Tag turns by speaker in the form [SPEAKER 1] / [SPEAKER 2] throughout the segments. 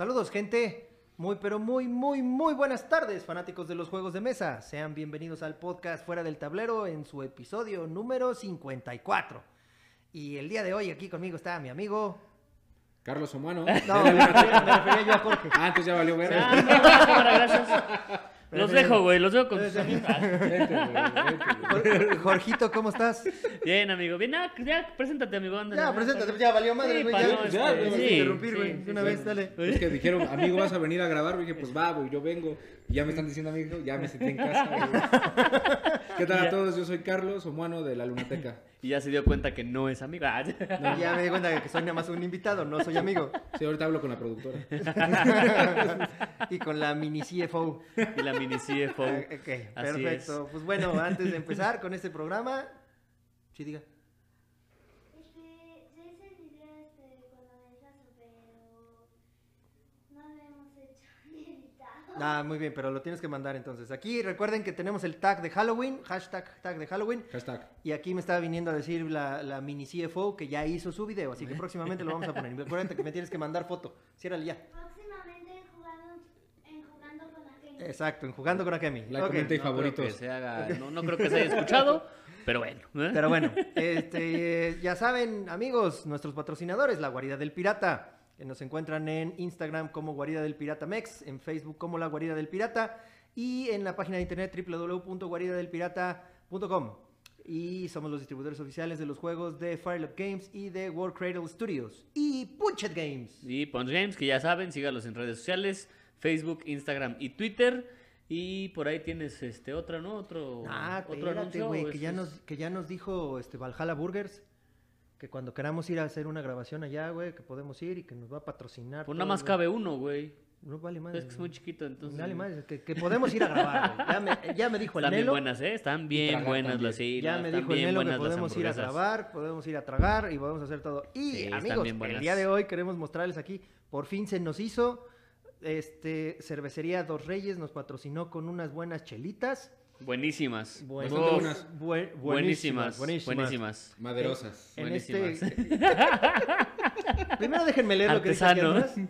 [SPEAKER 1] Saludos, gente. Muy, pero muy, muy, muy buenas tardes, fanáticos de los juegos de mesa. Sean bienvenidos al podcast Fuera del Tablero en su episodio número 54. Y el día de hoy aquí conmigo está mi amigo.
[SPEAKER 2] Carlos Humano.
[SPEAKER 1] No, me refería, me refería yo a Jorge.
[SPEAKER 2] Ah, entonces ya valió ver.
[SPEAKER 3] Ah, no, gracias. Los dejo, güey, los dejo con sus amigos.
[SPEAKER 1] Jorgito, ¿cómo estás?
[SPEAKER 3] Bien, amigo. Bien, ah, ya, preséntate, amigo. ándale,
[SPEAKER 1] Ya, preséntate, ya valió madre,
[SPEAKER 3] Sí,
[SPEAKER 1] güey. ya,
[SPEAKER 3] no,
[SPEAKER 1] ya,
[SPEAKER 3] este,
[SPEAKER 1] me vas a
[SPEAKER 3] sí,
[SPEAKER 1] interrumpir, güey.
[SPEAKER 3] sí,
[SPEAKER 1] una
[SPEAKER 3] sí.
[SPEAKER 1] vez, dale.
[SPEAKER 2] Es que dijeron, amigo, vas a venir a grabar. Y dije, pues va, güey, yo vengo. Y ya me están diciendo, amigo, ya me sentí en casa. ¿Qué tal
[SPEAKER 3] Ya.
[SPEAKER 2] a todos? Yo soy Carlos Humano de la Lunateca.
[SPEAKER 3] Y ya se dio cuenta que no es amigo. Ah,
[SPEAKER 1] No, ya me di cuenta que soy nada más un invitado, no soy amigo.
[SPEAKER 2] Sí, ahorita hablo con la productora.
[SPEAKER 1] y con la mini CFO.
[SPEAKER 3] y la mini CFO.
[SPEAKER 1] Ah, ok,
[SPEAKER 3] Así
[SPEAKER 1] perfecto. Pues bueno, antes de empezar con este programa, sí diga.
[SPEAKER 4] Este, ya hice el video este cuando me desplazo, pero no lo hemos hecho ni editado.
[SPEAKER 1] Ah, muy bien, pero lo tienes que mandar entonces. Aquí recuerden que tenemos el tag de Halloween, hashtag tag de Halloween.
[SPEAKER 2] Hashtag.
[SPEAKER 1] Y aquí me estaba viniendo a decir la, la mini CFO que ya hizo su video, así que próximamente lo vamos a poner. Acuérdate que me tienes que mandar foto. Ciérrale ya.
[SPEAKER 4] Próximamente jugando, en jugando con la gente.
[SPEAKER 1] Exacto, en Jugando con Akemi.
[SPEAKER 2] Like,
[SPEAKER 1] Ok.
[SPEAKER 2] comenta y
[SPEAKER 3] No creo
[SPEAKER 2] favoritos.
[SPEAKER 3] que se haga, no, no creo que se haya escuchado, pero bueno. ¿eh?
[SPEAKER 1] Pero bueno, este, ya saben, amigos, nuestros patrocinadores, La Guarida del Pirata, nos encuentran en Instagram como Guarida del Pirata Mex, en Facebook como La Guarida del Pirata y en la página de internet www.guaridadelpirata.com. Y somos los distribuidores oficiales de los juegos de Firelab Games y de World Cradle Studios y Punchet Games.
[SPEAKER 3] Y Punch Games, que ya saben, sígalos en redes sociales, Facebook, Instagram y Twitter. Y por ahí tienes este otra, ¿no? Otro,
[SPEAKER 1] Ah,
[SPEAKER 3] otro anuncio.
[SPEAKER 1] güey,
[SPEAKER 3] ¿o
[SPEAKER 1] que ya
[SPEAKER 3] es-
[SPEAKER 1] nos, que ya nos dijo este Valhalla Burgers que cuando queramos ir a hacer una grabación allá, güey, que podemos ir y que nos va a patrocinar.
[SPEAKER 3] Pues nada más cabe uno, güey.
[SPEAKER 1] No vale más.
[SPEAKER 3] Es que es muy chiquito, entonces.
[SPEAKER 1] Dale más, que, que podemos ir a grabar, güey. Ya me, ya me dijo el
[SPEAKER 3] Están bien buenas, ¿eh? Están bien buenas
[SPEAKER 2] también.
[SPEAKER 3] las sí,
[SPEAKER 1] Ya
[SPEAKER 3] no,
[SPEAKER 1] me dijo el Nelo que podemos ir a grabar, podemos ir a tragar y podemos hacer todo. Y
[SPEAKER 3] Sí,
[SPEAKER 1] amigos, el día de hoy queremos mostrarles aquí, por fin se nos hizo, este, Cervecería Dos Reyes nos patrocinó con unas buenas chelitas.
[SPEAKER 3] Buenísimas.
[SPEAKER 1] Buen-
[SPEAKER 2] Bastante
[SPEAKER 3] Uf,
[SPEAKER 2] buenas.
[SPEAKER 1] buen-
[SPEAKER 3] Buenísimas.
[SPEAKER 1] buenísimas.
[SPEAKER 3] Buenísimas.
[SPEAKER 2] Maderosas.
[SPEAKER 1] En
[SPEAKER 3] Buenísimas.
[SPEAKER 1] este... Primero déjenme leer lo que dice.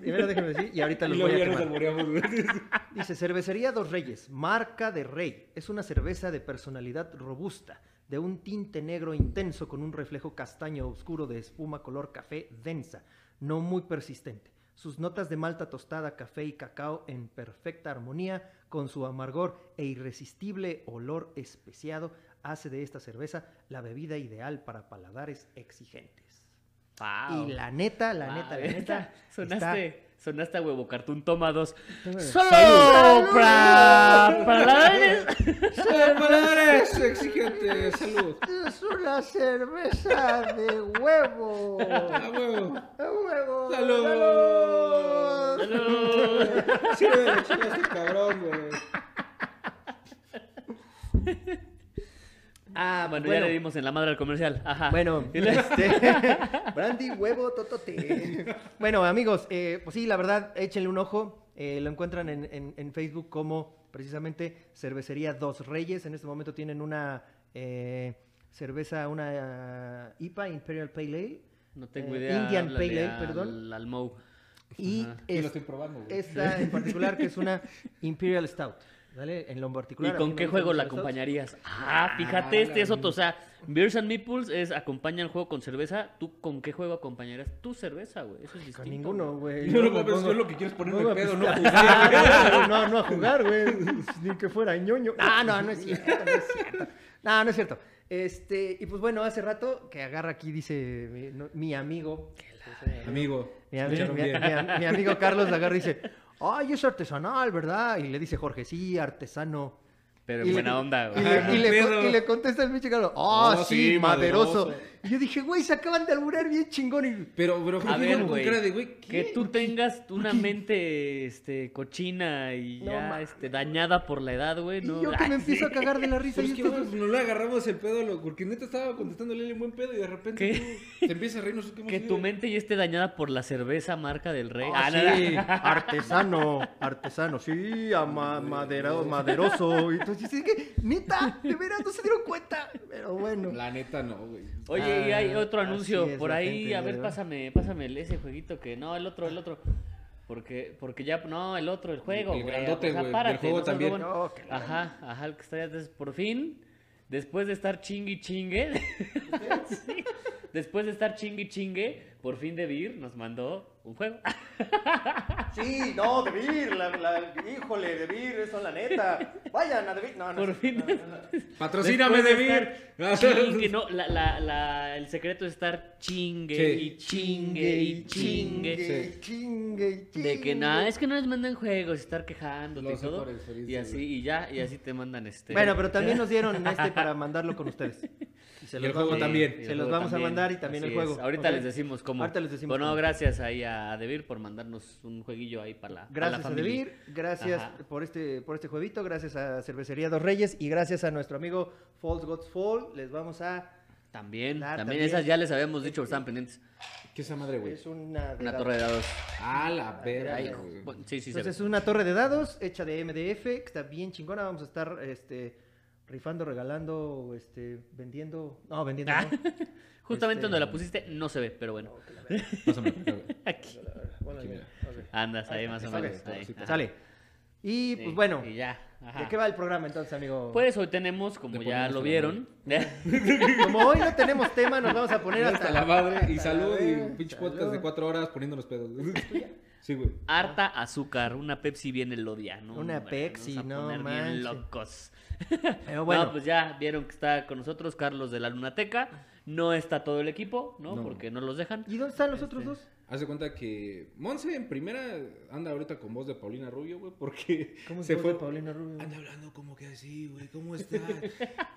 [SPEAKER 1] Primero déjenme decir y ahorita los
[SPEAKER 2] luego
[SPEAKER 1] voy a quemar. Dice, Cervecería Dos Reyes, marca de rey. Es una cerveza de personalidad robusta, de un tinte negro intenso con un reflejo castaño oscuro de espuma color café densa, no muy persistente. Sus notas de malta tostada, café y cacao en perfecta armonía con su amargor e irresistible olor especiado hace de esta cerveza la bebida ideal para paladares exigentes.
[SPEAKER 3] Wow.
[SPEAKER 1] Y la neta, la
[SPEAKER 3] Wow,
[SPEAKER 1] neta, la neta,
[SPEAKER 3] Sonaste, sonaste a huevo cartoon, toma dos. Solo para paladares.
[SPEAKER 2] Paladares exigentes. Salud.
[SPEAKER 1] Es una cerveza de huevo.
[SPEAKER 2] A huevo.
[SPEAKER 1] ¡A huevo!
[SPEAKER 2] ¡Salud!
[SPEAKER 3] Salud.
[SPEAKER 2] Sí, güey, chela este cabrón, güey.
[SPEAKER 3] Ah, bueno,
[SPEAKER 1] Bueno.
[SPEAKER 3] ya le dimos en la madre al comercial. Ajá.
[SPEAKER 1] Bueno, este, brandy, huevo, totote. Bueno, amigos, eh, pues sí, la verdad, échenle un ojo. Eh, lo encuentran en, en- en Facebook como precisamente Cervecería Dos Reyes. En este momento tienen una eh, cerveza, una eh, IPA, Imperial Pale Ale.
[SPEAKER 3] No tengo
[SPEAKER 1] Eh,
[SPEAKER 3] idea.
[SPEAKER 1] Indian
[SPEAKER 3] háblale
[SPEAKER 1] Pale Ale,
[SPEAKER 3] al-
[SPEAKER 1] perdón.
[SPEAKER 3] Al Mou.
[SPEAKER 1] Y.
[SPEAKER 2] Y lo
[SPEAKER 1] es-
[SPEAKER 2] estoy probando, güey.
[SPEAKER 1] esta en particular, que es una Imperial Stout. ¿Vale? En lo
[SPEAKER 3] ¿Y
[SPEAKER 1] particular. mí
[SPEAKER 3] con qué juego la acompañarías? Ah, fíjate,
[SPEAKER 2] Ah,
[SPEAKER 3] este es
[SPEAKER 2] la
[SPEAKER 3] otro. O sea, Beers and Meeples es acompaña el juego con cerveza. ¿Tú con qué juego acompañarías tu cerveza, güey? Eso es distinto.
[SPEAKER 1] Con ninguno, güey.
[SPEAKER 2] No, no
[SPEAKER 1] pongo-
[SPEAKER 2] yo lo que quiero es ponerme
[SPEAKER 1] me
[SPEAKER 2] pedo,
[SPEAKER 1] pongo
[SPEAKER 2] no
[SPEAKER 1] a
[SPEAKER 2] jugar.
[SPEAKER 1] pistear, no, no a jugar, güey. Ni que fuera ñoño. No, no, no es cierto, no es cierto. No, no es cierto. Este, y pues bueno, hace rato que agarra aquí, dice mi, no- mi amigo.
[SPEAKER 2] Amigo.
[SPEAKER 1] Mi, amigo Carlos agarra y dice, ay, es artesanal, ¿verdad? Y le dice Jorge, sí, artesano.
[SPEAKER 3] Pero en
[SPEAKER 1] le-
[SPEAKER 3] buena onda,
[SPEAKER 1] Y le, y le
[SPEAKER 2] Pedo.
[SPEAKER 1] con- y le contesta el pinche Carlos, ah,
[SPEAKER 2] Oh,
[SPEAKER 1] sí,
[SPEAKER 2] sí,
[SPEAKER 1] maderoso.
[SPEAKER 2] maderoso.
[SPEAKER 1] Y yo dije, güey, se acaban de alburar bien chingón. Y,
[SPEAKER 2] Pero, pero,
[SPEAKER 3] A
[SPEAKER 2] ¿qué
[SPEAKER 3] ver, güey.
[SPEAKER 2] cara de, güey,
[SPEAKER 3] Que
[SPEAKER 2] ¿qué?
[SPEAKER 3] tú tengas una mente este, cochina y
[SPEAKER 1] No
[SPEAKER 3] ya
[SPEAKER 1] ma-
[SPEAKER 3] este, dañada por la edad, güey.
[SPEAKER 1] y
[SPEAKER 3] No,
[SPEAKER 1] yo que me
[SPEAKER 3] Ay,
[SPEAKER 1] empiezo a cagar de la risa.
[SPEAKER 2] Pero
[SPEAKER 1] y
[SPEAKER 2] es que
[SPEAKER 1] dos-
[SPEAKER 2] no le agarramos el pedo, lo- porque neta estaba contestándole en buen pedo y de repente
[SPEAKER 3] ¿Qué?
[SPEAKER 2] tú te empiezas a reír, no sé qué hemos
[SPEAKER 3] Que tu mente ya esté dañada por la cerveza marca del rey.
[SPEAKER 1] Ah,
[SPEAKER 3] nada.
[SPEAKER 1] sí, artesano, artesano, sí, ama- madera- maderoso. Y entonces dices que, neta, de veras no se dieron cuenta. Pero bueno.
[SPEAKER 2] La neta no, güey.
[SPEAKER 3] Oye, y hay
[SPEAKER 1] Ah,
[SPEAKER 3] otro anuncio
[SPEAKER 1] es
[SPEAKER 3] por ahí.
[SPEAKER 1] gente,
[SPEAKER 3] A ver,
[SPEAKER 1] ¿verdad?
[SPEAKER 3] pásame, pásame el- ese jueguito que no, el otro, el otro. Porque, porque ya, no, el otro, el juego,
[SPEAKER 2] El
[SPEAKER 3] güey.
[SPEAKER 2] grandote,
[SPEAKER 3] o sea, párate,
[SPEAKER 2] juego
[SPEAKER 3] no
[SPEAKER 2] también.
[SPEAKER 1] No, la-
[SPEAKER 3] Ajá, ajá, el que está. Entonces, por fin, después de estar chingue y chingue, sí, después de estar chingue y chingue, por fin Debir nos mandó un juego.
[SPEAKER 1] Sí, no, de Vir, la, la- híjole, de Vir, eso es la neta. Vayan a de Vir. No, no.
[SPEAKER 3] Por
[SPEAKER 1] sí,
[SPEAKER 3] fin.
[SPEAKER 1] no, no, no.
[SPEAKER 2] Patrocíname,
[SPEAKER 3] de
[SPEAKER 2] Debir.
[SPEAKER 3] estar chingue, no, la, la, la, el secreto es estar chingue
[SPEAKER 2] Sí.
[SPEAKER 3] y chingue y chingue.
[SPEAKER 1] Chingue, chingue, chingue.
[SPEAKER 3] De que nada, es que no les mandan juegos, estar quejándote y todo.
[SPEAKER 2] feliz,
[SPEAKER 3] Y así, y ya, y así te mandan este.
[SPEAKER 1] Bueno, pero también nos dieron este para mandarlo con ustedes. Y se
[SPEAKER 2] Y
[SPEAKER 1] los
[SPEAKER 2] el juego
[SPEAKER 1] vamos-
[SPEAKER 2] también.
[SPEAKER 1] Se los vamos a mandar y también el juego.
[SPEAKER 3] es. Ahorita les decimos cómo.
[SPEAKER 1] Ahorita les decimos
[SPEAKER 3] Bueno,
[SPEAKER 1] cómo.
[SPEAKER 3] gracias ahí a Debir por mandarnos un jueguillo ahí para la, para la
[SPEAKER 1] Gracias a. Debir, gracias
[SPEAKER 3] Ajá.
[SPEAKER 1] por este, por este jueguito, gracias a Cervecería Dos Reyes y gracias a nuestro amigo Falls Gods Fall. Les vamos a.
[SPEAKER 3] También, también,
[SPEAKER 1] también.
[SPEAKER 3] esas ya les habíamos dicho, estaban pendientes.
[SPEAKER 2] ¿Qué es esa madre, güey?
[SPEAKER 1] Es una.
[SPEAKER 3] Una torre de dados.
[SPEAKER 2] Ah, la verga,
[SPEAKER 3] sí, sí, se
[SPEAKER 1] Entonces
[SPEAKER 3] ve.
[SPEAKER 1] es una torre de dados hecha de MDF, que está bien chingona. Vamos a estar este, rifando, regalando, este, vendiendo. No, vendiendo.
[SPEAKER 3] Ah,
[SPEAKER 1] no.
[SPEAKER 3] Justamente
[SPEAKER 1] Este-
[SPEAKER 3] donde la pusiste, no se ve, pero bueno. Aquí.
[SPEAKER 1] Bueno,
[SPEAKER 2] Aquí, mira.
[SPEAKER 3] Andas ahí más o menos. ahí.
[SPEAKER 2] sí,
[SPEAKER 3] Ajá.
[SPEAKER 1] Sale. Y
[SPEAKER 3] Sí,
[SPEAKER 1] pues bueno,
[SPEAKER 3] Y ya. ajá.
[SPEAKER 1] ¿de qué va el programa entonces, amigo?
[SPEAKER 3] Pues hoy tenemos, como ya lo vieron,
[SPEAKER 1] Como hoy no tenemos tema, nos vamos a poner hasta,
[SPEAKER 2] Hasta la madre. Y
[SPEAKER 1] hasta
[SPEAKER 2] salud.
[SPEAKER 1] la
[SPEAKER 2] Y un pinche
[SPEAKER 1] salud.
[SPEAKER 2] podcast de cuatro horas poniéndonos pedos. Sí, güey.
[SPEAKER 3] harta azúcar, una Pepsi bien elodia, ¿no?
[SPEAKER 1] Una
[SPEAKER 3] Hombre,
[SPEAKER 1] Pepsi,
[SPEAKER 3] nos vamos a
[SPEAKER 1] no
[SPEAKER 3] bien locos.
[SPEAKER 1] Pero bueno,
[SPEAKER 3] No, pues ya vieron que está con nosotros Carlos de la Lunateca. No está todo el equipo, ¿no?
[SPEAKER 2] No.
[SPEAKER 3] Porque no los dejan.
[SPEAKER 1] ¿y dónde están los otros
[SPEAKER 3] Este,
[SPEAKER 1] dos?
[SPEAKER 2] Haz de cuenta que Monse en primera anda ahorita con voz de Paulina Rubio, güey, porque
[SPEAKER 1] ¿Cómo
[SPEAKER 2] se fue.
[SPEAKER 1] Paulina Rubio?
[SPEAKER 2] Anda hablando como que así, güey, ¿cómo está?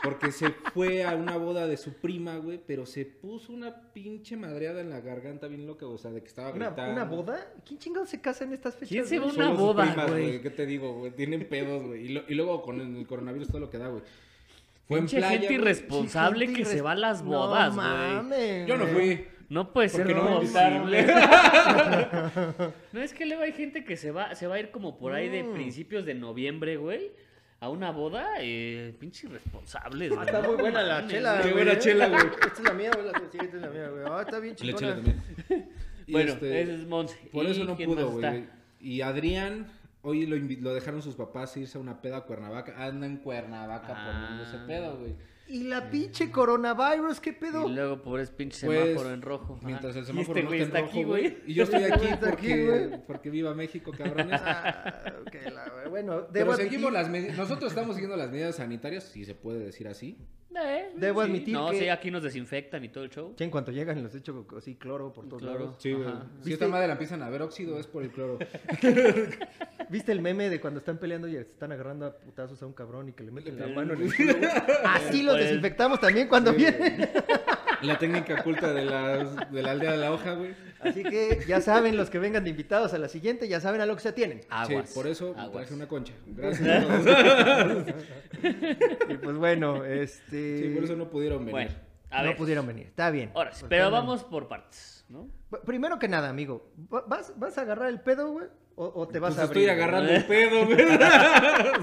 [SPEAKER 2] Porque se fue a una boda de su prima, güey, pero se puso una pinche madreada en la garganta bien loca, o sea, de que estaba
[SPEAKER 1] ¿Una,
[SPEAKER 2] gritando.
[SPEAKER 1] una boda? ¿Quién chingado se casa en estas fechas?
[SPEAKER 3] ¿Quién se va a una boda,
[SPEAKER 2] primas,
[SPEAKER 3] güey?
[SPEAKER 2] ¿Qué te digo, güey? Tienen pedos, güey. Y, lo- y luego con el coronavirus todo lo que da, güey. Fue en playa,
[SPEAKER 3] gente irresponsable
[SPEAKER 1] Gente
[SPEAKER 3] que se va a las
[SPEAKER 1] No
[SPEAKER 3] bodas, güey.
[SPEAKER 1] mames,
[SPEAKER 2] Yo no fui.
[SPEAKER 3] No puede ser
[SPEAKER 2] no
[SPEAKER 3] posible. no es que luego hay gente que se va, se va a ir como por ahí de
[SPEAKER 1] Mm.
[SPEAKER 3] principios de noviembre, güey. A una boda, eh, pinche irresponsables, güey.
[SPEAKER 1] Está muy buena la
[SPEAKER 3] No
[SPEAKER 1] chela.
[SPEAKER 2] Qué buena
[SPEAKER 1] ¿eh?
[SPEAKER 2] chela, güey.
[SPEAKER 1] Esta es la mía, güey. La siguiente es la mía, güey. Ah, está bien
[SPEAKER 2] Le
[SPEAKER 1] chingona.
[SPEAKER 2] también. Y
[SPEAKER 3] Bueno,
[SPEAKER 2] este,
[SPEAKER 3] ese es Monse.
[SPEAKER 2] Por
[SPEAKER 3] ¿Y
[SPEAKER 2] eso no pudo, güey. Y Adrián, hoy lo, dejaron sus papás irse a una peda a Cuernavaca. Anda en Cuernavaca
[SPEAKER 3] Ah.
[SPEAKER 2] poniéndose pedo, güey.
[SPEAKER 1] ¿Y la pinche coronavirus? ¿Qué pedo?
[SPEAKER 3] Y luego por ese pinche
[SPEAKER 2] Pues,
[SPEAKER 3] semáforo en rojo.
[SPEAKER 2] Mientras el
[SPEAKER 3] Y
[SPEAKER 2] semáforo
[SPEAKER 3] este
[SPEAKER 2] no
[SPEAKER 3] güey
[SPEAKER 2] está en
[SPEAKER 3] está
[SPEAKER 2] rojo,
[SPEAKER 3] aquí,
[SPEAKER 2] güey.
[SPEAKER 3] güey.
[SPEAKER 2] Y yo estoy aquí
[SPEAKER 1] Está aquí,
[SPEAKER 2] porque,
[SPEAKER 1] güey.
[SPEAKER 2] porque viva México, cabrones.
[SPEAKER 1] Ah, la- bueno, debo
[SPEAKER 2] Pero
[SPEAKER 1] admitir,
[SPEAKER 2] seguimos las medidas. Nosotros estamos siguiendo las medidas sanitarias, si se puede decir así.
[SPEAKER 3] Eh,
[SPEAKER 1] Debo
[SPEAKER 3] sí.
[SPEAKER 1] admitir
[SPEAKER 3] no,
[SPEAKER 1] que-
[SPEAKER 3] sí, aquí nos desinfectan y todo el show.
[SPEAKER 1] que en cuanto llegan los echo así cloro por todos
[SPEAKER 3] Cloro.
[SPEAKER 1] lados.
[SPEAKER 2] Sí. Si esta madre la empiezan a ver óxido, es por el cloro.
[SPEAKER 1] ¿Viste el meme de cuando están peleando y están agarrando a putazos a un cabrón y que le meten la mano en el culo? güey? Así los
[SPEAKER 3] Pues-
[SPEAKER 1] desinfectamos también cuando
[SPEAKER 2] Sí,
[SPEAKER 1] vienen.
[SPEAKER 2] La técnica oculta de, las, de la aldea de la hoja, güey.
[SPEAKER 1] Así que ya saben, los que vengan de invitados a la siguiente, ya saben a lo que se atienen.
[SPEAKER 3] Aguas.
[SPEAKER 2] Sí, por eso
[SPEAKER 3] Aguas.
[SPEAKER 2] traje una concha. Gracias.
[SPEAKER 1] Y pues bueno, este...
[SPEAKER 2] Sí, por eso no pudieron venir.
[SPEAKER 3] Bueno, a
[SPEAKER 1] no
[SPEAKER 3] ver.
[SPEAKER 1] pudieron venir. Está bien.
[SPEAKER 3] Ahora sí,
[SPEAKER 1] Porque
[SPEAKER 3] pero vamos por partes, ¿no?
[SPEAKER 1] Primero que nada, amigo, ¿va- ¿vas, vas a agarrar el pedo, güey? ¿O, o te vas
[SPEAKER 2] Pues
[SPEAKER 1] a abrir?
[SPEAKER 2] estoy agarrando el pedo, güey.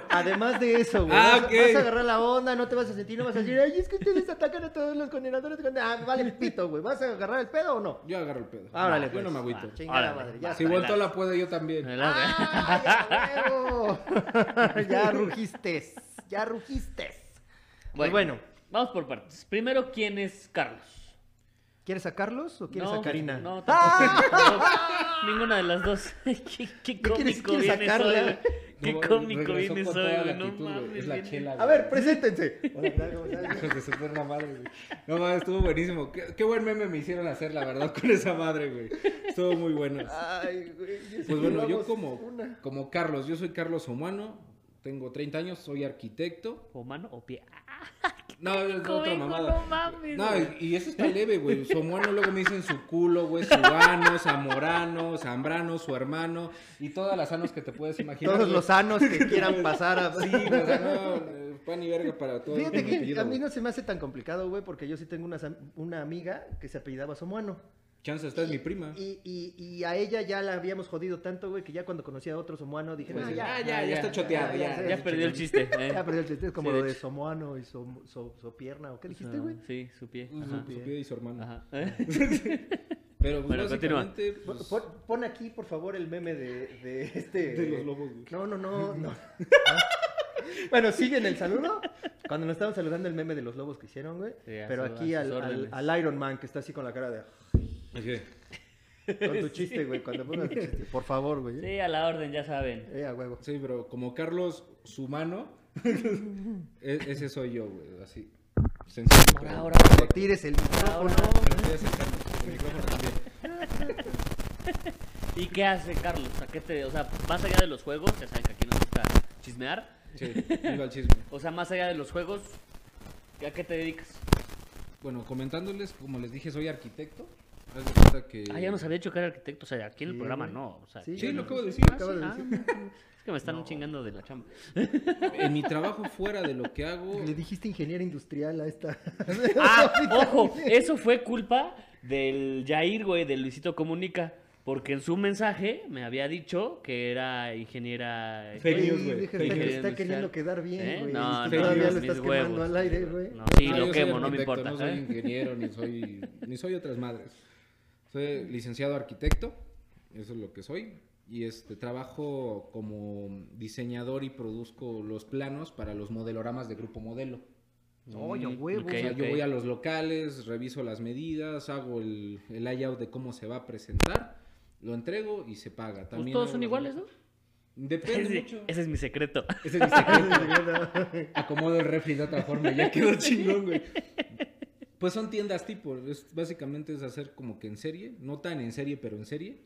[SPEAKER 1] Además de eso, güey.
[SPEAKER 2] Ah,
[SPEAKER 1] vas, vas a agarrar la onda, no te vas a sentir, no vas a decir, ay, es que ustedes atacan a todos los condenadores. de conde-". Ah, vale, pito, güey. ¿Vas a agarrar el pedo o no?
[SPEAKER 2] Yo agarro el pedo.
[SPEAKER 1] Ah, órale,
[SPEAKER 2] yo
[SPEAKER 1] pues.
[SPEAKER 2] no me agüito.
[SPEAKER 1] Chingada madre, ya
[SPEAKER 3] va.
[SPEAKER 2] Si vuelto la puede, yo también.
[SPEAKER 3] Adelante.
[SPEAKER 1] ¡Ay, a huevo! ya rugiste, ya rugiste. Pues bueno,
[SPEAKER 3] Vamos por partes. Primero, ¿quién es Carlos?
[SPEAKER 1] ¿Quieres a Carlos o quieres
[SPEAKER 3] no,
[SPEAKER 1] a Karina?
[SPEAKER 3] No,
[SPEAKER 1] ¡Ah!
[SPEAKER 3] No, ninguna de las dos. ¿Qué, qué
[SPEAKER 1] ¿No quieres-
[SPEAKER 3] cómico
[SPEAKER 1] quieres
[SPEAKER 3] vienes
[SPEAKER 1] sacarla?
[SPEAKER 3] hoy, güey. Qué
[SPEAKER 2] No,
[SPEAKER 3] cómico
[SPEAKER 2] la
[SPEAKER 3] güey. No
[SPEAKER 2] actitud,
[SPEAKER 3] mames.
[SPEAKER 2] Es la chela,
[SPEAKER 1] A ver, preséntense. Hola,
[SPEAKER 2] madre, güey. No mames, estuvo buenísimo. Qué, qué buen meme me hicieron hacer, la verdad, con esa madre, güey. Estuvo muy bueno.
[SPEAKER 1] Ay, güey.
[SPEAKER 2] Pues bueno, yo como,
[SPEAKER 1] una.
[SPEAKER 2] como Carlos, yo soy Carlos Humano, tengo 30 años, soy arquitecto.
[SPEAKER 3] ¿O mano o pie?
[SPEAKER 2] No, es otra mamada.
[SPEAKER 3] no mames.
[SPEAKER 2] No,
[SPEAKER 3] güey.
[SPEAKER 2] y eso está leve, güey. Su luego me dicen su culo, güey, su ano, zamorano, zambrano, su hermano y todas las anos que te puedes imaginar.
[SPEAKER 1] Todos
[SPEAKER 2] güey.
[SPEAKER 1] los sanos que quieran pasar a...
[SPEAKER 2] Sí, o sea, no, eh, pan y verga para todos.
[SPEAKER 1] Fíjate que
[SPEAKER 2] apellido,
[SPEAKER 1] a mí no se me hace tan complicado, güey, porque yo sí tengo una, una amiga que se apellidaba Somuano.
[SPEAKER 2] Chance, esta es mi prima.
[SPEAKER 1] Y, y, y a ella ya la habíamos jodido tanto, güey, que ya cuando conocía a otro Somuano dije,
[SPEAKER 2] Pues
[SPEAKER 1] "Ah,
[SPEAKER 2] sí,
[SPEAKER 1] ya,
[SPEAKER 2] ah, ya, ya está choteado, ya,
[SPEAKER 1] ya,
[SPEAKER 3] Ya
[SPEAKER 1] ya,
[SPEAKER 3] perdió el chiste. ¿eh?
[SPEAKER 1] Ya perdió el chiste, es como
[SPEAKER 3] Sí, de
[SPEAKER 1] lo de
[SPEAKER 3] hecho.
[SPEAKER 1] Somuano y so, so, so pierna, ¿o qué dijiste,
[SPEAKER 3] Ah,
[SPEAKER 1] güey?
[SPEAKER 3] Sí, su pie.
[SPEAKER 2] Su,
[SPEAKER 3] Ajá.
[SPEAKER 2] su pie y su hermano.
[SPEAKER 3] Ajá.
[SPEAKER 2] Pero pues,
[SPEAKER 3] Bueno, continúa.
[SPEAKER 2] básicamente,
[SPEAKER 1] Pon,
[SPEAKER 2] pues,
[SPEAKER 1] pon- pon aquí, por favor, el meme de, de este.
[SPEAKER 2] de los lobos, güey.
[SPEAKER 1] No, no, no, no. bueno, sigue en el saludo. Cuando nos estaban saludando el meme de los lobos que hicieron, güey.
[SPEAKER 3] Sí,
[SPEAKER 1] Pero
[SPEAKER 3] su-
[SPEAKER 1] aquí al, al, al Iron Man que está así con la cara de. Con tu chiste, güey. Cuando pongas tu chiste. Por favor, güey.
[SPEAKER 3] Sí, a la orden, ya saben.
[SPEAKER 1] Eh, a huevo.
[SPEAKER 2] Sí, pero como Carlos, su mano, e- ese soy yo, güey, así. Sencillo.
[SPEAKER 3] Ahora, ahora.
[SPEAKER 1] No tires el micrófono.
[SPEAKER 2] Pero estoy acercando el micrófono también.
[SPEAKER 3] ¿Y qué hace Carlos? ¿A qué te, o sea, más allá de los juegos, ya saben que aquí nos gusta chismear.
[SPEAKER 2] Sí, iba al chisme.
[SPEAKER 3] O sea, más allá de los juegos, ¿a qué te dedicas?
[SPEAKER 2] Bueno, comentándoles, como les dije, soy arquitecto. Haz de cuenta que...
[SPEAKER 3] Ah, ya nos había dicho que era arquitecto, o sea, aquí en el
[SPEAKER 1] Sí,
[SPEAKER 3] programa
[SPEAKER 1] güey.
[SPEAKER 3] no. O sea,
[SPEAKER 1] Sí,
[SPEAKER 2] lo acabo de decir.
[SPEAKER 3] Ah,
[SPEAKER 1] acabo
[SPEAKER 3] sí,
[SPEAKER 1] de
[SPEAKER 3] ah,
[SPEAKER 1] decir.
[SPEAKER 3] Es que me están chingando de la chamba.
[SPEAKER 2] En mi trabajo fuera de lo que hago...
[SPEAKER 1] Le dijiste ingeniera industrial a esta.
[SPEAKER 3] Ah, ojo, eso fue culpa del Jair, güey, del Luisito Comunica. Porque en su mensaje me había dicho que era ingeniera.
[SPEAKER 2] Fake
[SPEAKER 1] Güey,
[SPEAKER 2] news, güey.
[SPEAKER 1] deja,
[SPEAKER 2] Fake
[SPEAKER 1] está,
[SPEAKER 2] news.
[SPEAKER 1] está
[SPEAKER 3] Industrial.
[SPEAKER 1] queriendo quedar bien,
[SPEAKER 3] ¿Eh?
[SPEAKER 1] güey.
[SPEAKER 3] No,
[SPEAKER 1] y
[SPEAKER 2] no,
[SPEAKER 1] todavía
[SPEAKER 2] mis
[SPEAKER 1] lo estás
[SPEAKER 3] huevos.
[SPEAKER 1] quemando al aire, güey.
[SPEAKER 3] No, sí,
[SPEAKER 2] Ah,
[SPEAKER 3] lo
[SPEAKER 2] yo soy
[SPEAKER 3] quemo, no me
[SPEAKER 2] arquitecto,
[SPEAKER 3] importa.
[SPEAKER 2] No soy
[SPEAKER 3] ¿eh?
[SPEAKER 2] ingeniero, ni soy, ni soy otras madres. Soy licenciado arquitecto, eso es lo que soy. Y este trabajo como diseñador y produzco los planos para los modeloramas de Grupo Modelo.
[SPEAKER 1] Oye,
[SPEAKER 3] Mm,
[SPEAKER 1] huevo.
[SPEAKER 3] ok,
[SPEAKER 2] O sea, yo voy a los locales, reviso las medidas, hago el, el layout de cómo se va a presentar, lo entrego y se paga.
[SPEAKER 3] Pues
[SPEAKER 2] También
[SPEAKER 3] todos son iguales, ¿no?
[SPEAKER 2] Depende
[SPEAKER 3] Ese,
[SPEAKER 2] mucho.
[SPEAKER 3] ese es mi secreto.
[SPEAKER 2] Ese es mi secreto. Acomodo el refri de otra forma y ya quedó chingón, güey. Pues son tiendas tipo, es, básicamente es hacer como que en serie, no tan en serie, pero en serie.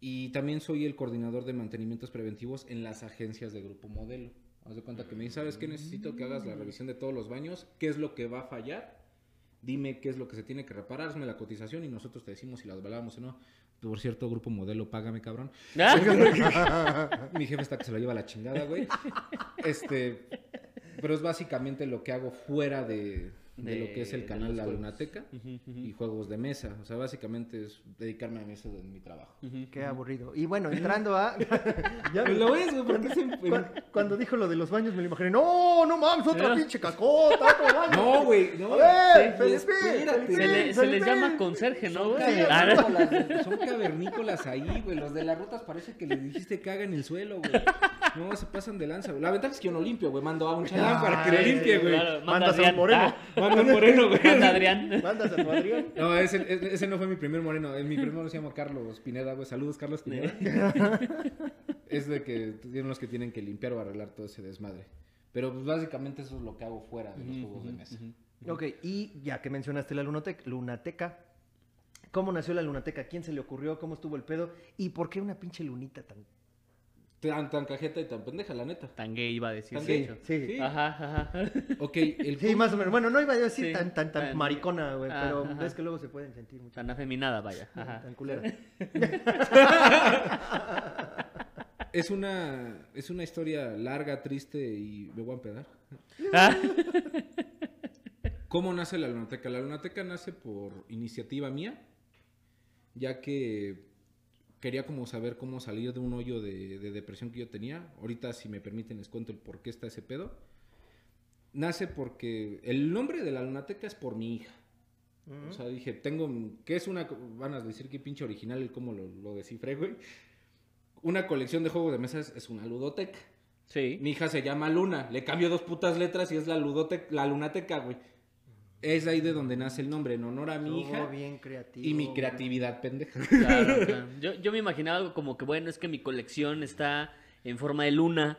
[SPEAKER 2] Y también soy el coordinador de mantenimientos preventivos en las agencias de Grupo Modelo. Haz de cuenta que me dice, ¿sabes qué? Necesito que hagas la revisión de todos los baños, qué es lo que va a fallar, dime qué es lo que se tiene que reparar, hazme la cotización y nosotros te decimos si las valoramos o no. Por cierto, Grupo Modelo, págame, cabrón.
[SPEAKER 3] Ah,
[SPEAKER 2] Mi jefe está que se lo lleva a la chingada, güey. Este, pero es básicamente lo que hago fuera de, de lo que es el canal La. Lunateca y juegos de mesa. O sea, básicamente es dedicarme a eso en mi trabajo.
[SPEAKER 1] Qué aburrido. Y bueno, entrando a. ya
[SPEAKER 2] lo es, güey, porque
[SPEAKER 1] Cuando dijo lo de los baños me lo imaginé. No, no mames, otra pinche cacota, otro baño.
[SPEAKER 2] No, güey, no.
[SPEAKER 1] A ver,
[SPEAKER 2] Sí,
[SPEAKER 1] Felipe,
[SPEAKER 2] espérate.
[SPEAKER 1] Felipe.
[SPEAKER 3] Se, le- se les llama conserje, ¿no,
[SPEAKER 2] Son
[SPEAKER 3] güey? Ah,
[SPEAKER 2] son cavernícolas ahí, güey. Los de las rutas parece que les dijiste caga en el suelo, güey. No, se pasan de lanza, güey. La ventaja es que yo no limpio, güey. Mando a un chalán para que lo
[SPEAKER 1] Ay,
[SPEAKER 2] limpie, güey.
[SPEAKER 1] Mandas a un
[SPEAKER 3] Adrián.
[SPEAKER 1] moreno.
[SPEAKER 2] Moreno, güey.
[SPEAKER 3] manda Adrián.
[SPEAKER 1] Mandas a tu Adrián.
[SPEAKER 2] No, ese, no fue mi primer moreno. Eh, Mi primer moreno se llama Carlos Pineda, güey. Saludos, Carlos Pineda. es de que tienen los que tienen que limpiar o arreglar todo ese desmadre. Pero pues básicamente eso es lo que hago fuera de los juegos de mesa.
[SPEAKER 1] Ok, y ya que mencionaste la lunotec- lunateca, ¿cómo nació la lunateca? ¿Quién se le ocurrió? ¿Cómo estuvo el pedo? ¿Y por qué una pinche lunita tan.?
[SPEAKER 2] Tan, tan cajeta y tan pendeja, la neta.
[SPEAKER 3] Tan gay iba a decir.
[SPEAKER 2] Tan
[SPEAKER 3] de
[SPEAKER 2] gay.
[SPEAKER 3] hecho.
[SPEAKER 1] Sí.
[SPEAKER 2] Sí.
[SPEAKER 3] Ajá, ajá.
[SPEAKER 2] Ok, el
[SPEAKER 1] Sí, más o menos. Bueno, no iba a decir
[SPEAKER 3] Sí,
[SPEAKER 1] tan, tan, tan
[SPEAKER 3] tan-
[SPEAKER 1] maricona, güey, pero
[SPEAKER 3] Ajá.
[SPEAKER 1] es que luego se pueden sentir mucho.
[SPEAKER 3] Tan afeminada, vaya. Ajá.
[SPEAKER 1] Tan culera.
[SPEAKER 2] Es una, es una historia larga, triste y me voy a empedar. ¿Cómo nace la lunateca? La lunateca nace por iniciativa mía, ya que quería como saber cómo salir de un hoyo de, de depresión que yo tenía. Ahorita, si me permiten, les cuento el por qué está ese pedo. Nace porque el nombre de la lunateca es por mi hija. O sea, dije, tengo, ¿qué es una? Van a decir que pinche original el cómo lo, lo descifré, güey. Una colección de juegos de mesas es una ludoteca.
[SPEAKER 3] Sí.
[SPEAKER 2] Mi hija se llama Luna, le cambio dos putas letras y es la ludoteca, la lunateca, güey. Es ahí de donde nace el nombre, en honor a mi hija
[SPEAKER 1] bien creativo.
[SPEAKER 2] y mi creatividad pendeja.
[SPEAKER 3] Claro, claro. Yo, yo me imaginaba algo como que, bueno, es que mi colección está en forma de luna.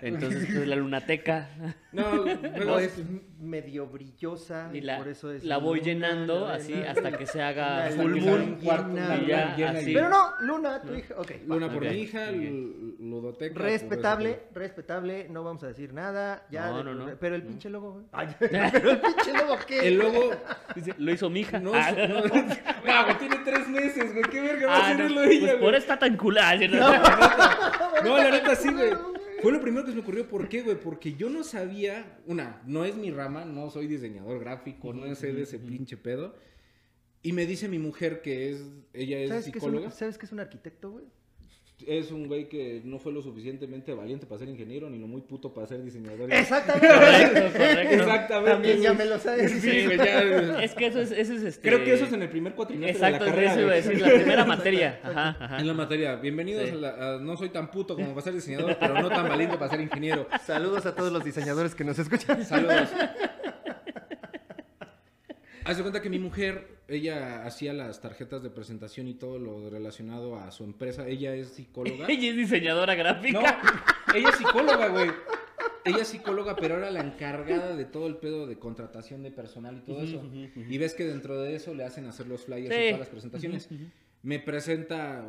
[SPEAKER 3] Entonces, pues, la lunateca.
[SPEAKER 2] No,
[SPEAKER 1] O
[SPEAKER 2] luego
[SPEAKER 1] es medio brillosa
[SPEAKER 3] Y la,
[SPEAKER 1] por eso es
[SPEAKER 3] la voy
[SPEAKER 1] luna,
[SPEAKER 3] llenando así
[SPEAKER 1] luna.
[SPEAKER 3] hasta que se haga full moon.
[SPEAKER 1] Pero no, Luna, tu hija. Ok. va.
[SPEAKER 2] Luna por mi hija, ludoteca. por
[SPEAKER 1] Respetable, respetable, no vamos a decir nada. Ya
[SPEAKER 3] No,
[SPEAKER 1] de-
[SPEAKER 3] no, no.
[SPEAKER 1] Pero el pinche logo, güey. Ay, pero el pinche logo, ¿qué?
[SPEAKER 2] El logo,
[SPEAKER 3] Dice, Lo hizo mi hija.
[SPEAKER 2] no,
[SPEAKER 3] Ah,
[SPEAKER 2] no, no, güey, tiene tres meses, güey, qué verga va a
[SPEAKER 3] ah, no,
[SPEAKER 2] hacerlo
[SPEAKER 3] pues
[SPEAKER 2] ella,
[SPEAKER 3] por
[SPEAKER 2] güey.
[SPEAKER 3] eso está tan culada.
[SPEAKER 2] No, la neta sí, güey. Fue lo primero que se me ocurrió. ¿Por qué, güey? Porque yo no sabía. Una, no es mi rama, no soy diseñador gráfico, no sé de ese pinche pedo. Y me dice mi mujer que es. Ella es
[SPEAKER 1] ¿Sabes qué es,
[SPEAKER 2] psicóloga.
[SPEAKER 1] un, ¿Sabes qué es un arquitecto, güey?
[SPEAKER 2] Es un güey que no fue lo suficientemente valiente para ser ingeniero ni lo muy puto para ser diseñador.
[SPEAKER 1] Exactamente.
[SPEAKER 3] Correcto, correcto.
[SPEAKER 2] Exactamente.
[SPEAKER 1] También ya me lo sabes.
[SPEAKER 2] Sí, güey, ya-
[SPEAKER 3] Es que eso es, eso es este...
[SPEAKER 2] Creo que eso es en el primer cuatrimestre
[SPEAKER 3] Exacto,
[SPEAKER 2] de la carrera.
[SPEAKER 3] eso iba a
[SPEAKER 2] güey.
[SPEAKER 3] decir, la primera materia. Ajá, ajá.
[SPEAKER 2] En la materia, bienvenidos
[SPEAKER 3] Sí.
[SPEAKER 2] a, la- a No soy tan puto como para ser diseñador, pero no tan valiente para ser ingeniero.
[SPEAKER 1] Saludos a todos los diseñadores que nos escuchan.
[SPEAKER 2] Saludos. Haz de cuenta que mi mujer, ella hacía las tarjetas de presentación y todo lo relacionado a su empresa. Ella es psicóloga.
[SPEAKER 3] Ella es diseñadora gráfica.
[SPEAKER 2] No, ella es psicóloga, güey. Ella es psicóloga, pero era la encargada de todo el pedo de contratación de personal y todo eso. Y ves que dentro de eso le hacen hacer los flyers
[SPEAKER 3] Sí.
[SPEAKER 2] y todas las presentaciones. Me presenta,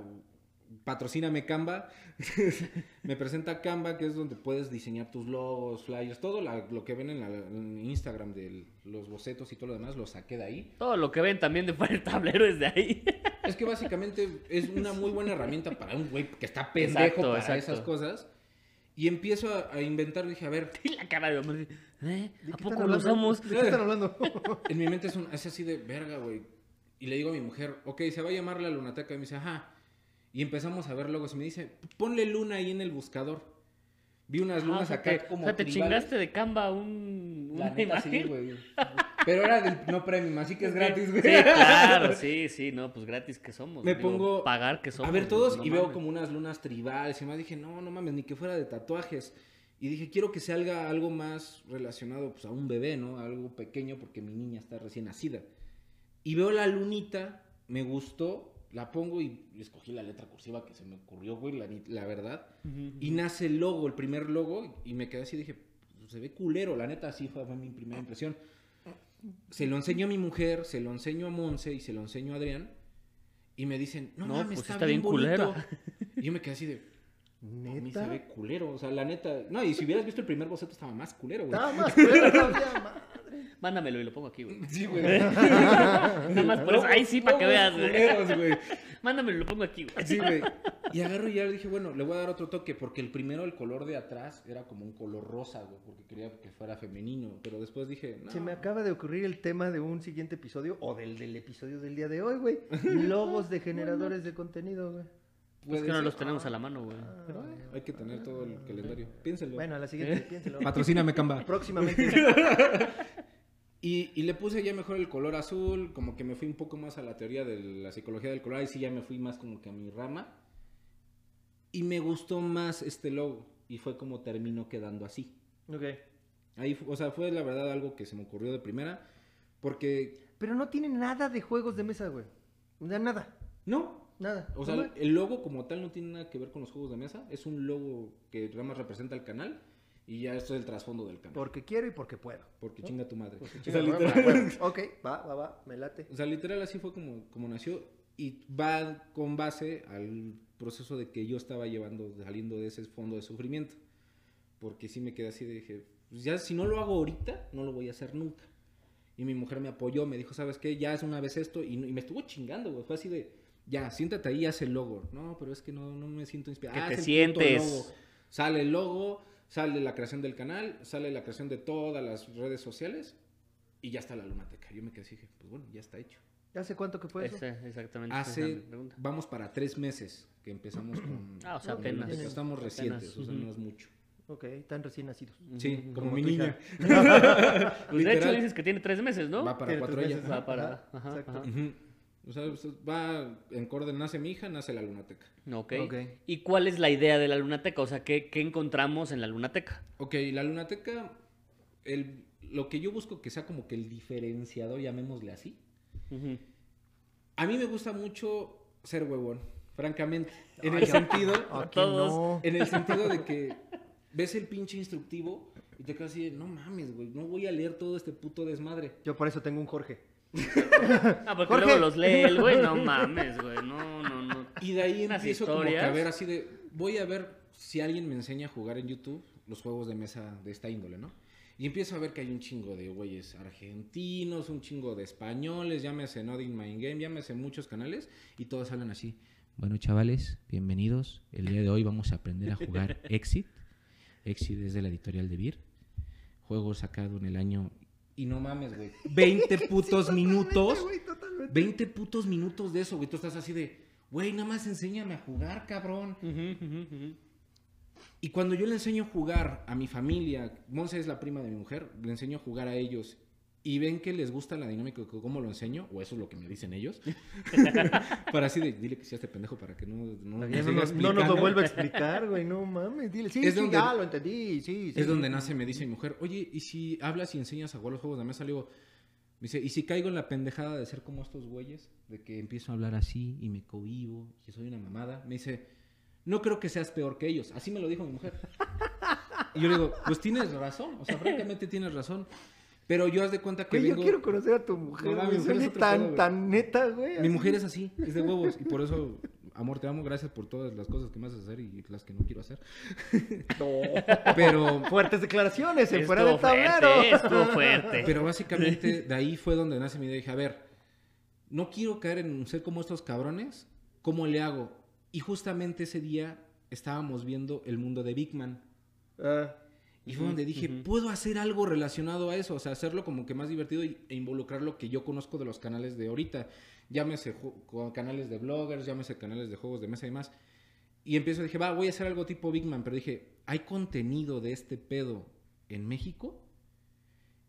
[SPEAKER 2] patrocíname Canva. me presenta Canva, que es donde puedes diseñar tus logos, flyers, todo la- lo que ven en, la- en Instagram de los bocetos y todo lo demás, lo saqué de ahí.
[SPEAKER 3] Todo lo que ven también de fuera del tablero es de ahí.
[SPEAKER 2] Es que básicamente es una muy buena herramienta para un güey que está pendejo
[SPEAKER 3] Exacto,
[SPEAKER 2] para
[SPEAKER 3] exacto.
[SPEAKER 2] esas cosas. Y empiezo a, a inventar, dije, a ver,
[SPEAKER 3] Y la cara de Omar. ¿Eh?
[SPEAKER 1] ¿De
[SPEAKER 3] ¿A
[SPEAKER 1] qué
[SPEAKER 3] poco lo usamos?
[SPEAKER 1] ¿De qué están hablando?
[SPEAKER 2] en mi mente es, un, es así de verga, güey. Y le digo a mi mujer, ok, se va a llamar la lunateca. Y me dice, ajá. Y empezamos a ver logos. Y me dice, ponle luna ahí en el buscador. Vi unas
[SPEAKER 3] Ah,
[SPEAKER 2] lunas
[SPEAKER 3] o sea,
[SPEAKER 2] acá
[SPEAKER 3] te,
[SPEAKER 2] como
[SPEAKER 3] o sea, te
[SPEAKER 2] tribales.
[SPEAKER 3] chingaste de Canva un,
[SPEAKER 2] La sí, güey. Pero era del no premium, así que es gratis, güey.
[SPEAKER 3] Sí, claro, sí, sí, no, pues gratis que somos.
[SPEAKER 2] Me
[SPEAKER 3] digo,
[SPEAKER 2] pongo
[SPEAKER 3] Pagar que somos.
[SPEAKER 2] a ver todos
[SPEAKER 3] no
[SPEAKER 2] y veo como unas lunas tribales y más dije, no, no mames, ni que fuera de tatuajes. Y dije, quiero que salga algo más relacionado pues, a un bebé, ¿no? Algo pequeño porque mi niña está recién nacida. Y veo la lunita, me gustó, la pongo y escogí la letra cursiva que se me ocurrió, güey, la, verdad. Y nace el logo, el primer logo, y me quedé así, dije, "Pues, se ve culero, la neta, así fue, fue mi primera impresión. Se lo enseño a mi mujer, se lo enseño a Monse y se lo enseño a Adrián. Y me dicen, no,
[SPEAKER 3] No,
[SPEAKER 2] mames,
[SPEAKER 3] pues
[SPEAKER 2] está,
[SPEAKER 3] está
[SPEAKER 2] bien,
[SPEAKER 3] bien culera.
[SPEAKER 2] Y yo me quedé así de, a mí se
[SPEAKER 1] ¿Neta?
[SPEAKER 2] ve culero. O sea, la neta. No, y si hubieras visto el primer boceto, estaba más culero, güey.
[SPEAKER 1] Estaba más culero todavía, madre.
[SPEAKER 3] Mándamelo y lo pongo aquí, güey.
[SPEAKER 2] Sí, güey.
[SPEAKER 3] Nada más por eso. Ahí sí, para que veas, güey. Mándamelo y lo pongo aquí, güey.
[SPEAKER 2] Sí, güey. Y agarro y ya le dije, bueno, le voy a dar otro toque, porque el primero, el color de atrás, era como un color rosa, güey, porque quería que fuera femenino. Pero después dije, no.
[SPEAKER 1] Se me acaba de ocurrir el tema de un siguiente episodio o del, del episodio del día de hoy, güey. Logos de generadores de contenido, güey.
[SPEAKER 3] Pues que no los tenemos a la mano, güey.
[SPEAKER 2] Pero, eh, hay que tener todo el calendario. Piénselo.
[SPEAKER 1] Bueno, a la siguiente, piénselo.
[SPEAKER 2] Patrocíname, Canva.
[SPEAKER 1] Próximamente.
[SPEAKER 2] Y, y le puse ya mejor el color azul, como que me fui un poco más a la teoría de la psicología del color, y sí ya me fui más como que a mi rama. Y me gustó más este logo, y fue como terminó quedando así.
[SPEAKER 1] ok.
[SPEAKER 2] Ahí, o sea, fue la verdad algo que se me ocurrió de primera, porque
[SPEAKER 1] Pero no tiene nada de juegos de mesa, güey. Sea, nada.
[SPEAKER 2] no,
[SPEAKER 1] Nada.
[SPEAKER 2] o sea, el logo como tal no tiene nada que ver con los juegos de mesa, es un logo que nada más representa el canal, y ya esto es el trasfondo del canal.
[SPEAKER 1] Porque quiero y porque puedo.
[SPEAKER 2] Porque chinga tu madre.
[SPEAKER 1] Porque
[SPEAKER 2] O
[SPEAKER 1] chinga,
[SPEAKER 2] sea, literal-
[SPEAKER 1] huevo. Ok, va, va, va, me late.
[SPEAKER 2] O sea, literal así fue como, como nació y va con base al proceso de que yo estaba llevando, saliendo de ese fondo de sufrimiento. Porque sí me quedé así, de dije, pues ya si no lo hago ahorita, no lo voy a hacer nunca. Y mi mujer me apoyó, me dijo, ¿sabes qué? Ya es una vez esto y, y me estuvo chingando, güey. Fue así de, ya, siéntate ahí y haz el logo. No, pero es que no, no me siento inspirado.
[SPEAKER 3] Que
[SPEAKER 2] "Ah,
[SPEAKER 3] te sientes.
[SPEAKER 2] logo". Sale el logo, sale la creación del canal, sale la creación de todas las redes sociales y ya está la lunateca. Yo me quedé así, dije, pues bueno, ya está hecho.
[SPEAKER 1] ¿Hace cuánto que fue eso?
[SPEAKER 3] Ese, exactamente.
[SPEAKER 2] Hace, vamos para tres meses que empezamos con...
[SPEAKER 3] Ah, o sea,
[SPEAKER 2] con
[SPEAKER 3] apenas.
[SPEAKER 2] lunateca. Estamos
[SPEAKER 3] Apenas,
[SPEAKER 2] recientes, o sea, no es mucho.
[SPEAKER 1] Ok, tan recién nacidos.
[SPEAKER 2] Sí, como,
[SPEAKER 1] como
[SPEAKER 2] mi niña.
[SPEAKER 3] Pues de hecho dices que tiene tres meses, ¿no?
[SPEAKER 2] Va para
[SPEAKER 1] Tiene
[SPEAKER 2] cuatro
[SPEAKER 1] meses,
[SPEAKER 3] Va para.
[SPEAKER 1] Ajá,
[SPEAKER 3] Ajá,
[SPEAKER 1] exacto.
[SPEAKER 3] ajá.
[SPEAKER 2] Ujú. O sea, pues, va en orden, nace mi hija, nace la lunateca.
[SPEAKER 3] Ok.
[SPEAKER 1] Ok.
[SPEAKER 3] ¿Y cuál es la idea de la lunateca? O sea, ¿qué, qué encontramos en la lunateca?
[SPEAKER 2] Ok, la lunateca, el, lo que yo busco que sea como que el diferenciador, llamémosle así. A mí me gusta mucho ser huevón, francamente. En
[SPEAKER 1] Ay,
[SPEAKER 2] el sentido,
[SPEAKER 3] todos.
[SPEAKER 1] no.
[SPEAKER 2] en el sentido de que ves el pinche instructivo y te quedas así de, no mames, güey, no voy a leer todo este puto desmadre.
[SPEAKER 1] Yo por eso tengo un Jorge.
[SPEAKER 3] Ah, porque
[SPEAKER 1] Jorge.
[SPEAKER 3] luego los lee el güey. No mames, güey. No, no, no.
[SPEAKER 2] Y de ahí empiezo como que a
[SPEAKER 3] historias.
[SPEAKER 2] ver así de, voy a ver si alguien me enseña a jugar en YouTube los juegos de mesa de esta índole, ¿no? Y empiezo a ver que hay un chingo de güeyes argentinos, un chingo de españoles, llámese Nodding Mind Game, llámese muchos canales, y todos hablan así. Bueno, chavales, bienvenidos. El día de hoy vamos a aprender a jugar Exit. Exit es de la editorial de Beer. Juego sacado en el año... Y no mames, güey. 20 putos minutos. 20 putos minutos de eso, güey. Tú estás así de, güey, nada más enséñame a jugar, cabrón. Y cuando yo le enseño a jugar a mi familia, Monse es la prima de mi mujer, le enseño a jugar a ellos y ven que les gusta la dinámica de cómo lo enseño, o eso es lo que me dicen ellos, para así de, dile que sea este pendejo para que no, no,
[SPEAKER 1] No, nos, no nos lo vuelva a explicar, güey, no mames, dile. Sí,
[SPEAKER 2] Es
[SPEAKER 1] sí,
[SPEAKER 2] donde-
[SPEAKER 1] ya lo entendí, sí, sí.
[SPEAKER 2] Es donde nace, me dice mi mujer, oye, ¿y si hablas y enseñas a jugar los juegos de mesa? Le digo, me dice, ¿y si caigo en la pendejada de ser como estos güeyes? De que empiezo a hablar así y me cohibo, que soy una mamada. Me dice, no creo que seas peor que ellos. Así me lo dijo mi mujer. Y yo le digo, pues tienes razón, o sea, francamente tienes razón. Pero yo haz de cuenta que
[SPEAKER 1] Güey, yo quiero conocer a tu mujer,
[SPEAKER 2] No, mi mujer es
[SPEAKER 1] tan,
[SPEAKER 2] pedo,
[SPEAKER 1] tan neta, güey.
[SPEAKER 2] Mi
[SPEAKER 1] así.
[SPEAKER 2] mujer es así, es de huevos. Y por eso, amor, te amo. Gracias por todas las cosas que me haces hacer y las que no quiero hacer. Pero
[SPEAKER 1] Fuertes declaraciones en fuera del
[SPEAKER 3] fuerte,
[SPEAKER 1] tablero.
[SPEAKER 3] estuvo fuerte.
[SPEAKER 2] Pero básicamente de ahí fue donde nace mi idea. Dije, a ver, no quiero caer en ser como estos cabrones. ¿Cómo le hago? Y justamente ese día estábamos viendo el mundo de Big Man.
[SPEAKER 1] Ah,
[SPEAKER 2] Y fue donde dije,
[SPEAKER 3] ujú.
[SPEAKER 2] puedo hacer algo relacionado a eso, o sea, hacerlo como que más divertido y- e involucrar lo que yo conozco de los canales de ahorita. Llámese canales de bloggers, llámese canales de juegos de mesa y más. Y empiezo, dije, va, voy a hacer algo tipo Big Man, pero dije, ¿hay contenido de este pedo en México?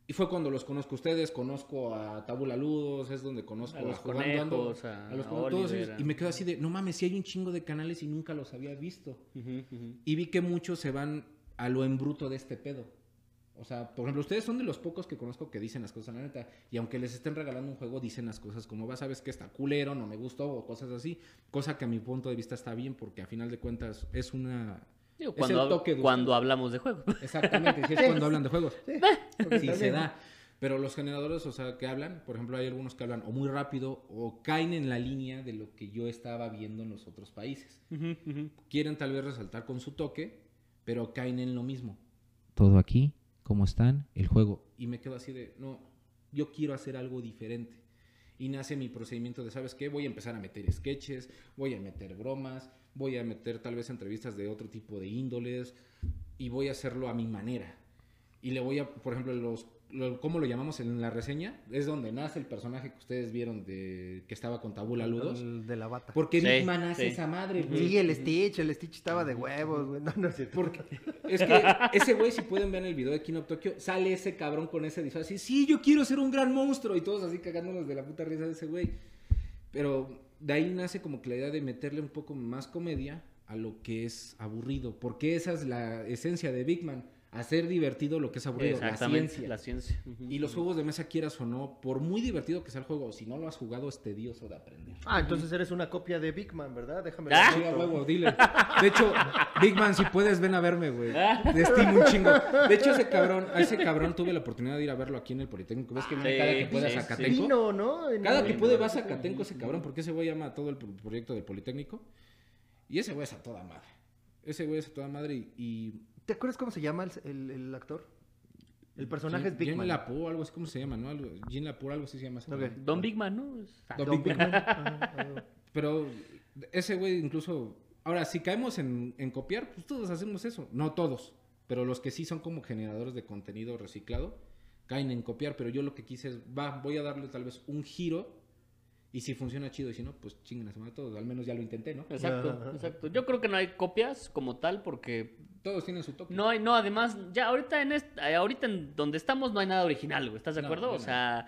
[SPEAKER 2] Y fue cuando los conozco a ustedes, conozco a Tabula Ludos, es donde conozco
[SPEAKER 3] A los Conejos, a-
[SPEAKER 2] los
[SPEAKER 3] a
[SPEAKER 2] conozco todos ellos,
[SPEAKER 3] a-
[SPEAKER 2] y me quedo así de, no mames, si hay un chingo de canales y nunca los había visto.
[SPEAKER 3] Ujú, ujú.
[SPEAKER 2] Y vi que muchos se van a lo embruto de este pedo. O sea, por ejemplo, ustedes son de los pocos que conozco que dicen las cosas la neta. Y aunque les estén regalando un juego, dicen las cosas como va, sabes que está culero, no me gustó, o cosas así. Cosa que a mi punto de vista está bien, porque a final de cuentas es una.
[SPEAKER 3] Digo,
[SPEAKER 2] Es
[SPEAKER 3] cuando,
[SPEAKER 2] el toque de
[SPEAKER 3] cuando hablamos de juego.
[SPEAKER 2] Exactamente, si es cuando hablan de juegos.
[SPEAKER 1] sí,
[SPEAKER 2] Sí, se da. Pero los generadores, o sea, que hablan, por ejemplo, hay algunos que hablan o muy rápido o caen en la línea de lo que yo estaba viendo en los otros países. Quieren tal vez resaltar con su toque, pero caen en lo mismo. Todo aquí, ¿cómo están? El juego. Y me quedo así de, no, yo quiero hacer algo diferente. Y nace mi procedimiento de, ¿sabes qué? Voy a empezar a meter sketches, voy a meter bromas, voy a meter tal vez entrevistas de otro tipo de índoles y voy a hacerlo a mi manera. Y le voy a, por ejemplo, los, lo- ¿cómo lo llamamos en la reseña? Es donde nace el personaje que ustedes vieron de que estaba con Tabula Ludos.
[SPEAKER 1] el de la bata.
[SPEAKER 2] Porque
[SPEAKER 3] Sí,
[SPEAKER 2] Big Man hace
[SPEAKER 3] sí.
[SPEAKER 2] esa madre, güey.
[SPEAKER 1] Sí, el Stitch, el Stitch estaba de huevos, güey. No, no es cierto.
[SPEAKER 2] Porque es que ese güey, si pueden ver en el video de Kino Tokyo, sale ese cabrón con ese disfraz así, sí, yo quiero ser un gran monstruo, y todos así cagándonos de la puta risa de ese güey. Pero de ahí nace como que la idea de meterle un poco más comedia a lo que es aburrido, porque esa es la esencia de Big Man, hacer divertido lo que es aburrido, la ciencia.
[SPEAKER 3] la ciencia.
[SPEAKER 2] Y los juegos de mesa, quieras o no, por muy divertido que sea el juego, si no lo has jugado, es tedioso de aprender.
[SPEAKER 1] Ah, entonces eres una copia de Big Man, ¿verdad? Déjame
[SPEAKER 3] Ah.
[SPEAKER 2] Sí, a
[SPEAKER 1] decirlo.
[SPEAKER 2] huevo, dile. De hecho, Big Man, si puedes, ven a verme, güey. Te estimo un chingo. De hecho, ese cabrón, a ese cabrón tuve la oportunidad de ir a verlo aquí en el Politécnico. ¿Ves que viene
[SPEAKER 3] Sí,
[SPEAKER 2] cada que puede a
[SPEAKER 3] sí, sí.
[SPEAKER 2] Zacatenco?
[SPEAKER 1] Vino, ¿no? En-
[SPEAKER 2] Cada que puede va a Zacatenco ese cabrón, porque ese güey ama a todo el pro- proyecto del Politécnico. Y ese güey es a toda madre. Ese güey es a toda madre y... y
[SPEAKER 1] ¿Te acuerdas cómo se llama el, el- el actor? El personaje es Big
[SPEAKER 2] Jean
[SPEAKER 1] Man.
[SPEAKER 2] Lapo, algo así como se llama, ¿no? Algo- Jean Lapo, algo así se llama.
[SPEAKER 3] Don Big Man, ¿no? Es-
[SPEAKER 2] Don
[SPEAKER 1] Don
[SPEAKER 2] Big
[SPEAKER 1] Big Man. Ajá.
[SPEAKER 2] Pero ese güey incluso... Ahora, si caemos en, en copiar, pues todos hacemos eso. No todos, pero los que sí son como generadores de contenido reciclado, caen en copiar. Pero yo lo que quise es, va, voy a darle tal vez un giro. Y si funciona chido, y si no, pues chinguen a su madre todos. Al menos ya lo intenté, ¿no?
[SPEAKER 3] Exacto,
[SPEAKER 1] Ajá.
[SPEAKER 3] exacto. Yo creo que no hay copias como tal porque
[SPEAKER 2] Todos tienen su toque.
[SPEAKER 3] no hay, no, además, ya ahorita en est- eh, ahorita en donde estamos no hay nada original, güey. ¿Estás de
[SPEAKER 2] No,
[SPEAKER 3] acuerdo? o
[SPEAKER 2] no.
[SPEAKER 3] sea,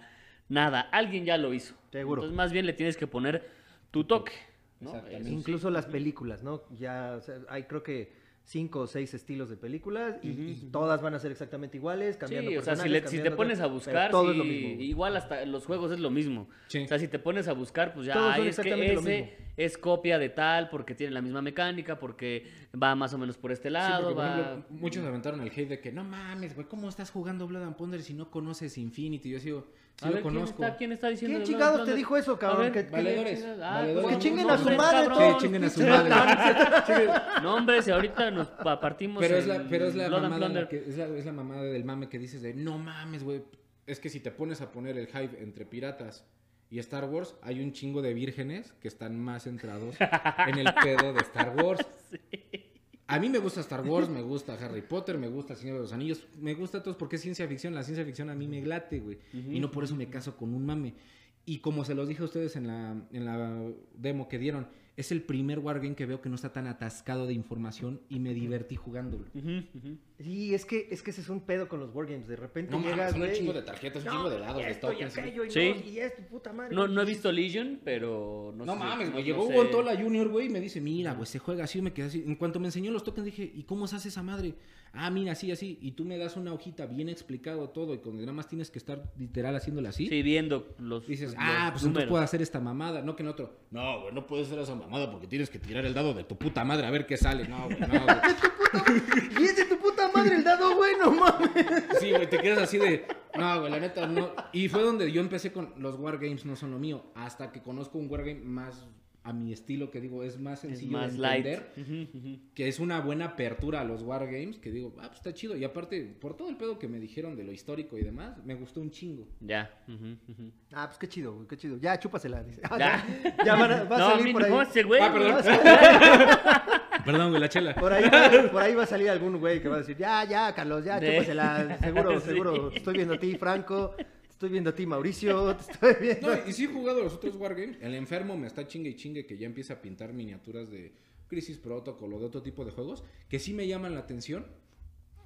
[SPEAKER 3] nada, alguien ya lo hizo.
[SPEAKER 1] Seguro.
[SPEAKER 3] Entonces, más bien le tienes que poner tu toque, ¿no? Sí.
[SPEAKER 1] Incluso las películas, ¿no? Ya o sea, hay creo que cinco o seis estilos de películas y, todas van a ser exactamente iguales, cambiando
[SPEAKER 3] Sí, o sea, si,
[SPEAKER 1] personajes,
[SPEAKER 3] le- si te pones a buscar,
[SPEAKER 1] todo
[SPEAKER 3] sí,
[SPEAKER 1] es lo mismo.
[SPEAKER 3] igual hasta los juegos es lo mismo.
[SPEAKER 2] Sí.
[SPEAKER 3] O sea, si te pones a buscar, pues ya,
[SPEAKER 1] Todos
[SPEAKER 3] ay, es que ese es copia de tal, porque tiene la misma mecánica, porque va más o menos por este
[SPEAKER 2] Sí,
[SPEAKER 3] lado,
[SPEAKER 2] porque, por
[SPEAKER 3] va...
[SPEAKER 2] ejemplo, muchos aventaron el hate de que no mames, güey, ¿cómo estás jugando Blood and Plunder si no conoces Infinity? Yo sigo, sí
[SPEAKER 3] A
[SPEAKER 2] lo
[SPEAKER 3] ver, ¿quién
[SPEAKER 2] conozco.
[SPEAKER 3] está, ¿quién está diciendo?
[SPEAKER 1] ¿Quién chingados te dijo eso, cabrón?
[SPEAKER 3] Ver,
[SPEAKER 1] Que-
[SPEAKER 2] Valedores,
[SPEAKER 3] Ah,
[SPEAKER 2] valedores.
[SPEAKER 3] pues
[SPEAKER 1] Que chinguen
[SPEAKER 3] no,
[SPEAKER 1] a su madre
[SPEAKER 3] cabrón.
[SPEAKER 1] todos.
[SPEAKER 2] Sí, chinguen a su madre.
[SPEAKER 3] No, hombre, si ahorita nos pa- partimos
[SPEAKER 2] Pero es la, pero es la mamada que, es la, es la mamada del mame que dices de no mames, güey. Es que si te pones a poner el hype entre piratas y Star Wars, hay un chingo de vírgenes que están más centrados en el pedo de Star Wars. A mí me gusta Star Wars, me gusta Harry Potter, me gusta Señor de los Anillos, me gusta todos porque es ciencia ficción. La ciencia ficción a mí me glate, güey. Y no por eso me caso con un mame. Y como se los dije a ustedes en la, en la demo que dieron, es el primer Wargame que veo que no está tan atascado de información y me divertí jugándolo.
[SPEAKER 3] Ujú.
[SPEAKER 1] Sí, es que, es que ese es un pedo con los wargames. De repente
[SPEAKER 2] No
[SPEAKER 1] llegas,
[SPEAKER 2] son un chingo
[SPEAKER 1] y-
[SPEAKER 2] de tarjetas, un
[SPEAKER 1] No,
[SPEAKER 2] chingo de dados,
[SPEAKER 1] y
[SPEAKER 2] de
[SPEAKER 1] y
[SPEAKER 2] tokens.
[SPEAKER 1] aquello, y
[SPEAKER 3] Sí.
[SPEAKER 1] no, y esto, puta madre.
[SPEAKER 3] No, no he visto Legion, pero no
[SPEAKER 2] No
[SPEAKER 3] sé.
[SPEAKER 2] mames, güey.
[SPEAKER 3] no
[SPEAKER 2] Llegó
[SPEAKER 3] sé.
[SPEAKER 2] Hugo Tola Junior, güey, y me dice, mira, güey, se juega así. Y me quedé así. En cuanto me enseñó los tokens, dije, ¿y cómo se hace esa madre? Ah, mira, así, así. Y tú me das una hojita bien explicado todo, y cuando nada más tienes que estar literal haciéndole así.
[SPEAKER 3] Sí, viendo los.
[SPEAKER 2] Dices,
[SPEAKER 3] los
[SPEAKER 2] ah, pues entonces
[SPEAKER 3] números.
[SPEAKER 2] puedo hacer esta mamada. No que en otro. No, güey, no puedes hacer esa mamada porque tienes que tirar el dado de tu puta madre a ver qué sale. No, güey, no, güey.
[SPEAKER 1] Y es de tu puta madre el dado bueno, mames.
[SPEAKER 2] Sí, güey, te quedas así de. No, güey, la neta no. Y fue donde yo empecé con los wargames, no son lo mío. Hasta que conozco un wargame más a mi estilo, que digo, es más
[SPEAKER 3] Es
[SPEAKER 2] sencillo
[SPEAKER 3] más
[SPEAKER 2] de
[SPEAKER 3] light.
[SPEAKER 2] entender. Que es una buena apertura a los wargames, que digo, ah, pues está chido. Y aparte, por todo el pedo que me dijeron de lo histórico y demás, me gustó un chingo.
[SPEAKER 3] Ya.
[SPEAKER 1] Ah, pues qué chido, güey, qué chido. Ya, chúpasela, dice. Ah,
[SPEAKER 3] Ya.
[SPEAKER 1] ya. Ya van a- va a
[SPEAKER 3] no,
[SPEAKER 1] salir por ahí.
[SPEAKER 3] no, ese güey.
[SPEAKER 2] Ah, perdón.
[SPEAKER 1] Salir-
[SPEAKER 2] güey, la chela.
[SPEAKER 1] Por ahí, va, por ahí va a salir algún güey que va a decir, ya, ya, Carlos, ya,
[SPEAKER 3] De-
[SPEAKER 1] chúpasela. Seguro,
[SPEAKER 3] Sí.
[SPEAKER 1] seguro. Te estoy viendo a ti, Franco. Estoy viendo a ti, Mauricio. Te estoy viendo.
[SPEAKER 2] No, y sí he jugado los otros wargames. El enfermo me está chingue y chingue que ya empieza a pintar miniaturas de Crisis Protocol o de otro tipo de juegos que sí me llaman la atención.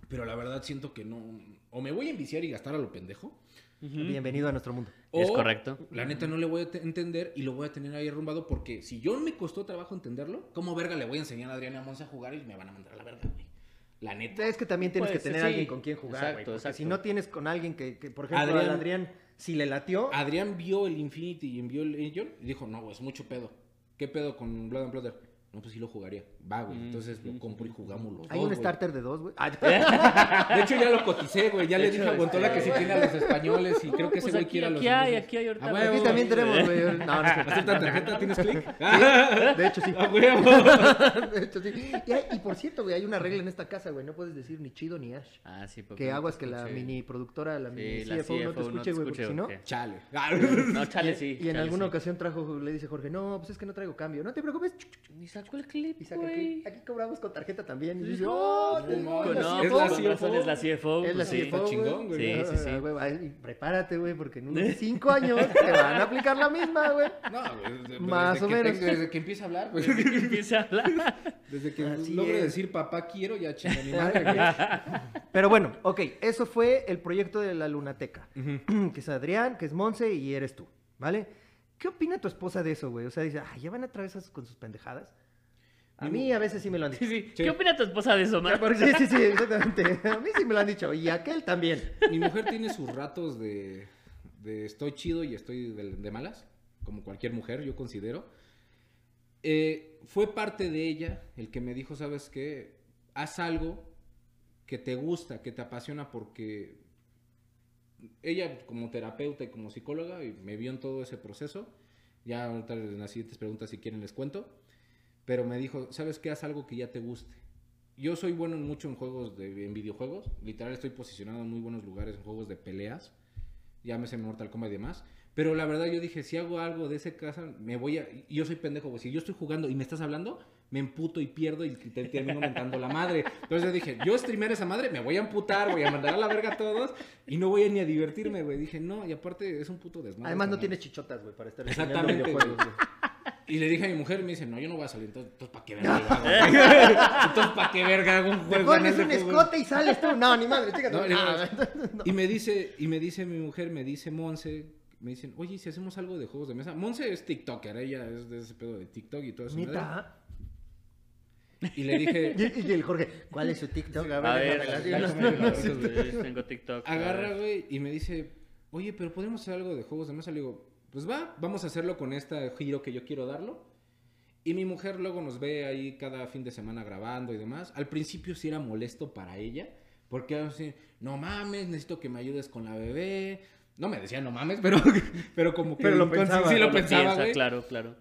[SPEAKER 2] Pero la verdad siento que no. O me voy a enviciar y gastar a lo pendejo.
[SPEAKER 1] Bienvenido a nuestro mundo.
[SPEAKER 3] Es correcto.
[SPEAKER 2] La neta no le voy a te- entender y lo voy a tener ahí arrumbado porque si yo me costó trabajo entenderlo, ¿cómo verga le voy a enseñar a Adriana Monza a jugar y me van a mandar a la verga, güey? La neta.
[SPEAKER 1] Es que también tienes
[SPEAKER 3] Pues,
[SPEAKER 1] que tener
[SPEAKER 3] sí.
[SPEAKER 1] alguien con quien jugar,
[SPEAKER 3] Exacto,
[SPEAKER 1] güey. Porque
[SPEAKER 3] exacto.
[SPEAKER 1] si no tienes con alguien que, que, por ejemplo,
[SPEAKER 2] Adrián-
[SPEAKER 1] si le latió,
[SPEAKER 2] Adrián vio el Infinity y envió el Legion y dijo, no, güey, es mucho pedo. ¿Qué pedo con Blood and Brother? No, pues sí lo jugaría. Va, güey. Entonces lo compro y jugamos los
[SPEAKER 1] hay
[SPEAKER 2] dos,
[SPEAKER 1] un
[SPEAKER 2] güey.
[SPEAKER 1] starter de dos, güey. Ah,
[SPEAKER 2] De hecho, ya lo coticé, güey. Ya
[SPEAKER 3] De
[SPEAKER 2] le
[SPEAKER 3] hecho,
[SPEAKER 2] dije a Guantola que sí tiene a los españoles y creo que
[SPEAKER 3] pues
[SPEAKER 2] ese güey quiere a los
[SPEAKER 3] aquí hay, aquí hay ahorita
[SPEAKER 2] A
[SPEAKER 3] los-
[SPEAKER 2] huevo.
[SPEAKER 1] Aquí también tenemos, güey. No, no.
[SPEAKER 2] ¿Aceptas tarjeta? ¿Tienes clic?
[SPEAKER 1] De hecho, sí.
[SPEAKER 2] A huevo.
[SPEAKER 1] De hecho, sí. Y, hay- y por cierto, güey, hay una regla en esta casa, güey. No puedes decir ni chido ni ash.
[SPEAKER 3] Ah, sí, porque
[SPEAKER 1] Que aguas que la mini productora, la
[SPEAKER 3] Sí,
[SPEAKER 1] mini
[SPEAKER 3] la
[SPEAKER 1] CFO, no te escuche, güey, porque si no.
[SPEAKER 2] Chale.
[SPEAKER 3] No, chale, sí.
[SPEAKER 1] Y en alguna ocasión trajo, le dice Jorge, no, pues es que no traigo cambio. No te preocupes.
[SPEAKER 3] Ni sacó el clip,
[SPEAKER 1] Y saca
[SPEAKER 3] güey.
[SPEAKER 1] Aquí. Aquí cobramos con tarjeta también. Y
[SPEAKER 3] Sí,
[SPEAKER 1] dice,
[SPEAKER 3] no,
[SPEAKER 1] oh,
[SPEAKER 2] no
[SPEAKER 3] No,
[SPEAKER 2] es
[SPEAKER 1] CFO".
[SPEAKER 2] la
[SPEAKER 3] con
[SPEAKER 2] CFO.
[SPEAKER 3] razón es la CFO.
[SPEAKER 1] Es la
[SPEAKER 3] pues sí.
[SPEAKER 1] CFO,
[SPEAKER 2] chingón,
[SPEAKER 1] güey.
[SPEAKER 3] Sí, sí, sí.
[SPEAKER 1] Ah, güey, ay, prepárate, güey, porque en unos cinco años te van a aplicar la misma, güey.
[SPEAKER 2] No, güey. desde-
[SPEAKER 1] Más o
[SPEAKER 2] que
[SPEAKER 1] menos.
[SPEAKER 2] desde que empiece a hablar, güey.
[SPEAKER 3] Desde que empieza a hablar.
[SPEAKER 2] Desde que
[SPEAKER 1] Así
[SPEAKER 2] logre
[SPEAKER 1] es.
[SPEAKER 2] decir papá quiero, ya chinga mi madre, güey.
[SPEAKER 1] Pero bueno, ok, eso fue el proyecto de la Lunateca. Que es Adrián, que es Monse y eres tú, ¿vale? ¿Qué opina tu esposa de eso, güey? O sea, dice, ay, ya van a traer esas con sus pendejadas. A mí a veces sí me lo han dicho.
[SPEAKER 3] Sí, sí.
[SPEAKER 2] Sí.
[SPEAKER 3] ¿Qué opina tu esposa de eso,
[SPEAKER 1] porque- Sí, sí, sí, exactamente. A mí sí me lo han dicho. Y aquel también.
[SPEAKER 2] Mi mujer tiene sus ratos de, de estoy chido y estoy de, de malas, como cualquier mujer, yo considero. Eh, fue parte de ella el que me dijo, ¿sabes qué? Haz algo que te gusta, que te apasiona, porque ella como terapeuta y como psicóloga y me vio en todo ese proceso. Ya ahorita en las siguientes preguntas, si quieren, les cuento. Pero me dijo, ¿sabes qué? Haz algo que ya te guste. Yo soy bueno en mucho en juegos, de, en videojuegos. Literal estoy posicionado en muy buenos lugares en juegos de peleas. Llámese Mortal Kombat y demás. Pero la verdad yo dije, si hago algo de ese casa, me voy a... Yo soy pendejo, güey. Si yo estoy jugando y me estás hablando, me emputo y pierdo y te termino mentando la madre. Entonces yo dije, yo streamer esa madre, me voy a amputar, voy a mandar a la verga a todos y no voy a ni a divertirme, güey. Dije, no, y aparte es un puto desmadre.
[SPEAKER 1] Además, no tienes chichotas, güey, para estar
[SPEAKER 2] Exactamente,
[SPEAKER 1] videojuegos,
[SPEAKER 2] güey. Y le dije a mi mujer, y me dice, no, yo no voy a salir, entonces, ¿para qué verga entonces, ¿para qué verga hago un
[SPEAKER 1] Te
[SPEAKER 2] juego?
[SPEAKER 1] pones
[SPEAKER 2] anal de
[SPEAKER 1] un
[SPEAKER 2] juego?
[SPEAKER 1] escote y sales tú. No, ni madre, chécate.
[SPEAKER 2] No, ni
[SPEAKER 1] Ah,
[SPEAKER 2] madre.
[SPEAKER 1] no.
[SPEAKER 2] Y me dice, y me dice mi mujer, me dice Monse, me dicen, oye, ¿y si hacemos algo de juegos de mesa. Monse es TikToker, ella es de ese pedo de TikTok y todo eso.
[SPEAKER 1] Neta.
[SPEAKER 2] Y le dije,
[SPEAKER 1] Y, y el Jorge, ¿cuál es su TikTok?
[SPEAKER 3] A ver, tengo TikTok.
[SPEAKER 2] agarra, güey, y me dice, oye, pero podemos hacer algo de juegos de mesa. Le digo, pues va, vamos a hacerlo con este giro que yo quiero darlo. Y mi mujer luego nos ve ahí cada fin de semana grabando y demás. Al principio sí era molesto para ella, porque así, no mames, necesito que me ayudes con la bebé. No me decía no mames, pero, pero como que
[SPEAKER 1] Pero lo pensaba.
[SPEAKER 2] sí lo
[SPEAKER 3] Lo
[SPEAKER 2] pensaba,
[SPEAKER 3] piensa. Claro, claro.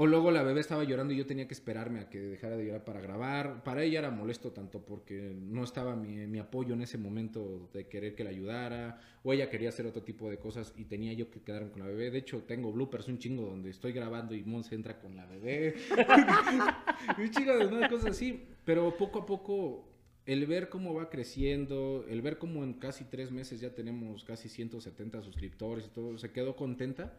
[SPEAKER 2] O luego la bebé estaba llorando y yo tenía que esperarme a que dejara de llorar para grabar. Para ella era molesto tanto porque no estaba mi, mi apoyo en ese momento de querer que la ayudara. O ella quería hacer otro tipo de cosas y tenía yo que quedarme con la bebé. De hecho, tengo bloopers un chingo donde estoy grabando y Monse entra con la bebé. un chingo de unas cosas así. Pero poco a poco, el ver cómo va creciendo, el ver cómo en casi tres meses ya tenemos casi 170 suscriptores y todo, se quedó contenta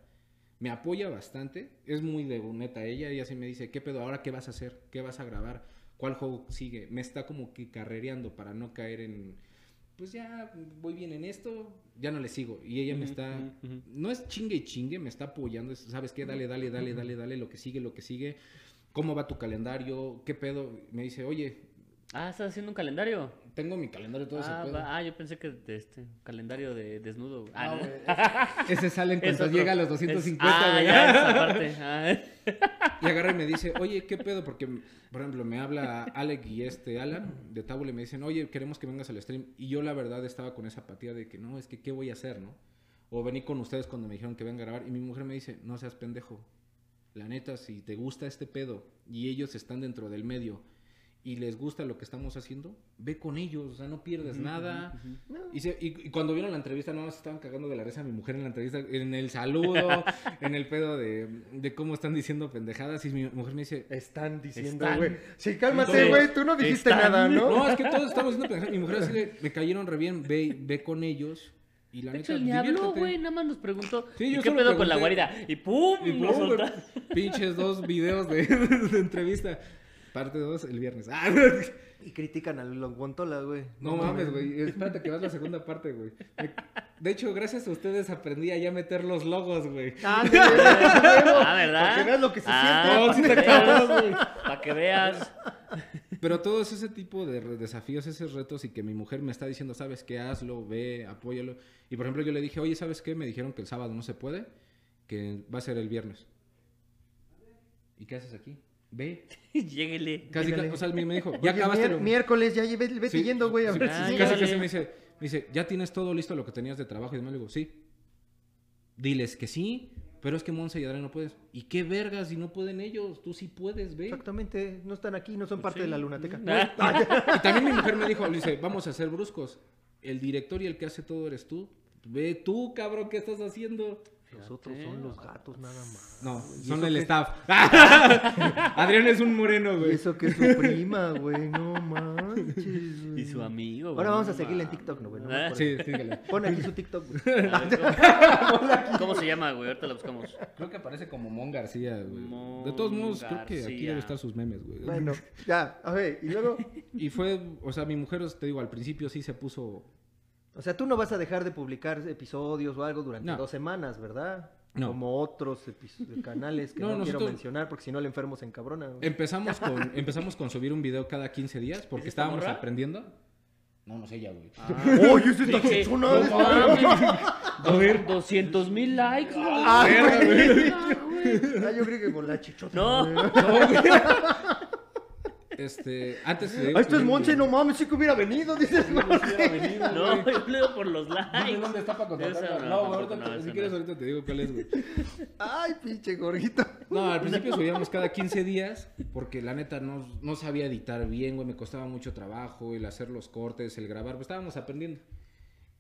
[SPEAKER 2] Me apoya bastante. Es muy de neta ella. Ella sí me dice, ¿qué pedo? ¿Ahora qué vas a hacer? ¿Qué vas a grabar? ¿Cuál juego sigue? Me está como que carrereando para no caer en... Pues ya voy bien en esto, ya no le sigo. Y ella me está... No es chingue y chingue, me está apoyando. es, ¿Sabes qué? Dale, dale, dale, dale, dale, lo que sigue, lo que sigue. ¿Cómo va tu calendario? ¿Qué pedo? Me dice, oye,
[SPEAKER 3] Ah, ¿estás haciendo un calendario?
[SPEAKER 2] tengo mi calendario todo
[SPEAKER 3] Ah,
[SPEAKER 2] ese pedo.
[SPEAKER 3] va- ah, yo pensé que de este calendario de desnudo. Ah, no.
[SPEAKER 2] güey, Ese sale en
[SPEAKER 3] Es
[SPEAKER 2] cuanto llega a los
[SPEAKER 3] Es-
[SPEAKER 2] 250,
[SPEAKER 3] ah,
[SPEAKER 2] güey.
[SPEAKER 3] ya, esa parte. Ah.
[SPEAKER 2] Y agarra y me dice, oye, ¿qué pedo? Porque, por ejemplo, me habla Alec y este Alan de Tabule y me dicen, oye, queremos que vengas al stream. Y yo, la verdad, estaba con esa apatía de que, no, es que, ¿qué voy a hacer, no? O vení con ustedes cuando me dijeron que vengan a grabar. Y mi mujer me dice, no seas pendejo. La neta, si te gusta este pedo y ellos están dentro del medio y les gusta lo que estamos haciendo, ve con ellos, o sea, no pierdes nada. Y, se- y- y cuando vieron la entrevista, no, se estaban cagando de la risa a mi mujer en la entrevista, en el saludo, en el pedo de, de cómo están diciendo pendejadas. Y mi mujer me dice,
[SPEAKER 1] Están diciendo, güey. Sí, cálmate, güey. Tú no dijiste
[SPEAKER 3] Están.
[SPEAKER 1] nada, ¿no?
[SPEAKER 2] no, es que todos estamos diciendo pendejadas. Mi mujer así de, me cayeron re bien, ve, ve con ellos. Y la
[SPEAKER 3] De
[SPEAKER 2] neta,
[SPEAKER 3] hecho, ni habló,
[SPEAKER 2] diviértete".
[SPEAKER 3] güey, nada más nos preguntó.
[SPEAKER 2] Sí,
[SPEAKER 3] ¿Y
[SPEAKER 2] yo
[SPEAKER 3] qué pedo con la guarida? Y ¡pum!
[SPEAKER 2] Y pum,
[SPEAKER 3] soltaron.
[SPEAKER 2] pinches dos videos de, de entrevista. Parte 2 el viernes. Ah,
[SPEAKER 1] Y critican al Longuantola, güey.
[SPEAKER 2] No mames, güey. Espérate que vas la segunda parte, güey. Me- De hecho, gracias a ustedes aprendí a ya meter los logos, güey.
[SPEAKER 1] Ah, güey, ah,
[SPEAKER 3] Ah, ¿verdad?
[SPEAKER 1] Para que veas lo que se
[SPEAKER 3] Ah,
[SPEAKER 2] siente.
[SPEAKER 3] para que
[SPEAKER 2] No, sí te
[SPEAKER 3] veas, Para que veas.
[SPEAKER 2] Pero todos ese tipo de desafíos, esos retos y que mi mujer me está diciendo, ¿sabes qué? Hazlo, ve, apóyalo. Y por ejemplo, yo le dije, oye, ¿sabes qué? Me dijeron que el sábado no se puede, que va a ser el viernes. ¿Y qué haces aquí? Ve.
[SPEAKER 3] Lléguele.
[SPEAKER 2] Casi, ca- o sea, me me dijo, ya
[SPEAKER 1] Oye,
[SPEAKER 2] acabaste
[SPEAKER 1] mier-
[SPEAKER 2] lo...
[SPEAKER 1] miércoles, ya vete, vete
[SPEAKER 2] Sí,
[SPEAKER 1] yendo, güey. a
[SPEAKER 2] sí,
[SPEAKER 1] ver si
[SPEAKER 2] casi, casi me dice, me dice, ¿ya tienes todo listo lo que tenías de trabajo? Y demás le digo, sí. Diles que sí, pero es que Monse y Adrián no puedes. ¿Y qué vergas si no pueden ellos? Tú sí puedes, ve.
[SPEAKER 1] Exactamente, no están aquí, no son parte
[SPEAKER 3] sí.
[SPEAKER 1] de la lunateca.
[SPEAKER 2] Y también mi mujer me dijo, le dice, vamos a ser bruscos. El director y el que hace todo eres tú. Ve tú, cabrón, ¿qué estás haciendo?
[SPEAKER 1] Los otros son los gatos nada más.
[SPEAKER 2] No,
[SPEAKER 1] ¿Y
[SPEAKER 2] son el staff. Adrián es un moreno, güey.
[SPEAKER 1] eso que es su prima, güey, no manches. güey.
[SPEAKER 3] Y su amigo.
[SPEAKER 1] Ahora
[SPEAKER 3] güey,
[SPEAKER 1] vamos a seguirle en. TikTok, ¿no, güey? No
[SPEAKER 3] Ah,
[SPEAKER 2] Sí, síguele.
[SPEAKER 1] Pon aquí su TikTok, güey.
[SPEAKER 3] Ver, ¿Cómo, ¿Cómo se llama, güey? Ahorita lo buscamos.
[SPEAKER 2] Creo que aparece como Mon García, güey.
[SPEAKER 3] Mon
[SPEAKER 2] De todos modos, creo que aquí
[SPEAKER 3] García.
[SPEAKER 2] debe estar sus memes, güey.
[SPEAKER 1] Bueno, ya, a ver, y luego,
[SPEAKER 2] Y fue, o sea, mi mujer, te digo, al principio sí se puso...
[SPEAKER 1] o sea, tú no vas a dejar de publicar episodios o algo durante
[SPEAKER 2] No.
[SPEAKER 1] dos semanas, ¿verdad?
[SPEAKER 2] No.
[SPEAKER 1] Como otros canales que
[SPEAKER 2] No,
[SPEAKER 1] no, quiero mencionar porque si no el enfermo se encabrona. güey.
[SPEAKER 2] Empezamos con, empezamos con subir un video cada 15 días porque
[SPEAKER 3] ¿Es esta
[SPEAKER 2] estábamos
[SPEAKER 3] morra?
[SPEAKER 2] aprendiendo. No, no sé ella, güey.
[SPEAKER 1] ¡Oye, ese está
[SPEAKER 3] mames, dos- 200 mil likes. güey.
[SPEAKER 1] Ah, güey. Ah, yo creo que con la chichota.
[SPEAKER 3] No.
[SPEAKER 1] güey.
[SPEAKER 2] No, güey. Este, antes de...
[SPEAKER 1] Ah, esto es Monse, no mames, sí que hubiera venido, dices. güey.
[SPEAKER 3] No, yo leo por los
[SPEAKER 2] Dime
[SPEAKER 3] likes.
[SPEAKER 2] dónde está para
[SPEAKER 3] Esa
[SPEAKER 2] contratarla.
[SPEAKER 3] no,
[SPEAKER 2] No, güey, ahorita,
[SPEAKER 3] no,
[SPEAKER 2] si
[SPEAKER 3] no.
[SPEAKER 2] quieres ahorita te digo cuál es, güey.
[SPEAKER 1] Ay, pinche gorrito.
[SPEAKER 2] No, al principio subíamos cada 15 días porque la neta no, no sabía editar bien, güey, me costaba mucho trabajo el hacer los cortes, el grabar, pues estábamos aprendiendo.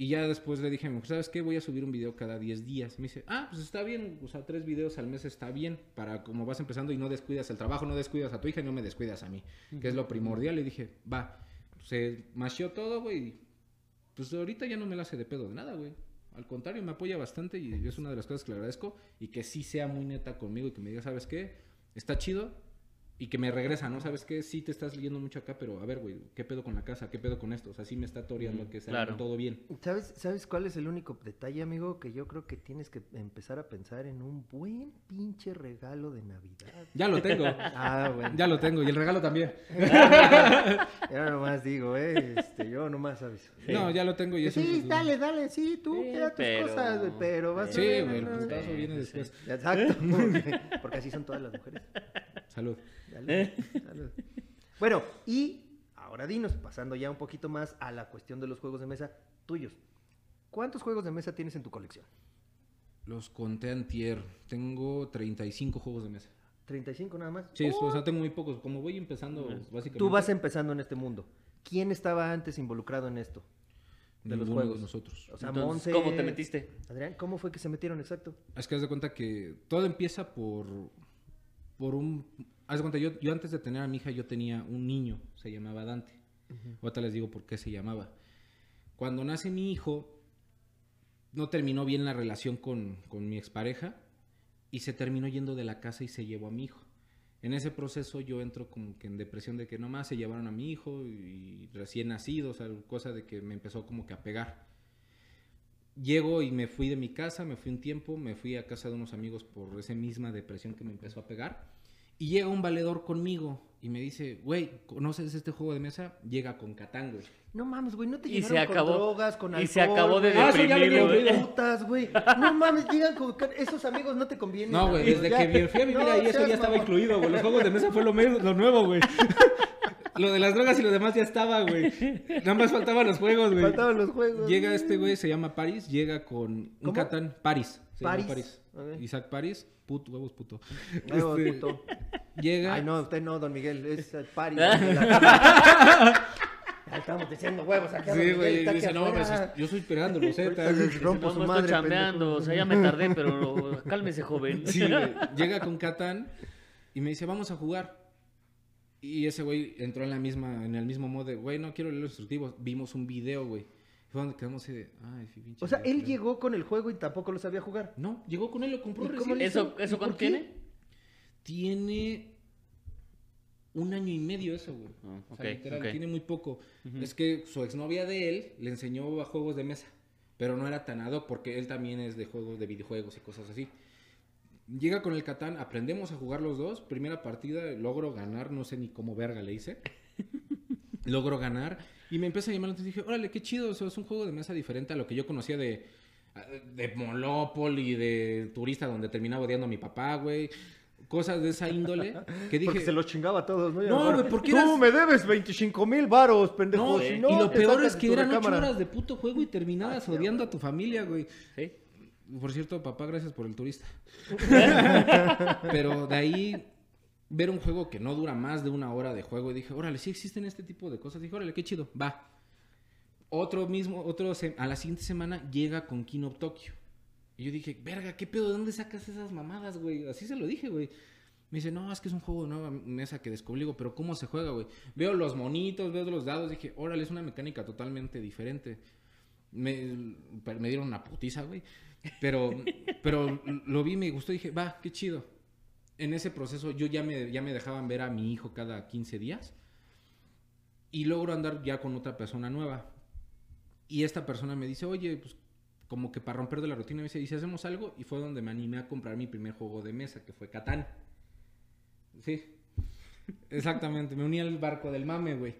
[SPEAKER 2] Y ya después le dije a mi mujer, ¿sabes qué? Voy a subir un video cada 10 días. Me dice, ah, pues está bien, o sea, tres videos al mes está bien para como vas empezando y no descuidas el trabajo, no descuidas a tu hija y no me descuidas a mí, que es lo primordial. Y dije, va, se macheó todo, güey. Pues ahorita ya no me la hace de pedo de nada, güey. Al contrario, me apoya bastante y es una de las cosas que le agradezco. Y que sí sea muy neta conmigo y que me diga, ¿sabes qué? Está chido. Y que me regresa, ¿no? ¿Sabes qué? Sí te estás leyendo mucho acá, pero a ver, güey, ¿qué pedo con la casa? ¿Qué pedo con esto? O sea, sí me está toreando que sea
[SPEAKER 3] claro.
[SPEAKER 2] todo bien.
[SPEAKER 1] ¿Sabes, ¿Sabes cuál es el único detalle, amigo? Que yo creo que tienes que empezar a pensar en un buen pinche regalo de Navidad.
[SPEAKER 2] Ya lo tengo.
[SPEAKER 1] Ah, bueno.
[SPEAKER 2] ya lo tengo. Y el regalo también.
[SPEAKER 1] Ya nomás digo, eh. Este, yo nomás aviso.
[SPEAKER 3] Sí.
[SPEAKER 2] No, ya lo tengo y.
[SPEAKER 1] Sí, dale, dale, sí, tú,
[SPEAKER 3] Sí,
[SPEAKER 1] queda tus
[SPEAKER 3] pero-
[SPEAKER 1] cosas, güey, pero vas
[SPEAKER 2] Sí,
[SPEAKER 1] a ver,
[SPEAKER 2] güey, el putazo viene
[SPEAKER 3] Sí,
[SPEAKER 2] después.
[SPEAKER 1] Exacto, porque, porque así son todas las mujeres.
[SPEAKER 2] Salud.
[SPEAKER 1] Dale, salud. Bueno, y ahora dinos, pasando ya un poquito más a la cuestión de los juegos de mesa tuyos. ¿Cuántos juegos de mesa tienes en tu colección?
[SPEAKER 2] Los conté antier. Tengo 35 juegos de mesa.
[SPEAKER 1] 35 nada más.
[SPEAKER 2] Sí,
[SPEAKER 1] Oh,
[SPEAKER 2] o sea, tengo muy pocos. Como voy empezando, básicamente.
[SPEAKER 1] Tú vas empezando en este mundo. ¿Quién estaba antes involucrado en esto? de los juegos.
[SPEAKER 2] de nosotros.
[SPEAKER 1] O sea,
[SPEAKER 3] Entonces,
[SPEAKER 1] Monse...
[SPEAKER 3] ¿Cómo te metiste?
[SPEAKER 1] Adrián, ¿cómo fue que se metieron exacto?
[SPEAKER 2] Es que haz de cuenta que todo empieza por, por un... Haz cuenta, yo, yo antes de tener a mi hija, yo tenía un niño, se llamaba Dante. Ahorita les digo por qué se llamaba. Cuando nace mi hijo, no terminó bien la relación con, con mi expareja y se terminó yendo de la casa y se llevó a mi hijo. En ese proceso yo entro como que en depresión de que nomás se llevaron a mi hijo y recién nacido, o sea, cosa de que me empezó como que a pegar. Llego y me fui de mi casa, me fui un tiempo, me fui a casa de unos amigos por esa misma depresión que me empezó a pegar. Y llega un valedor conmigo y me dice, güey, ¿conoces este juego de mesa? Llega con Catán, güey.
[SPEAKER 1] No mames, güey, no te
[SPEAKER 3] Y
[SPEAKER 1] llegaron
[SPEAKER 3] se acabó-
[SPEAKER 1] con drogas, con
[SPEAKER 3] y
[SPEAKER 1] alcohol.
[SPEAKER 3] se acabó de
[SPEAKER 1] güey.
[SPEAKER 2] Ah,
[SPEAKER 3] deprimido, güey.
[SPEAKER 1] putas, güey. No mames, llegan con... Esos amigos no te convienen.
[SPEAKER 2] No, güey, desde
[SPEAKER 1] ya.
[SPEAKER 2] que vi- fui a vivir
[SPEAKER 1] No
[SPEAKER 2] ahí eso ya estaba incluido, güey. Los juegos de mesa fue lo, me- lo nuevo, güey. lo de las drogas y lo demás ya estaba, güey. Nada más faltaban los juegos, güey.
[SPEAKER 1] Faltaban los juegos.
[SPEAKER 2] Llega este güey, se llama Paris, llega con un
[SPEAKER 1] ¿Cómo?
[SPEAKER 2] Catán, Paris. Se llama
[SPEAKER 1] Paris.
[SPEAKER 2] Isaac Paris, puto, huevos puto.
[SPEAKER 1] Huevos,
[SPEAKER 2] Este,
[SPEAKER 1] puto.
[SPEAKER 2] Llega.
[SPEAKER 1] Ay, no, usted no, don Miguel, es el Paris. estamos diciendo huevos don
[SPEAKER 2] Sí, güey,
[SPEAKER 1] aquí
[SPEAKER 2] dice, no, mames, yo estoy esperando, lo sé.
[SPEAKER 1] Ahorita
[SPEAKER 2] tal".
[SPEAKER 1] les rompo
[SPEAKER 3] No,
[SPEAKER 1] su
[SPEAKER 3] no
[SPEAKER 1] madre,
[SPEAKER 3] estoy chambeando,
[SPEAKER 1] pendejo.
[SPEAKER 3] o sea, ya me tardé, pero cálmese, joven.
[SPEAKER 2] Sí, güey. Llega con Catán y me dice, vamos a jugar. Y ese güey entró en la misma, en el mismo modo de, güey, no quiero leer los instructivos. Vimos un video, güey. Fue donde quedamos así de, ay, pinche
[SPEAKER 1] O sea, él
[SPEAKER 2] video".
[SPEAKER 1] llegó con el juego y tampoco lo sabía jugar.
[SPEAKER 2] No, llegó con él, lo compró
[SPEAKER 1] ¿Y cómo
[SPEAKER 2] recién.
[SPEAKER 3] ¿Eso, eso cuánto tiene?
[SPEAKER 2] Tiene un año y medio eso, güey.
[SPEAKER 3] Ah,
[SPEAKER 2] O sea, literal, tiene muy poco. Es que su exnovia de él le enseñó a juegos de mesa, pero no era tan ad hoc porque él también es de juegos de videojuegos y cosas así. Llega con el Catán, aprendemos a jugar los dos. Primera partida, logro ganar, no sé ni cómo verga le hice. logro ganar y me empieza a llamar la atención. Dije, órale, qué chido, o sea, es un juego de mesa diferente a lo que yo conocía de, de Monopoly, de turista donde terminaba odiando a mi papá, güey. Cosas de esa índole que dije...
[SPEAKER 1] Porque se los chingaba a todos, ¿no? Y
[SPEAKER 2] No, güey, ¿por qué
[SPEAKER 1] Tú
[SPEAKER 2] eras-
[SPEAKER 1] me debes 25 mil varos, pendejo.
[SPEAKER 2] No,
[SPEAKER 1] si
[SPEAKER 2] y
[SPEAKER 1] no,
[SPEAKER 2] lo
[SPEAKER 1] te
[SPEAKER 2] peor es
[SPEAKER 1] de
[SPEAKER 2] que eran ocho horas de puto juego y terminabas odiando a tu familia, güey.
[SPEAKER 3] Sí.
[SPEAKER 2] Por cierto, papá, gracias por el turista. Pero de ahí ver un juego que no dura más de una hora de juego y dije, órale, sí existen este tipo de cosas. Dije, órale, qué chido, va. Otro mismo, otro, a la siguiente semana llega con King of Tokyo. Y yo dije, verga, ¿qué pedo? ¿De dónde sacas esas mamadas, güey? Así se lo dije, güey. Me dice, no, es que es un juego de nueva mesa que descubrí. Digo, pero ¿cómo se juega, güey? Veo los monitos, veo los dados. Dije, órale, es una mecánica totalmente diferente. Me, me dieron una putiza, güey. Pero, pero lo vi, me gustó. Dije, va, qué chido. En ese proceso yo ya me, ya me dejaban ver a mi hijo cada 15 días. Y logro andar ya con otra persona nueva. Y esta persona me dice, oye, pues como que para romper de la rutina, me dice, ¿y si hacemos algo? Y fue donde me animé a comprar mi primer juego de mesa, que fue Catán. Sí, exactamente, me uní al barco del mame, güey.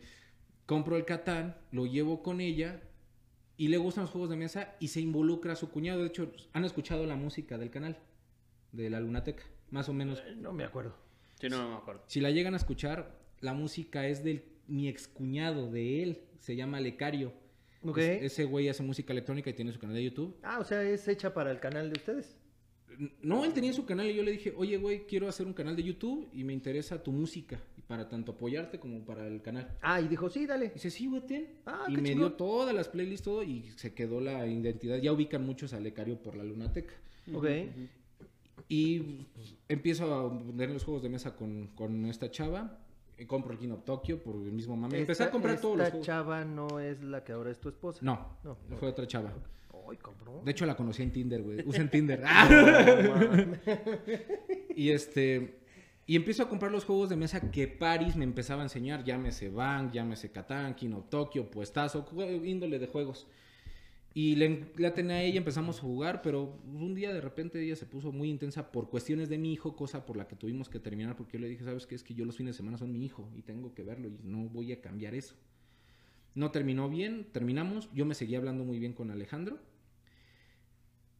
[SPEAKER 2] Compro el Catán, lo llevo con ella y le gustan los juegos de mesa y se involucra a su cuñado. De hecho, han escuchado la música del canal, de la Lunateca, más o menos.
[SPEAKER 1] No me acuerdo.
[SPEAKER 3] Sí, no, no me acuerdo.
[SPEAKER 2] Si la llegan a escuchar, la música es del mi excuñado, de él, se llama Lecario.
[SPEAKER 1] Ok.
[SPEAKER 2] Es- ese güey hace música electrónica y tiene su canal de YouTube.
[SPEAKER 1] Ah, o sea, es hecha para el canal de ustedes.
[SPEAKER 2] No, él tenía su canal y yo le dije, oye, güey, quiero hacer un canal de YouTube y me interesa tu música. Para tanto apoyarte como para el canal.
[SPEAKER 1] Ah, y dijo, sí, dale.
[SPEAKER 2] dice, sí, güey, ten.
[SPEAKER 1] Ah,
[SPEAKER 2] y
[SPEAKER 1] qué
[SPEAKER 2] me
[SPEAKER 1] chingón.
[SPEAKER 2] dio todas las playlists, todo, y se quedó la identidad. Ya ubican muchos a Lecario por la Lunateca.
[SPEAKER 1] Ok.
[SPEAKER 2] Y pues, empiezo a poner los juegos de mesa con, con esta chava. Y compro el King of Tokyo por el mismo mame. Empecé a
[SPEAKER 1] Esta-
[SPEAKER 2] comprar todos los
[SPEAKER 1] Esta
[SPEAKER 2] juegos.
[SPEAKER 1] chava no es la que ahora es tu esposa.
[SPEAKER 2] No,
[SPEAKER 1] No,
[SPEAKER 2] fue otra chava.
[SPEAKER 1] Ay, cabrón.
[SPEAKER 2] De hecho, la conocí en Tinder, güey. Usa en Tinder.
[SPEAKER 1] No, mames.
[SPEAKER 2] Y este. Y empiezo a comprar los juegos de mesa que Paris me empezaba a enseñar. Llámese Bank, llámese Catán, Kino Tokyo, Puestazo, índole de juegos. Y la tenía ella, empezamos a jugar, pero un día de repente ella se puso muy intensa por cuestiones de mi hijo, cosa por la que tuvimos que terminar, porque yo le dije, ¿sabes qué? Es que yo los fines de semana son mi hijo y tengo que verlo y no voy a cambiar eso. No terminó bien, terminamos, yo me seguía hablando muy bien con Alejandro.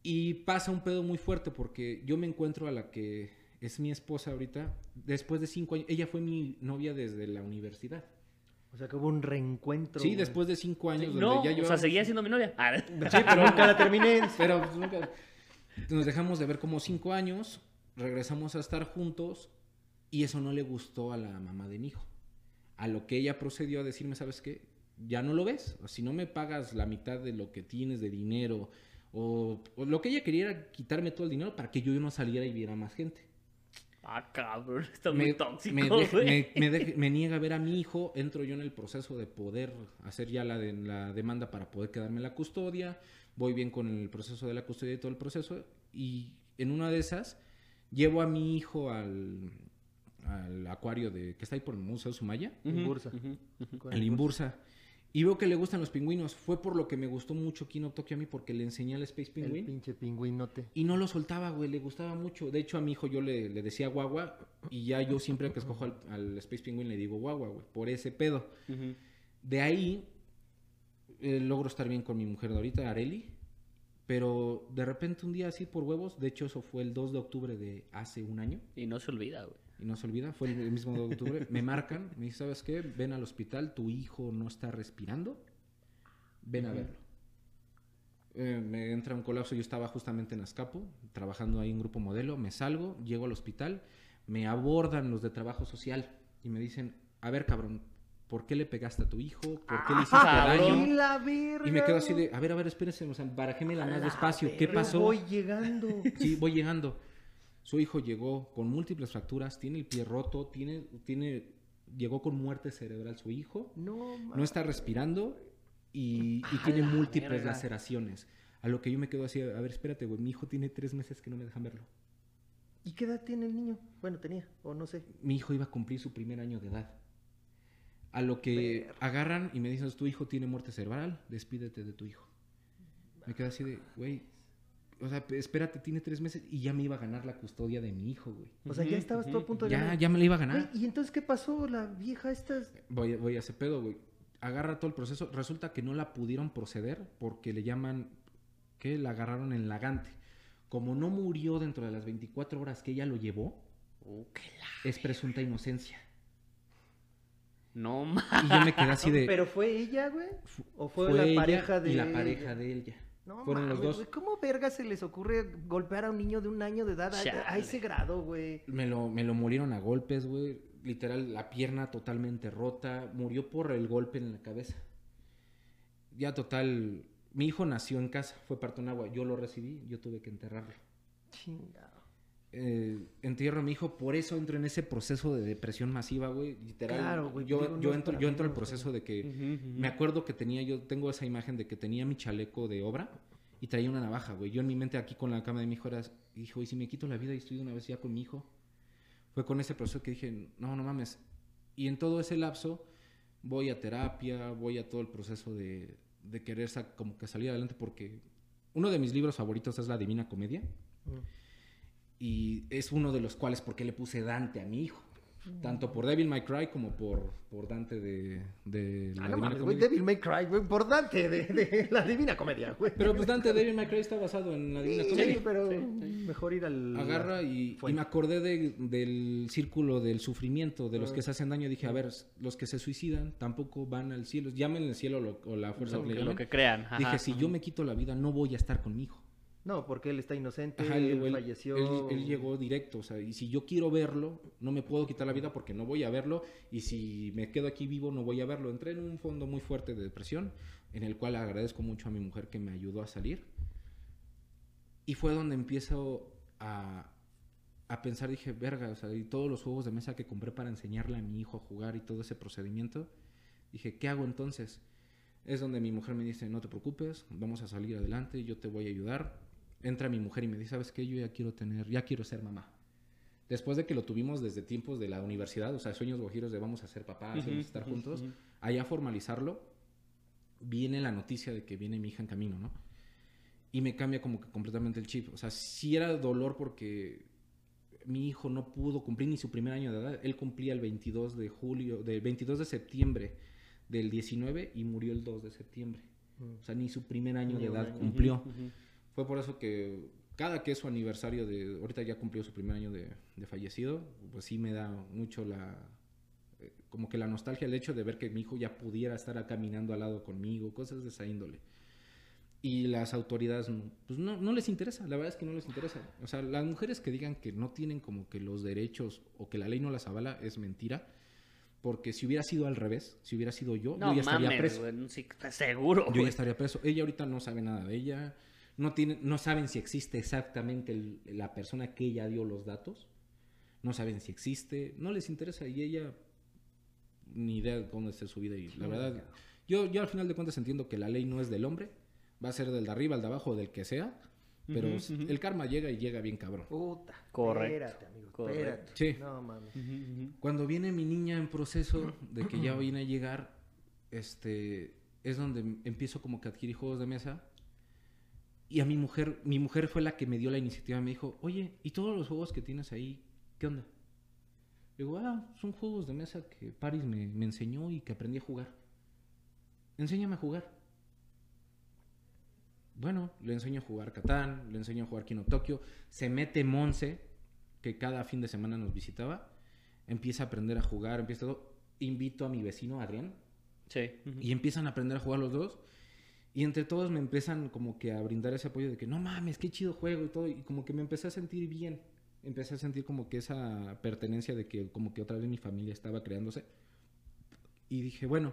[SPEAKER 2] Y pasa un pedo muy fuerte porque yo me encuentro a la que es mi esposa ahorita, después de cinco años, ella fue mi novia desde la universidad.
[SPEAKER 1] O sea, que hubo un reencuentro.
[SPEAKER 2] Sí,
[SPEAKER 1] güey.
[SPEAKER 2] después de cinco años. donde
[SPEAKER 3] No,
[SPEAKER 2] ya
[SPEAKER 3] o sea, seguía siendo mi novia. Ah,
[SPEAKER 1] Sí, pero nunca la terminé.
[SPEAKER 2] Pero pues, nunca. Nos dejamos de ver como cinco años, regresamos a estar juntos y eso no le gustó a la mamá de mi hijo. A lo que ella procedió a decirme, ¿sabes qué? Ya no lo ves. Si no me pagas la mitad de lo que tienes de dinero o, o lo que ella quería era quitarme todo el dinero para que yo no saliera y viera más gente.
[SPEAKER 3] Ah, cabrón, está muy
[SPEAKER 2] me,
[SPEAKER 3] tóxico,
[SPEAKER 2] me, deja- me- me deja- me niega a ver a mi hijo, entro yo en el proceso de poder hacer ya la, de- la demanda para poder quedarme en la custodia, voy bien con el proceso de la custodia y todo el proceso, y en una de esas Llevo a mi hijo al, al acuario de que está ahí por el Museo Sumaya,
[SPEAKER 1] En Bursa.
[SPEAKER 2] en Limbursa. Y veo que le gustan los pingüinos. Fue por lo que me gustó mucho Kino Tokio a mí, porque le enseñé al Space
[SPEAKER 1] El
[SPEAKER 2] Penguin.
[SPEAKER 1] pinche pingüinote.
[SPEAKER 2] Y no lo soltaba, güey, le gustaba mucho. De hecho, a mi hijo yo le, le decía guagua, y ya yo siempre que escojo al, al Space Penguin le digo guagua, güey, por ese pedo. De ahí eh, logro estar bien con mi mujer de ahorita, Areli. Pero de repente un día así por huevos, de hecho eso fue el 2 de octubre de hace un año,
[SPEAKER 3] Y no se olvida, güey.
[SPEAKER 2] Y no se olvida, fue el mismo 2 de octubre, me marcan, me dicen, ¿sabes qué? Ven al hospital, tu hijo no está respirando, ven a verlo. Eh, me entra un colapso, yo estaba justamente en Azcapo, trabajando ahí en Grupo Modelo, me salgo, llego al hospital, me abordan los de trabajo social y me dicen, a ver cabrón, ¿por qué le pegaste a tu hijo? ¿Por qué le hiciste
[SPEAKER 3] cabrón.
[SPEAKER 2] daño?
[SPEAKER 1] ¡Y la verga!
[SPEAKER 2] Y me quedo así de, a ver, a ver, espérense, o sea, barajémela más despacio, ¿qué pasó?
[SPEAKER 1] Voy llegando.
[SPEAKER 2] Sí, voy llegando. Su hijo llegó con múltiples fracturas, tiene el pie roto, tiene, tiene, llegó con muerte cerebral su hijo,
[SPEAKER 1] No,
[SPEAKER 2] está respirando y, tiene múltiples laceraciones. A lo que yo me quedo así, a ver, espérate, güey, mi hijo tiene tres meses que no me dejan verlo.
[SPEAKER 1] ¿Y qué edad tiene el niño? Bueno, tenía, o no sé.
[SPEAKER 2] Mi hijo iba a cumplir su primer año de edad. A lo que agarran y me dicen, tu hijo tiene muerte cerebral, despídete de tu hijo. Me quedo así de, güey, o sea, espérate, tiene tres meses y ya me iba a ganar la custodia de mi hijo, güey.
[SPEAKER 1] O sea, ya estabas todo a punto de
[SPEAKER 2] Ya,
[SPEAKER 1] ganar.
[SPEAKER 2] ya me la iba a
[SPEAKER 1] Güey,
[SPEAKER 2] ganar.
[SPEAKER 1] ¿Y entonces qué pasó? La vieja esta...
[SPEAKER 2] Voy, voy a ese pedo, güey. Agarra todo el proceso. Resulta que no la pudieron proceder porque le llaman que la agarraron en lagante. Como no murió dentro de las 24 horas que ella lo llevó,
[SPEAKER 3] qué la-
[SPEAKER 2] es presunta inocencia.
[SPEAKER 3] No mames.
[SPEAKER 2] Y yo me quedé así de.
[SPEAKER 1] ¿Pero fue ella, güey? ¿O fue, la
[SPEAKER 2] ella
[SPEAKER 1] pareja de
[SPEAKER 2] Y la pareja de ella.
[SPEAKER 1] No
[SPEAKER 2] Fueron los
[SPEAKER 1] mames,
[SPEAKER 2] dos.
[SPEAKER 1] ¿Cómo verga se les ocurre golpear a un niño de un año de edad a- ese grado, güey?
[SPEAKER 2] Me lo, me lo molieron a golpes, güey. Literal, la pierna totalmente rota. Murió por el golpe en la cabeza. Ya total. Mi hijo nació en casa, fue parto en agua. Yo lo recibí, yo tuve que enterrarlo.
[SPEAKER 1] Chingado.
[SPEAKER 2] Eh, entierro a mi hijo, por eso entro en ese proceso de depresión masiva, güey. Literal.
[SPEAKER 1] Claro, güey,
[SPEAKER 2] Yo, yo entro, yo entro al proceso de que
[SPEAKER 3] Ujú, ujú.
[SPEAKER 2] me acuerdo que tenía, yo tengo esa imagen de que tenía mi chaleco de obra y traía una navaja, güey. Yo en mi mente aquí con la cama de mi hijo era, hijo, ¿y si me quito la vida y estoy de una vez ya con mi hijo? Fue con ese proceso que dije, no, no mames. Y en todo ese lapso voy a terapia, voy a todo el proceso de, de querer como que salir adelante porque uno de mis libros favoritos es La Divina Comedia
[SPEAKER 1] Mm.
[SPEAKER 2] Y es uno de los cuales porque le puse Dante a mi hijo. Tanto por Devil May Cry como por, por Dante de, de La
[SPEAKER 1] Ah, no
[SPEAKER 2] Divina
[SPEAKER 1] mames, güey,
[SPEAKER 2] Comedia.
[SPEAKER 1] Devil May Cry, güey, por Dante de, de la Divina Comedia, güey.
[SPEAKER 2] Pero pues Dante de Devil May Cry está basado en La Divina
[SPEAKER 1] Sí,
[SPEAKER 2] Comedia.
[SPEAKER 1] pero
[SPEAKER 3] sí, sí.
[SPEAKER 1] mejor ir al...
[SPEAKER 2] Agarra y, y me acordé de- del círculo del sufrimiento, de los
[SPEAKER 1] Ah.
[SPEAKER 2] que se hacen daño. Dije, a ver, los que se suicidan tampoco van al cielo. Llamen el cielo lo- o la fuerza
[SPEAKER 3] Lo
[SPEAKER 2] que
[SPEAKER 3] que,
[SPEAKER 2] le
[SPEAKER 3] lo que crean. ajá.
[SPEAKER 2] Dije, si yo me quito la vida, no voy a estar con mi hijo.
[SPEAKER 1] No, porque él está inocente,
[SPEAKER 2] Ajá,
[SPEAKER 1] él,
[SPEAKER 2] él,
[SPEAKER 1] falleció...
[SPEAKER 2] él- él llegó directo, o sea, y si yo quiero verlo, no me puedo quitar la vida porque no voy a verlo, y si me quedo aquí vivo, no voy a verlo. Entré en un fondo muy fuerte de depresión, en el cual agradezco mucho a mi mujer que me ayudó a salir. Y fue donde empiezo a, a pensar, dije, verga, o sea, y todos los juegos de mesa que compré para enseñarle a mi hijo a jugar y todo ese procedimiento, dije, ¿qué hago entonces? Es donde mi mujer me dice, no te preocupes, vamos a salir adelante, yo te voy a ayudar. Entra mi mujer y me dice, ¿sabes qué? Yo ya quiero tener, ya quiero ser mamá. Después de que lo tuvimos desde tiempos de la universidad, o sea, sueños guajiros de vamos a ser papás,
[SPEAKER 3] Ujú,
[SPEAKER 2] vamos a estar juntos,
[SPEAKER 3] ujú.
[SPEAKER 2] allá formalizarlo, viene la noticia de que viene mi hija en camino, ¿no? Y me cambia como que completamente el chip. O sea, sí era dolor porque mi hijo no pudo cumplir ni su primer año de edad. Él cumplía el 22 de julio, del 22 de septiembre del 19 y murió el 2 de septiembre.
[SPEAKER 1] Mm.
[SPEAKER 2] O sea, ni su primer año de edad cumplió. Fue por eso que cada que es su aniversario de, ahorita ya cumplió su primer año de, de fallecido, pues sí me da mucho la, eh, como que la nostalgia, el hecho de ver que mi hijo ya pudiera estar caminando al lado conmigo, cosas de esa índole. Y las autoridades, pues no, no les interesa, la verdad es que no les interesa. O sea, las mujeres que digan que no tienen como que los derechos o que la ley no las avala es mentira. Porque si hubiera sido al revés, si hubiera sido yo,
[SPEAKER 3] No
[SPEAKER 2] yo ya estaría
[SPEAKER 3] mames,
[SPEAKER 2] preso.
[SPEAKER 3] güey, sí, seguro,
[SPEAKER 2] Yo ya estaría preso. Ella ahorita no sabe nada de ella. No, tiene, no saben si existe exactamente el- la persona que ella dio los datos. No saben si existe. No les interesa. Y ella ni idea de dónde esté su vida. Y la verdad, yo, yo al final de cuentas entiendo que la ley no es del hombre. Va a ser del de arriba, el de abajo, del que sea. Pero el karma llega y llega bien cabrón.
[SPEAKER 1] Puta.
[SPEAKER 3] Correcto,
[SPEAKER 1] Espérate, amigo.
[SPEAKER 3] correcto.
[SPEAKER 1] Espérate.
[SPEAKER 2] Sí.
[SPEAKER 1] No mames.
[SPEAKER 2] Cuando viene mi niña en proceso de que ya viene a llegar, este, es donde empiezo como que a adquirir juegos de mesa. Y a mi mujer, mi mujer fue la que me dio la iniciativa. Me dijo, oye, ¿y todos los juegos que tienes ahí, qué onda? Le digo, ah, son juegos de mesa que Paris me, me enseñó y que aprendí a jugar. Enséñame a jugar. Bueno, le enseño a jugar Catán, le enseño a jugar Kino Tokio. Se mete Monse, que cada fin de semana nos visitaba. Empieza a aprender a jugar, empieza todo. Invito a mi vecino Adrián
[SPEAKER 3] Sí. ujú.
[SPEAKER 2] y empiezan a aprender a jugar los dos. Y entre todos me empiezan como que a brindar ese apoyo de que no mames, qué chido juego y todo. Y como que me empecé a sentir bien. Empecé a sentir como que esa pertenencia de que como que otra vez mi familia estaba creándose. Y dije, bueno,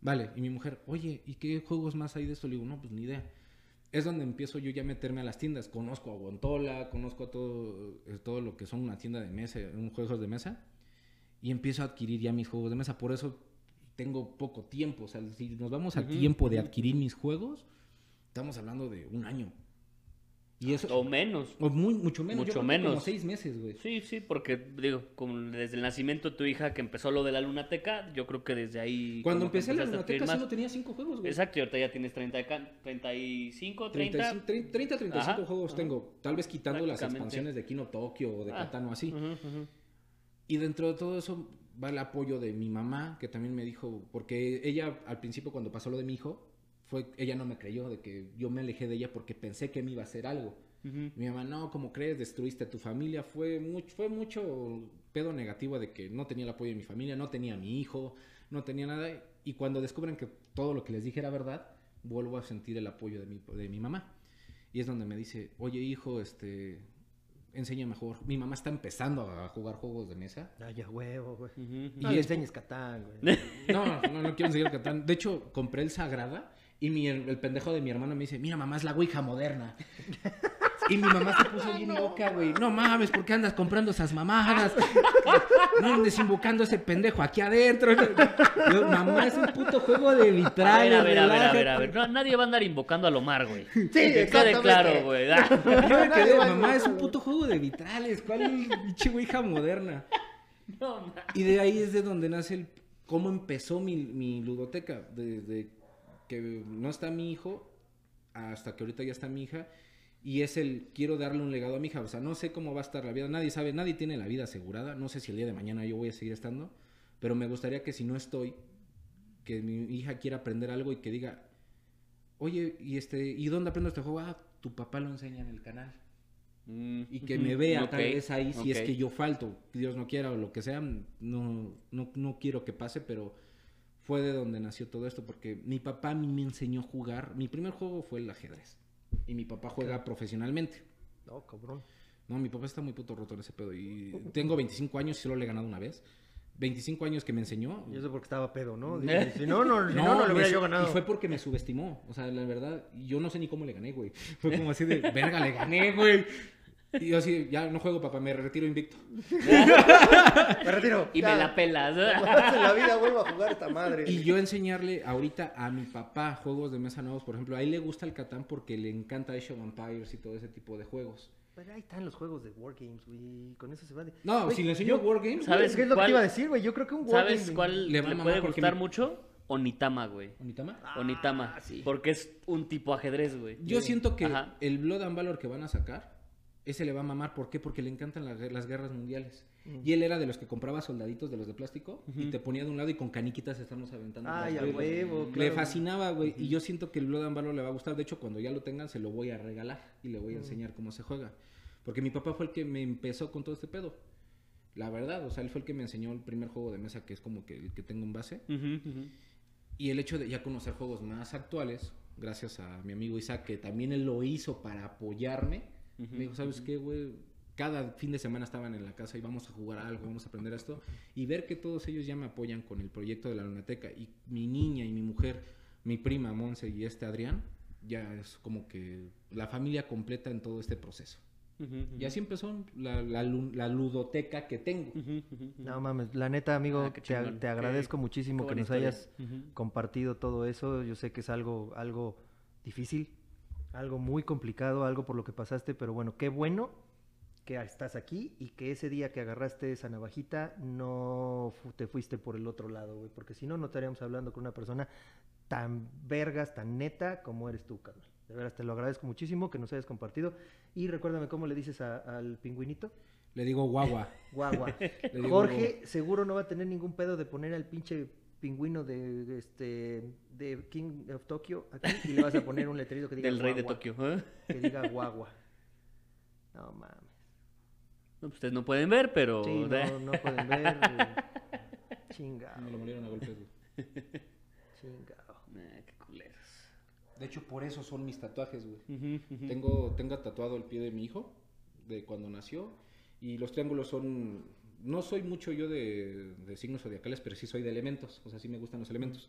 [SPEAKER 2] vale. Y mi mujer, oye, ¿y qué juegos más hay de esto? Le digo, no, pues ni idea. Es donde empiezo yo ya a meterme a las tiendas. Conozco a Guantola, conozco a todo, eh, todo lo que son una tienda de mesa, un juegos de mesa. Y empiezo a adquirir ya mis juegos de mesa. Por eso tengo poco tiempo. O sea, si nos vamos a
[SPEAKER 3] Ujú,
[SPEAKER 2] tiempo de adquirir mis juegos, estamos hablando de un año. Y eso...
[SPEAKER 3] O menos.
[SPEAKER 2] o muy, mucho menos.
[SPEAKER 3] Mucho
[SPEAKER 2] que Como
[SPEAKER 3] menos.
[SPEAKER 2] seis meses, güey.
[SPEAKER 3] Sí, sí, porque digo, como desde el nacimiento de tu hija que empezó lo de la lunateca, yo creo que desde ahí...
[SPEAKER 2] Cuando empecé la lunateca solo tenía cinco juegos, güey.
[SPEAKER 3] Exacto, y ahorita ya tienes 30, y ca- 35, 30.
[SPEAKER 2] 35, 30, 30, 35
[SPEAKER 3] Ajá,
[SPEAKER 2] juegos
[SPEAKER 3] ajá.
[SPEAKER 2] tengo. Tal vez quitando las expansiones de Kino Tokio o de
[SPEAKER 3] Ah,
[SPEAKER 2] Katano así. Y dentro de todo eso va el apoyo de mi mamá, que también me dijo, porque ella al principio cuando pasó lo de mi hijo, fue, ella no me creyó de que yo me alejé de ella porque pensé que me iba a hacer algo.
[SPEAKER 3] Ujú.
[SPEAKER 2] Mi mamá, no, como crees, destruiste a tu familia. Fue mucho, fue mucho pedo negativo de que no tenía el apoyo de mi familia, no tenía a mi hijo, no tenía nada. Y cuando descubren que todo lo que les dije era verdad, vuelvo a sentir el apoyo de mi, de mi mamá. Y es donde me dice, oye hijo, este, enséñame a jugar. Mi mamá está empezando a jugar juegos de mesa.
[SPEAKER 1] Ay, a huevo, güey.
[SPEAKER 2] Y
[SPEAKER 1] No
[SPEAKER 2] es-
[SPEAKER 1] enseñes Catán, güey.
[SPEAKER 2] No, no, no quiero enseñar Catán. De hecho, compré el Sagrada y mi, el pendejo de mi hermano me dice, mira mamá, es la Ouija moderna. Y mi mamá se puso bien loca, güey. No mames, ¿por qué andas comprando esas mamadas? No andes invocando a ese pendejo aquí adentro. Yo, mamá, es un puto juego de
[SPEAKER 3] A
[SPEAKER 2] vitrales.
[SPEAKER 3] ver, a ver, a ver, a
[SPEAKER 2] relájate".
[SPEAKER 3] ver, a ver. No, nadie va a andar invocando al Omar, güey.
[SPEAKER 1] Sí,
[SPEAKER 3] que quede claro, güey. Ah.
[SPEAKER 2] Yo me quedé,
[SPEAKER 1] a
[SPEAKER 2] mamá, es un
[SPEAKER 1] invocarlo".
[SPEAKER 2] puto juego de vitrales. ¿Cuál pinche Ouija moderna?
[SPEAKER 3] No, ma-
[SPEAKER 2] Y de ahí es de donde nace el cómo empezó mi, mi ludoteca. Desde que no está mi hijo hasta que ahorita ya está mi hija. Y es el quiero darle un legado a mi hija. O sea, no sé cómo va a estar la vida. Nadie sabe, nadie tiene la vida asegurada. No sé si el día de mañana yo voy a seguir estando. Pero me gustaría que si no estoy, que mi hija quiera aprender algo y que diga, oye, ¿y este, ¿y dónde aprendo este juego? Ah, tu papá lo enseña en el canal
[SPEAKER 3] Mm,
[SPEAKER 2] y que me vea tal
[SPEAKER 3] Ok,
[SPEAKER 2] vez ahí si es
[SPEAKER 3] ok.
[SPEAKER 2] que yo falto, Dios no quiera o lo que sea, no, no, no quiero que pase, pero fue de donde nació todo esto, porque mi papá a mí me enseñó a jugar, mi primer juego fue el ajedrez, y mi papá juega profesionalmente,
[SPEAKER 1] No, cabrón.
[SPEAKER 2] no, mi papá está muy puto roto en ese pedo, y tengo 25 años y solo le he ganado una vez, 25 años que me enseñó,
[SPEAKER 1] Y eso porque estaba pedo, ¿no? Si no, no, si no, no, le hubiera yo ganado.
[SPEAKER 2] Y fue porque me subestimó. O sea, la verdad, yo no sé ni cómo le gané, güey. Fue como así de, verga, le gané, güey. Y yo así, ya no juego, papá, me retiro invicto.
[SPEAKER 1] Me retiro.
[SPEAKER 3] Y
[SPEAKER 1] Ya.
[SPEAKER 3] me la pelas.
[SPEAKER 1] En la vida vuelvo a jugar esta madre.
[SPEAKER 2] Y yo enseñarle ahorita a mi papá juegos de mesa nuevos, por ejemplo, a él le gusta el Catán porque le encanta Age of Empires y todo ese tipo de juegos.
[SPEAKER 1] Pero ahí están los juegos de Wargames, güey. Con eso se va de...
[SPEAKER 2] No,
[SPEAKER 1] Güey,
[SPEAKER 2] si le enseño Wargames,
[SPEAKER 3] ¿Sabes
[SPEAKER 1] ¿Qué es lo que te iba a decir, güey? Yo creo que un Wargame...
[SPEAKER 3] ¿Sabes cuál
[SPEAKER 2] Le
[SPEAKER 3] puede gustar
[SPEAKER 2] mi-
[SPEAKER 3] mucho? Onitama, güey.
[SPEAKER 2] ¿Onitama?
[SPEAKER 3] Onitama.
[SPEAKER 1] sí.
[SPEAKER 3] Porque es un tipo ajedrez, güey.
[SPEAKER 2] Yo siento que
[SPEAKER 3] Ajá.
[SPEAKER 2] el Blood and Valor que van a sacar, ese le va a mamar. ¿Por qué? Porque le encantan la las guerras mundiales.
[SPEAKER 1] Mm.
[SPEAKER 2] Y él era de los que compraba soldaditos de los de plástico y te ponía de un lado y con caniquitas estamos aventando.
[SPEAKER 1] Ay, a huevo,
[SPEAKER 2] Le
[SPEAKER 1] claro.
[SPEAKER 2] fascinaba, güey. Y yo siento que el Blood and Valor le va a gustar. De hecho, cuando ya lo tengan, se lo voy a regalar y le voy
[SPEAKER 1] Mm.
[SPEAKER 2] a enseñar cómo se juega. Porque mi papá fue el que me empezó con todo este pedo. La verdad, o sea, él fue el que me enseñó el primer juego de mesa que es como que el que tengo en base. Y el hecho de ya conocer juegos más actuales, gracias a mi amigo Isaac, que también él lo hizo para apoyarme, me dijo, ¿sabes qué, güey? Cada fin de semana estaban en la casa y vamos a jugar algo, vamos a aprender esto. Y ver que todos ellos ya me apoyan con el proyecto de la lunateca. Y mi niña y mi mujer, mi prima Monse y este Adrián, ya es como que la familia completa en todo este proceso. Y así empezó la, la lu- la ludoteca que tengo.
[SPEAKER 1] No mames, la neta, amigo,
[SPEAKER 3] Ah,
[SPEAKER 1] te, a- te agradezco
[SPEAKER 3] Qué-
[SPEAKER 1] muchísimo
[SPEAKER 3] qué
[SPEAKER 1] que nos
[SPEAKER 3] historia.
[SPEAKER 1] hayas compartido todo eso. Yo sé que es algo, algo difícil, Algo muy complicado, algo por lo que pasaste, pero bueno, qué bueno que estás aquí y que ese día que agarraste esa navajita no te fuiste por el otro lado, güey, porque si no, no estaríamos hablando con una persona tan vergas, tan neta como eres tú, carnal. De veras, te lo agradezco muchísimo que nos hayas compartido. Y recuérdame cómo le dices a- al pingüinito.
[SPEAKER 2] Le digo guagua.
[SPEAKER 1] Guagua.
[SPEAKER 2] Digo
[SPEAKER 1] Jorge seguro no va a tener ningún pedo de poner al pinche pingüino de, de este de King of Tokyo aquí y le vas a poner un letrero que diga
[SPEAKER 3] Del rey de
[SPEAKER 1] guagua,
[SPEAKER 3] Tokio. ¿eh?
[SPEAKER 1] Que diga guagua. No mames.
[SPEAKER 3] No, ustedes no pueden ver, pero...
[SPEAKER 1] Sí, no, no pueden ver. Chingao,
[SPEAKER 2] Me lo molieron a golpes. güey.
[SPEAKER 1] chingao.
[SPEAKER 3] Eh, qué culeros.
[SPEAKER 2] De hecho, por eso son mis tatuajes, güey. Tengo, tengo tatuado el pie de mi hijo, de cuando nació, y los triángulos son... No soy mucho yo de, de signos zodiacales, pero sí soy de elementos, o sea, sí me gustan los elementos.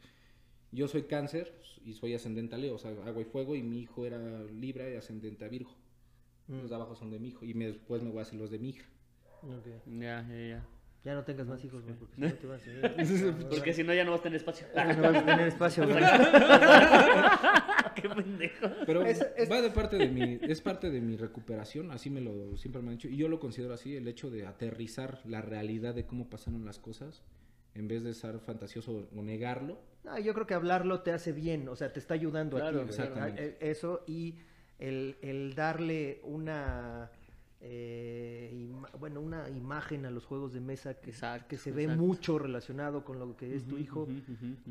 [SPEAKER 2] Yo soy cáncer y soy ascendente a Leo, o sea, agua y fuego, y mi hijo era Libra y ascendente a Virgo.
[SPEAKER 1] Mm,
[SPEAKER 2] Los de abajo son de mi hijo, y me- después me voy a hacer los de mi hija.
[SPEAKER 1] ok.
[SPEAKER 3] Ya, ya, ya.
[SPEAKER 1] Ya no tengas más hijos, güey, porque si no te vas a
[SPEAKER 3] Porque si no, ya no vas a tener espacio.
[SPEAKER 1] no vas a tener espacio, güey.
[SPEAKER 3] qué pendejo.
[SPEAKER 2] Pero
[SPEAKER 1] Es- es-
[SPEAKER 2] va de parte de mi, es parte de mi recuperación, así me lo siempre me han dicho, y yo lo considero así, el hecho de aterrizar la realidad de cómo pasaron las cosas, en vez de ser fantasioso o negarlo.
[SPEAKER 1] No, yo creo que hablarlo te hace bien, o sea, te está ayudando
[SPEAKER 3] Claro,
[SPEAKER 1] a ti.
[SPEAKER 2] exactamente.
[SPEAKER 1] A- e- Eso y el, el darle una, eh, ima- bueno, una imagen a los juegos de mesa que,
[SPEAKER 3] Exacto,
[SPEAKER 1] que se ve
[SPEAKER 3] exacto.
[SPEAKER 1] mucho relacionado con lo que es tu hijo.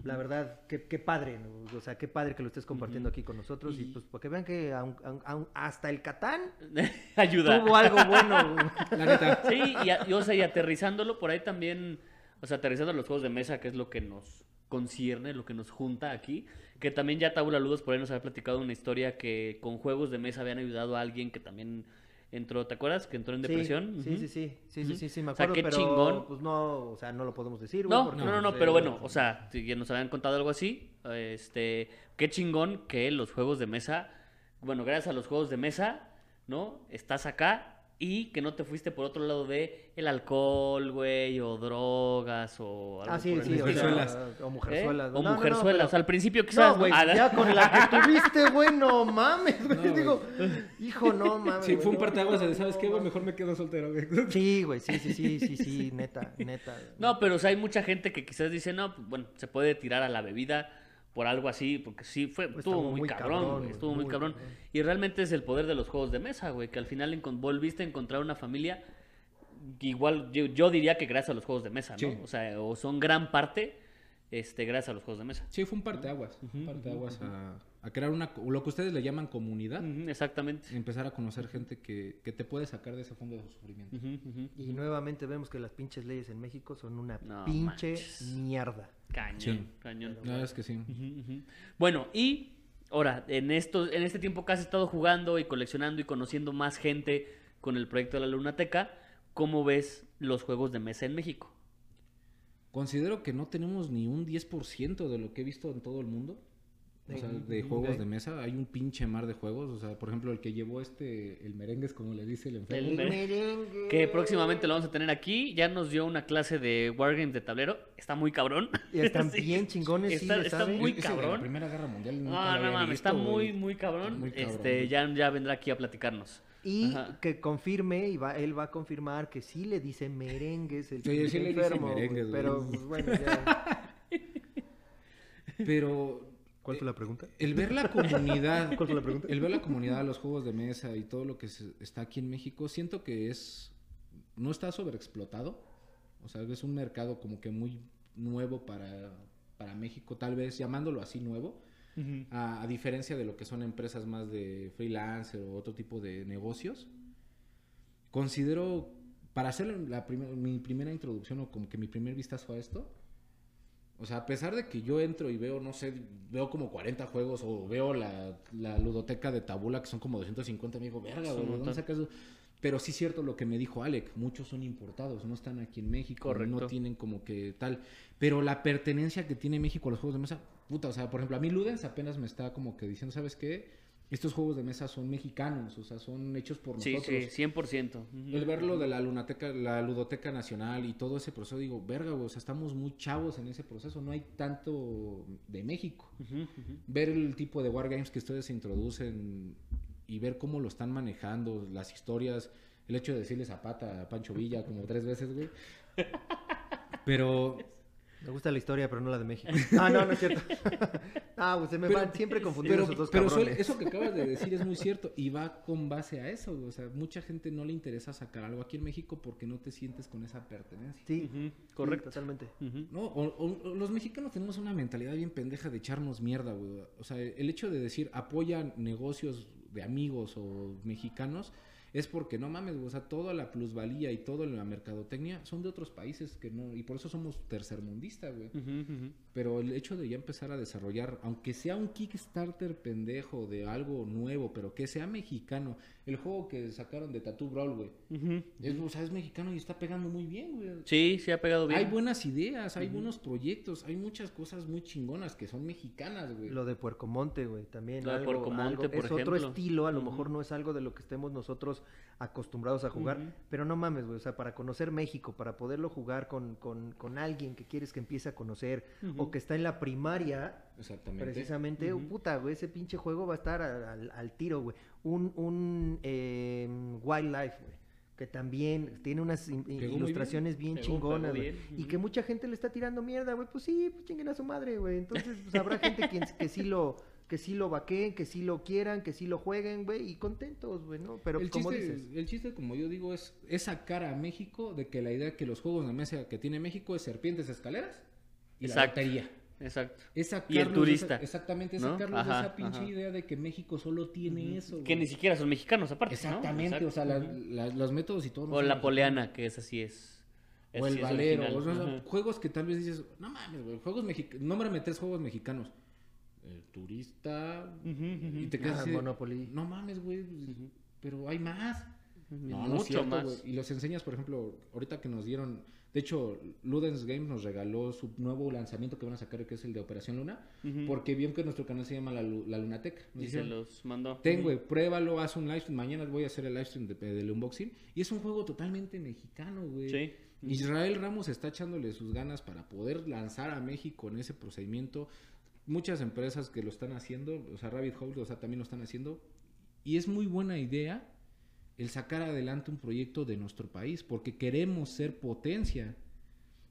[SPEAKER 1] La verdad, qué, qué padre, ¿no? o sea, qué padre que lo estés compartiendo aquí con nosotros y,
[SPEAKER 3] Y-
[SPEAKER 1] pues para que vean que aun- aun- aun- hasta el Catán
[SPEAKER 3] Ayuda.
[SPEAKER 1] tuvo algo bueno.
[SPEAKER 2] La neta,
[SPEAKER 3] Sí, y, a- y, o sea, y aterrizándolo por ahí también, o sea, aterrizando los juegos de mesa, que es lo que nos concierne, lo que nos junta aquí, que también ya Tabula Ludos por ahí nos había platicado una historia que con juegos de mesa habían ayudado a alguien que también entró, ¿te acuerdas? Que entró en depresión.
[SPEAKER 1] Sí, sí, sí, sí, sí, sí, sí, me
[SPEAKER 3] O sea,
[SPEAKER 1] acuerdo,
[SPEAKER 3] qué
[SPEAKER 1] pero
[SPEAKER 3] chingón.
[SPEAKER 1] pues no, o sea, no lo podemos decir,
[SPEAKER 3] No, no, no, no,
[SPEAKER 1] pues,
[SPEAKER 3] pero
[SPEAKER 1] eh,
[SPEAKER 3] bueno, o sea, si nos habían contado algo así, este, qué chingón que los juegos de mesa, bueno, gracias a los juegos de mesa, ¿no? Estás acá y que no te fuiste por otro lado de el alcohol, güey, o drogas, o algo
[SPEAKER 1] Ah, sí,
[SPEAKER 3] por el
[SPEAKER 1] sí, o, sea,
[SPEAKER 2] Mujerzuelas.
[SPEAKER 1] o
[SPEAKER 3] ¿Eh?
[SPEAKER 1] mujerzuelas.
[SPEAKER 3] O
[SPEAKER 1] No, no, no,
[SPEAKER 3] mujerzuelas,
[SPEAKER 1] pero-
[SPEAKER 3] al principio quizás...
[SPEAKER 1] No, güey, ya con la que tuviste, güey, no mames, güey. Digo, hijo, no mames.
[SPEAKER 2] sí,
[SPEAKER 1] güey,
[SPEAKER 2] fue un parteaguas de, ¿sabes
[SPEAKER 1] no,
[SPEAKER 2] qué, güey? Mejor me quedo soltero, güey.
[SPEAKER 1] Sí, güey, sí, sí, sí, sí, sí, neta, neta.
[SPEAKER 3] No, pero o sea, hay mucha gente que quizás dice, no, pues, bueno, se puede tirar a la bebida por algo así, porque sí, fue,
[SPEAKER 1] Pues
[SPEAKER 3] estuvo muy,
[SPEAKER 1] muy
[SPEAKER 3] cabrón, estuvo muy,
[SPEAKER 1] muy
[SPEAKER 3] cabrón.
[SPEAKER 1] cabrón.
[SPEAKER 3] Y realmente es el poder de los juegos de mesa, güey, que al final volviste a encontrar una familia, igual yo, yo diría que gracias a los juegos de mesa, ¿no?
[SPEAKER 2] Sí.
[SPEAKER 3] O sea, o son gran parte, este, gracias a los juegos de mesa.
[SPEAKER 2] Sí, fue un parteaguas, un parteaguas a, a crear una, lo que ustedes le llaman comunidad,
[SPEAKER 3] exactamente.
[SPEAKER 2] empezar a conocer gente que, que te puede sacar de ese fondo de sufrimiento.
[SPEAKER 3] Ujú, ujú.
[SPEAKER 1] Y nuevamente vemos que las pinches leyes en México son una
[SPEAKER 3] No
[SPEAKER 1] pinche
[SPEAKER 3] manches.
[SPEAKER 1] mierda.
[SPEAKER 3] Cañón,
[SPEAKER 2] Sí.
[SPEAKER 3] cañón.
[SPEAKER 2] La verdad es que sí.
[SPEAKER 3] Bueno, y ahora, en, esto, en este tiempo que has estado jugando y coleccionando y conociendo más gente con el proyecto de la Lunateca, ¿cómo ves los juegos de mesa en México?
[SPEAKER 2] Considero que no tenemos ni un 10% de lo que he visto en todo el mundo. O sea, de juegos de mesa. Hay un pinche mar de juegos. O sea, por ejemplo, el que llevó este, el merengue es como le dice el enfermo.
[SPEAKER 3] El-
[SPEAKER 1] merengue.
[SPEAKER 3] Que próximamente lo vamos a tener aquí. Ya nos dio una clase de Wargames de tablero. Está muy cabrón.
[SPEAKER 1] Y están
[SPEAKER 3] Sí.
[SPEAKER 1] bien chingones, sí,
[SPEAKER 3] Está,
[SPEAKER 1] le
[SPEAKER 3] está muy
[SPEAKER 2] de la
[SPEAKER 3] cabrón.
[SPEAKER 2] Primera Guerra Mundial. nunca
[SPEAKER 3] No, no mames, está muy, muy cabrón.
[SPEAKER 2] Muy cabrón.
[SPEAKER 3] Este, ya, ya vendrá aquí a platicarnos.
[SPEAKER 1] Y
[SPEAKER 3] Ajá.
[SPEAKER 1] que confirme, y va, él va a confirmar que sí le dice merengues el
[SPEAKER 2] Sí, sí le dice
[SPEAKER 1] enfermo,
[SPEAKER 2] merengues.
[SPEAKER 1] Pero, pues, bueno, ya.
[SPEAKER 2] Pero
[SPEAKER 1] ¿Cuál fue la pregunta?
[SPEAKER 2] el ver la comunidad,
[SPEAKER 1] ¿Cuál fue la pregunta?
[SPEAKER 2] el ver la comunidad, los juegos de mesa y todo lo que se- está aquí en México, siento que es no está sobreexplotado. O sea, es un mercado como que muy nuevo para, para México, tal vez llamándolo así nuevo. A, a diferencia de lo que son empresas más de freelancer o otro tipo de negocios, considero, para hacer la primer- mi primera introducción o como que mi primer vistazo a esto, o sea, a pesar de que yo entro y veo, no sé, veo como 40 juegos o veo la, la ludoteca de Tabula que son como 250, me digo, verga,
[SPEAKER 3] Es un
[SPEAKER 2] güey, ¿de ¿dónde sacas eso?". Pero sí es cierto lo que me dijo Alec, muchos son importados, no están aquí en México,
[SPEAKER 3] Correcto.
[SPEAKER 2] no tienen como que tal. Pero la pertenencia que tiene México a los juegos de mesa, puta, o sea, por ejemplo, a mí Ludens apenas me está como que diciendo, ¿sabes qué? estos juegos de mesa son mexicanos, o sea, son hechos por
[SPEAKER 3] Sí,
[SPEAKER 2] nosotros.
[SPEAKER 3] sí, 100%. Ujú.
[SPEAKER 2] El verlo de la lunateca, la ludoteca nacional y todo ese proceso, digo, verga, güey, o sea, estamos muy chavos en ese proceso, no hay tanto de México. Ver el tipo de wargames que ustedes introducen y ver cómo lo están manejando, las historias, el hecho de decirle Zapata a Pancho Villa como tres veces, güey. Pero
[SPEAKER 1] Me gusta la historia, pero no la de México. Ah, no, no es cierto. ah, pues se me
[SPEAKER 2] Pero-
[SPEAKER 1] van siempre confundiendo
[SPEAKER 2] Pero,
[SPEAKER 1] esos dos
[SPEAKER 2] pero
[SPEAKER 1] cabrones.
[SPEAKER 2] suele- eso que acabas de decir es muy cierto y va con base a eso. O sea, mucha gente no le interesa sacar algo aquí en México porque no te sientes con esa pertenencia.
[SPEAKER 1] Sí, correcto.
[SPEAKER 3] Correcto.
[SPEAKER 1] totalmente.
[SPEAKER 2] ¿No? O, o- o los mexicanos tenemos una mentalidad bien pendeja de echarnos mierda, güey. O sea, el hecho de decir apoya negocios de amigos o mexicanos es porque no mames. O sea, toda la plusvalía y toda la mercadotecnia son de otros países que no. Y por eso somos tercermundistas, güey. Pero el hecho de ya empezar a desarrollar, aunque sea un Kickstarter pendejo de algo nuevo, pero que sea mexicano, el juego que sacaron de Tattoo Brawl, güey, es, o sea, es mexicano y está pegando muy bien, güey.
[SPEAKER 3] Sí, sí ha pegado bien.
[SPEAKER 2] Hay buenas ideas, hay buenos proyectos, hay muchas cosas muy chingonas que son mexicanas, güey.
[SPEAKER 1] Lo de Puercomonte, güey, también.
[SPEAKER 3] Lo de Puercomonte,
[SPEAKER 1] algo-
[SPEAKER 3] por
[SPEAKER 1] es otro estilo, a lo mejor no es algo de lo que estemos nosotros acostumbrados a jugar, pero no mames, güey, o sea, para conocer México, para poderlo jugar con, con, con alguien que quieres que empiece a conocer
[SPEAKER 3] Ujú.
[SPEAKER 1] Que está en la primaria,
[SPEAKER 2] Exactamente.
[SPEAKER 1] precisamente, puta, güey, ese pinche juego va a estar al, al- al tiro, güey. Un, un eh, Wildlife, güey, que también tiene unas
[SPEAKER 2] bien.
[SPEAKER 1] ilustraciones bien,
[SPEAKER 3] Pegó,
[SPEAKER 1] chingonas, Y que mucha gente le está tirando mierda, güey, pues sí, pues chinguen a su madre, güey. Entonces, pues habrá gente que sí lo que sí lo vaqueen, que sí lo quieran, que sí lo jueguen, güey, y contentos, güey, ¿no? Pero
[SPEAKER 2] el,
[SPEAKER 1] como
[SPEAKER 2] chiste,
[SPEAKER 1] dices,
[SPEAKER 2] el chiste, como yo digo, es, es sacar a México de que la idea que los juegos de mesa que tiene México es serpientes, escaleras y
[SPEAKER 3] Exacto.
[SPEAKER 2] la lotería.
[SPEAKER 3] Exacto. Y el turista,
[SPEAKER 2] esa- exactamente, esa pinche
[SPEAKER 3] ajá.
[SPEAKER 2] idea de que México solo tiene eso.
[SPEAKER 3] Que
[SPEAKER 2] güey.
[SPEAKER 3] ni siquiera son mexicanos, aparte.
[SPEAKER 2] Exactamente, o sea, la- la- los métodos y todo.
[SPEAKER 3] O la
[SPEAKER 2] mexicanos.
[SPEAKER 3] poleana, que es así es.
[SPEAKER 2] O el
[SPEAKER 3] sí
[SPEAKER 2] valero, o sea, juegos que tal vez dices, no mames, güey, juegos mexicanos, nómbrame tres juegos mexicanos. El turista, y te quedas
[SPEAKER 1] Ah,
[SPEAKER 2] así
[SPEAKER 1] Monopoly.
[SPEAKER 2] no mames, güey, pues, pero hay más. No, no
[SPEAKER 3] Mucho
[SPEAKER 2] cierto,
[SPEAKER 3] más.
[SPEAKER 2] güey. Y los enseñas, por ejemplo, ahorita que nos dieron, de hecho, Ludens Games nos regaló su nuevo lanzamiento que van a sacar, que es el de Operación Luna, porque bien que nuestro canal se llama La, La Lunateca. Nos
[SPEAKER 3] Y se los mandó.
[SPEAKER 2] Ten, güey, pruébalo, haz un live stream. Mañana voy a hacer el live stream de- del unboxing. Y es un juego totalmente mexicano, güey.
[SPEAKER 3] Sí.
[SPEAKER 2] Israel Ramos está echándole sus ganas para poder lanzar a México en ese procedimiento. Muchas empresas que lo están haciendo, o sea, Rabbit Hole, o sea, también lo están haciendo. Y es muy buena idea el sacar adelante un proyecto de nuestro país, porque queremos ser potencia.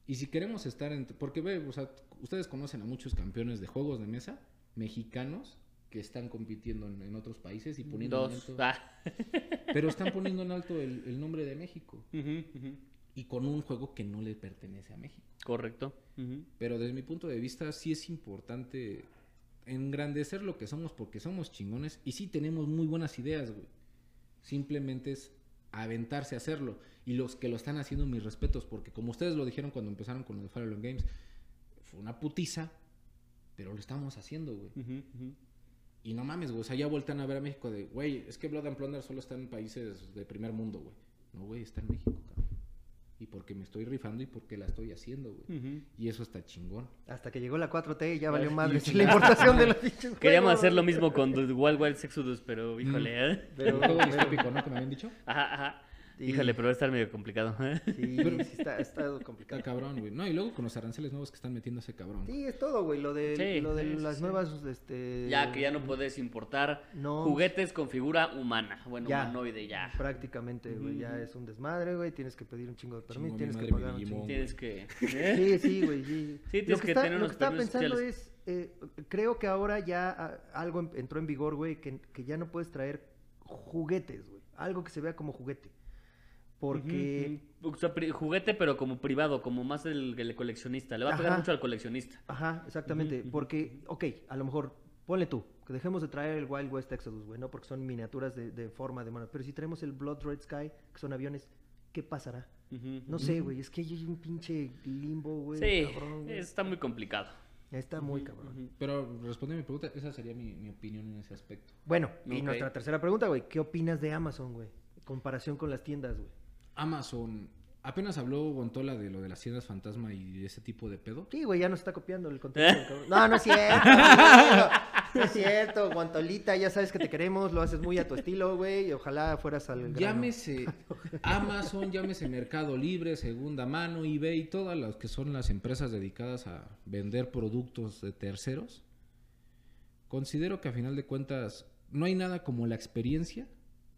[SPEAKER 2] Y si queremos estar en... Porque, ve, o sea, ustedes conocen a muchos campeones de juegos de mesa mexicanos que están compitiendo en, en otros países y poniendo en
[SPEAKER 3] Dos.
[SPEAKER 2] alto...
[SPEAKER 3] Ah.
[SPEAKER 2] Pero están poniendo en alto el, el nombre de México. Y con un juego que no le pertenece a México.
[SPEAKER 3] Correcto.
[SPEAKER 2] Pero desde mi punto de vista sí es importante engrandecer lo que somos porque somos chingones y sí tenemos muy buenas ideas, güey. Simplemente es aventarse a hacerlo. Y los que lo están haciendo, mis respetos, porque como ustedes lo dijeron cuando empezaron con lo de Fire Games, fue una putiza, pero lo estamos haciendo, güey. Y no mames, güey. O sea, ya a ver a México de, güey, es que Blood and Plunder solo está en países de primer mundo, güey. No, güey, está en México, cabrón. Y porque me estoy rifando y porque la estoy haciendo, güey. Y eso está chingón.
[SPEAKER 1] hasta que llegó la 4T y ya valió madre la importación de los pinches
[SPEAKER 3] Queríamos hacer lo mismo con The Wild Wild Exodus, pero híjole. ¿eh?
[SPEAKER 1] Pero, pero-
[SPEAKER 2] distópico, ¿no? Que me habían dicho.
[SPEAKER 3] Ajá, ajá.
[SPEAKER 1] Sí.
[SPEAKER 3] Híjole, pero va a estar medio complicado. ¿eh?
[SPEAKER 1] Sí,
[SPEAKER 2] Pero-
[SPEAKER 1] sí está, está
[SPEAKER 2] Está
[SPEAKER 1] complicado.
[SPEAKER 2] cabrón, güey. No, y luego con los aranceles nuevos que están metiendo ese cabrón.
[SPEAKER 1] Sí, es todo, güey, lo de,
[SPEAKER 3] Sí,
[SPEAKER 1] lo de
[SPEAKER 3] sí,
[SPEAKER 1] las
[SPEAKER 3] sí.
[SPEAKER 1] nuevas, este...
[SPEAKER 3] Ya que ya no puedes importar
[SPEAKER 1] No.
[SPEAKER 3] juguetes con figura humana. Bueno,
[SPEAKER 1] Ya.
[SPEAKER 3] humanoide ya.
[SPEAKER 1] Prácticamente, güey, ya es un desmadre, güey, tienes que pedir un chingo de permiso, tienes que pagar un chingo.
[SPEAKER 3] Tienes que.
[SPEAKER 1] Sí, sí, güey, sí.
[SPEAKER 3] Sí, tienes
[SPEAKER 1] lo
[SPEAKER 3] que
[SPEAKER 1] está-
[SPEAKER 3] tener
[SPEAKER 1] lo
[SPEAKER 3] unos
[SPEAKER 1] que estaba pensando
[SPEAKER 3] sociales.
[SPEAKER 1] es, eh, creo que ahora ya ah, algo en- entró en vigor, güey, que, que ya no puedes traer juguetes, güey. Algo que se vea como juguete. Porque,
[SPEAKER 3] ujú. O sea, juguete, pero como privado, como más el, el coleccionista. Le va a pegar
[SPEAKER 1] Ajá.
[SPEAKER 3] mucho al coleccionista.
[SPEAKER 1] ajá, exactamente. Porque, ok, a lo mejor, ponle tú, que dejemos de traer el Wild West Exodus, güey, ¿no? Porque son miniaturas de, de forma de mano. Pero si traemos el Blood Red Sky, que son aviones, ¿qué pasará? No sé, güey, es que hay un pinche limbo, güey.
[SPEAKER 3] Sí,
[SPEAKER 1] cabrón, güey.
[SPEAKER 3] está muy complicado.
[SPEAKER 1] Está muy cabrón.
[SPEAKER 2] Pero responde mi pregunta, esa sería mi, mi opinión en ese aspecto.
[SPEAKER 1] Bueno, y nuestra tercera pregunta, güey, ¿qué opinas de Amazon, güey? En comparación con las tiendas, güey.
[SPEAKER 2] Amazon, apenas habló Gontola de lo de las tiendas fantasma y ese tipo de pedo.
[SPEAKER 1] Sí, güey, ya nos está copiando el contenido. cabrón. No, no es cierto. Es cierto, Guantolita, ya sabes que te queremos, lo haces muy a tu estilo, güey, y ojalá fueras al grano.
[SPEAKER 2] Llámese Amazon, llámese Mercado Libre, Segunda Mano, eBay, todas las que son las empresas dedicadas a vender productos de terceros. Considero que a final de cuentas no hay nada como la experiencia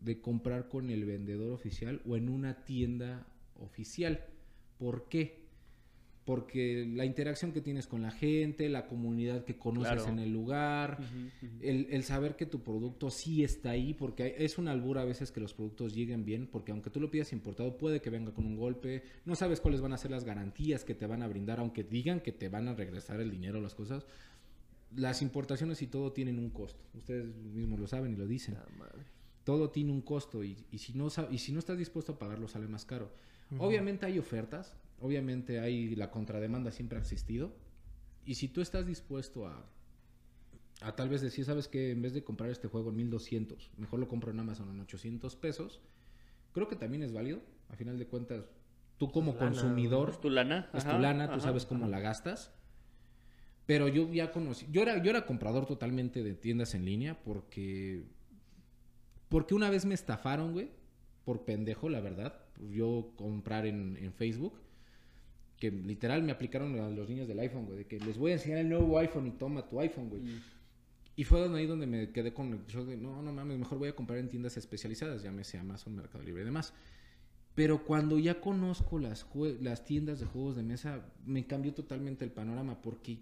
[SPEAKER 2] de comprar con el vendedor oficial o en una tienda oficial. ¿Por qué? Porque la interacción que tienes con la gente, la comunidad que conoces
[SPEAKER 3] Claro.
[SPEAKER 2] en el lugar, el, el saber que tu producto sí está ahí, porque es una albura a veces que los productos lleguen bien, porque aunque tú lo pidas importado, puede que venga con un golpe, no sabes cuáles van a ser las garantías que te van a brindar, aunque digan que te van a regresar el dinero o las cosas. Las importaciones y todo tienen un costo. Ustedes mismos lo saben y lo dicen.
[SPEAKER 1] Ah, madre.
[SPEAKER 2] Todo tiene un costo y, y si no sa- y si no estás dispuesto a pagarlo sale más caro. Obviamente hay ofertas, obviamente hay la contrademanda siempre ha existido y si tú estás dispuesto a a tal vez decir, sabes que en vez de comprar este juego en 1200, mejor lo compro en Amazon en 800 pesos, creo que también es válido. A final de cuentas, tú como
[SPEAKER 1] lana,
[SPEAKER 2] consumidor
[SPEAKER 3] ¿Es tu lana?
[SPEAKER 2] es
[SPEAKER 3] Ajá,
[SPEAKER 2] tu lana, tú sabes cómo
[SPEAKER 3] ajá.
[SPEAKER 2] la gastas. Pero yo ya conocí, yo era, yo era comprador totalmente de tiendas en línea porque, porque una vez me estafaron, güey, por pendejo, la verdad. Yo comprar en, en Facebook, que literal me aplicaron a los niños del iPhone, güey, de que les voy a enseñar el nuevo iPhone y toma tu iPhone, güey.
[SPEAKER 3] Mm.
[SPEAKER 2] Y fue ahí donde me quedé con el shock de, no, no mames, mejor voy a comprar en tiendas especializadas, llámese Amazon, Mercado Libre y demás. Pero cuando ya conozco las, las tiendas de juegos de mesa, me cambió totalmente el panorama porque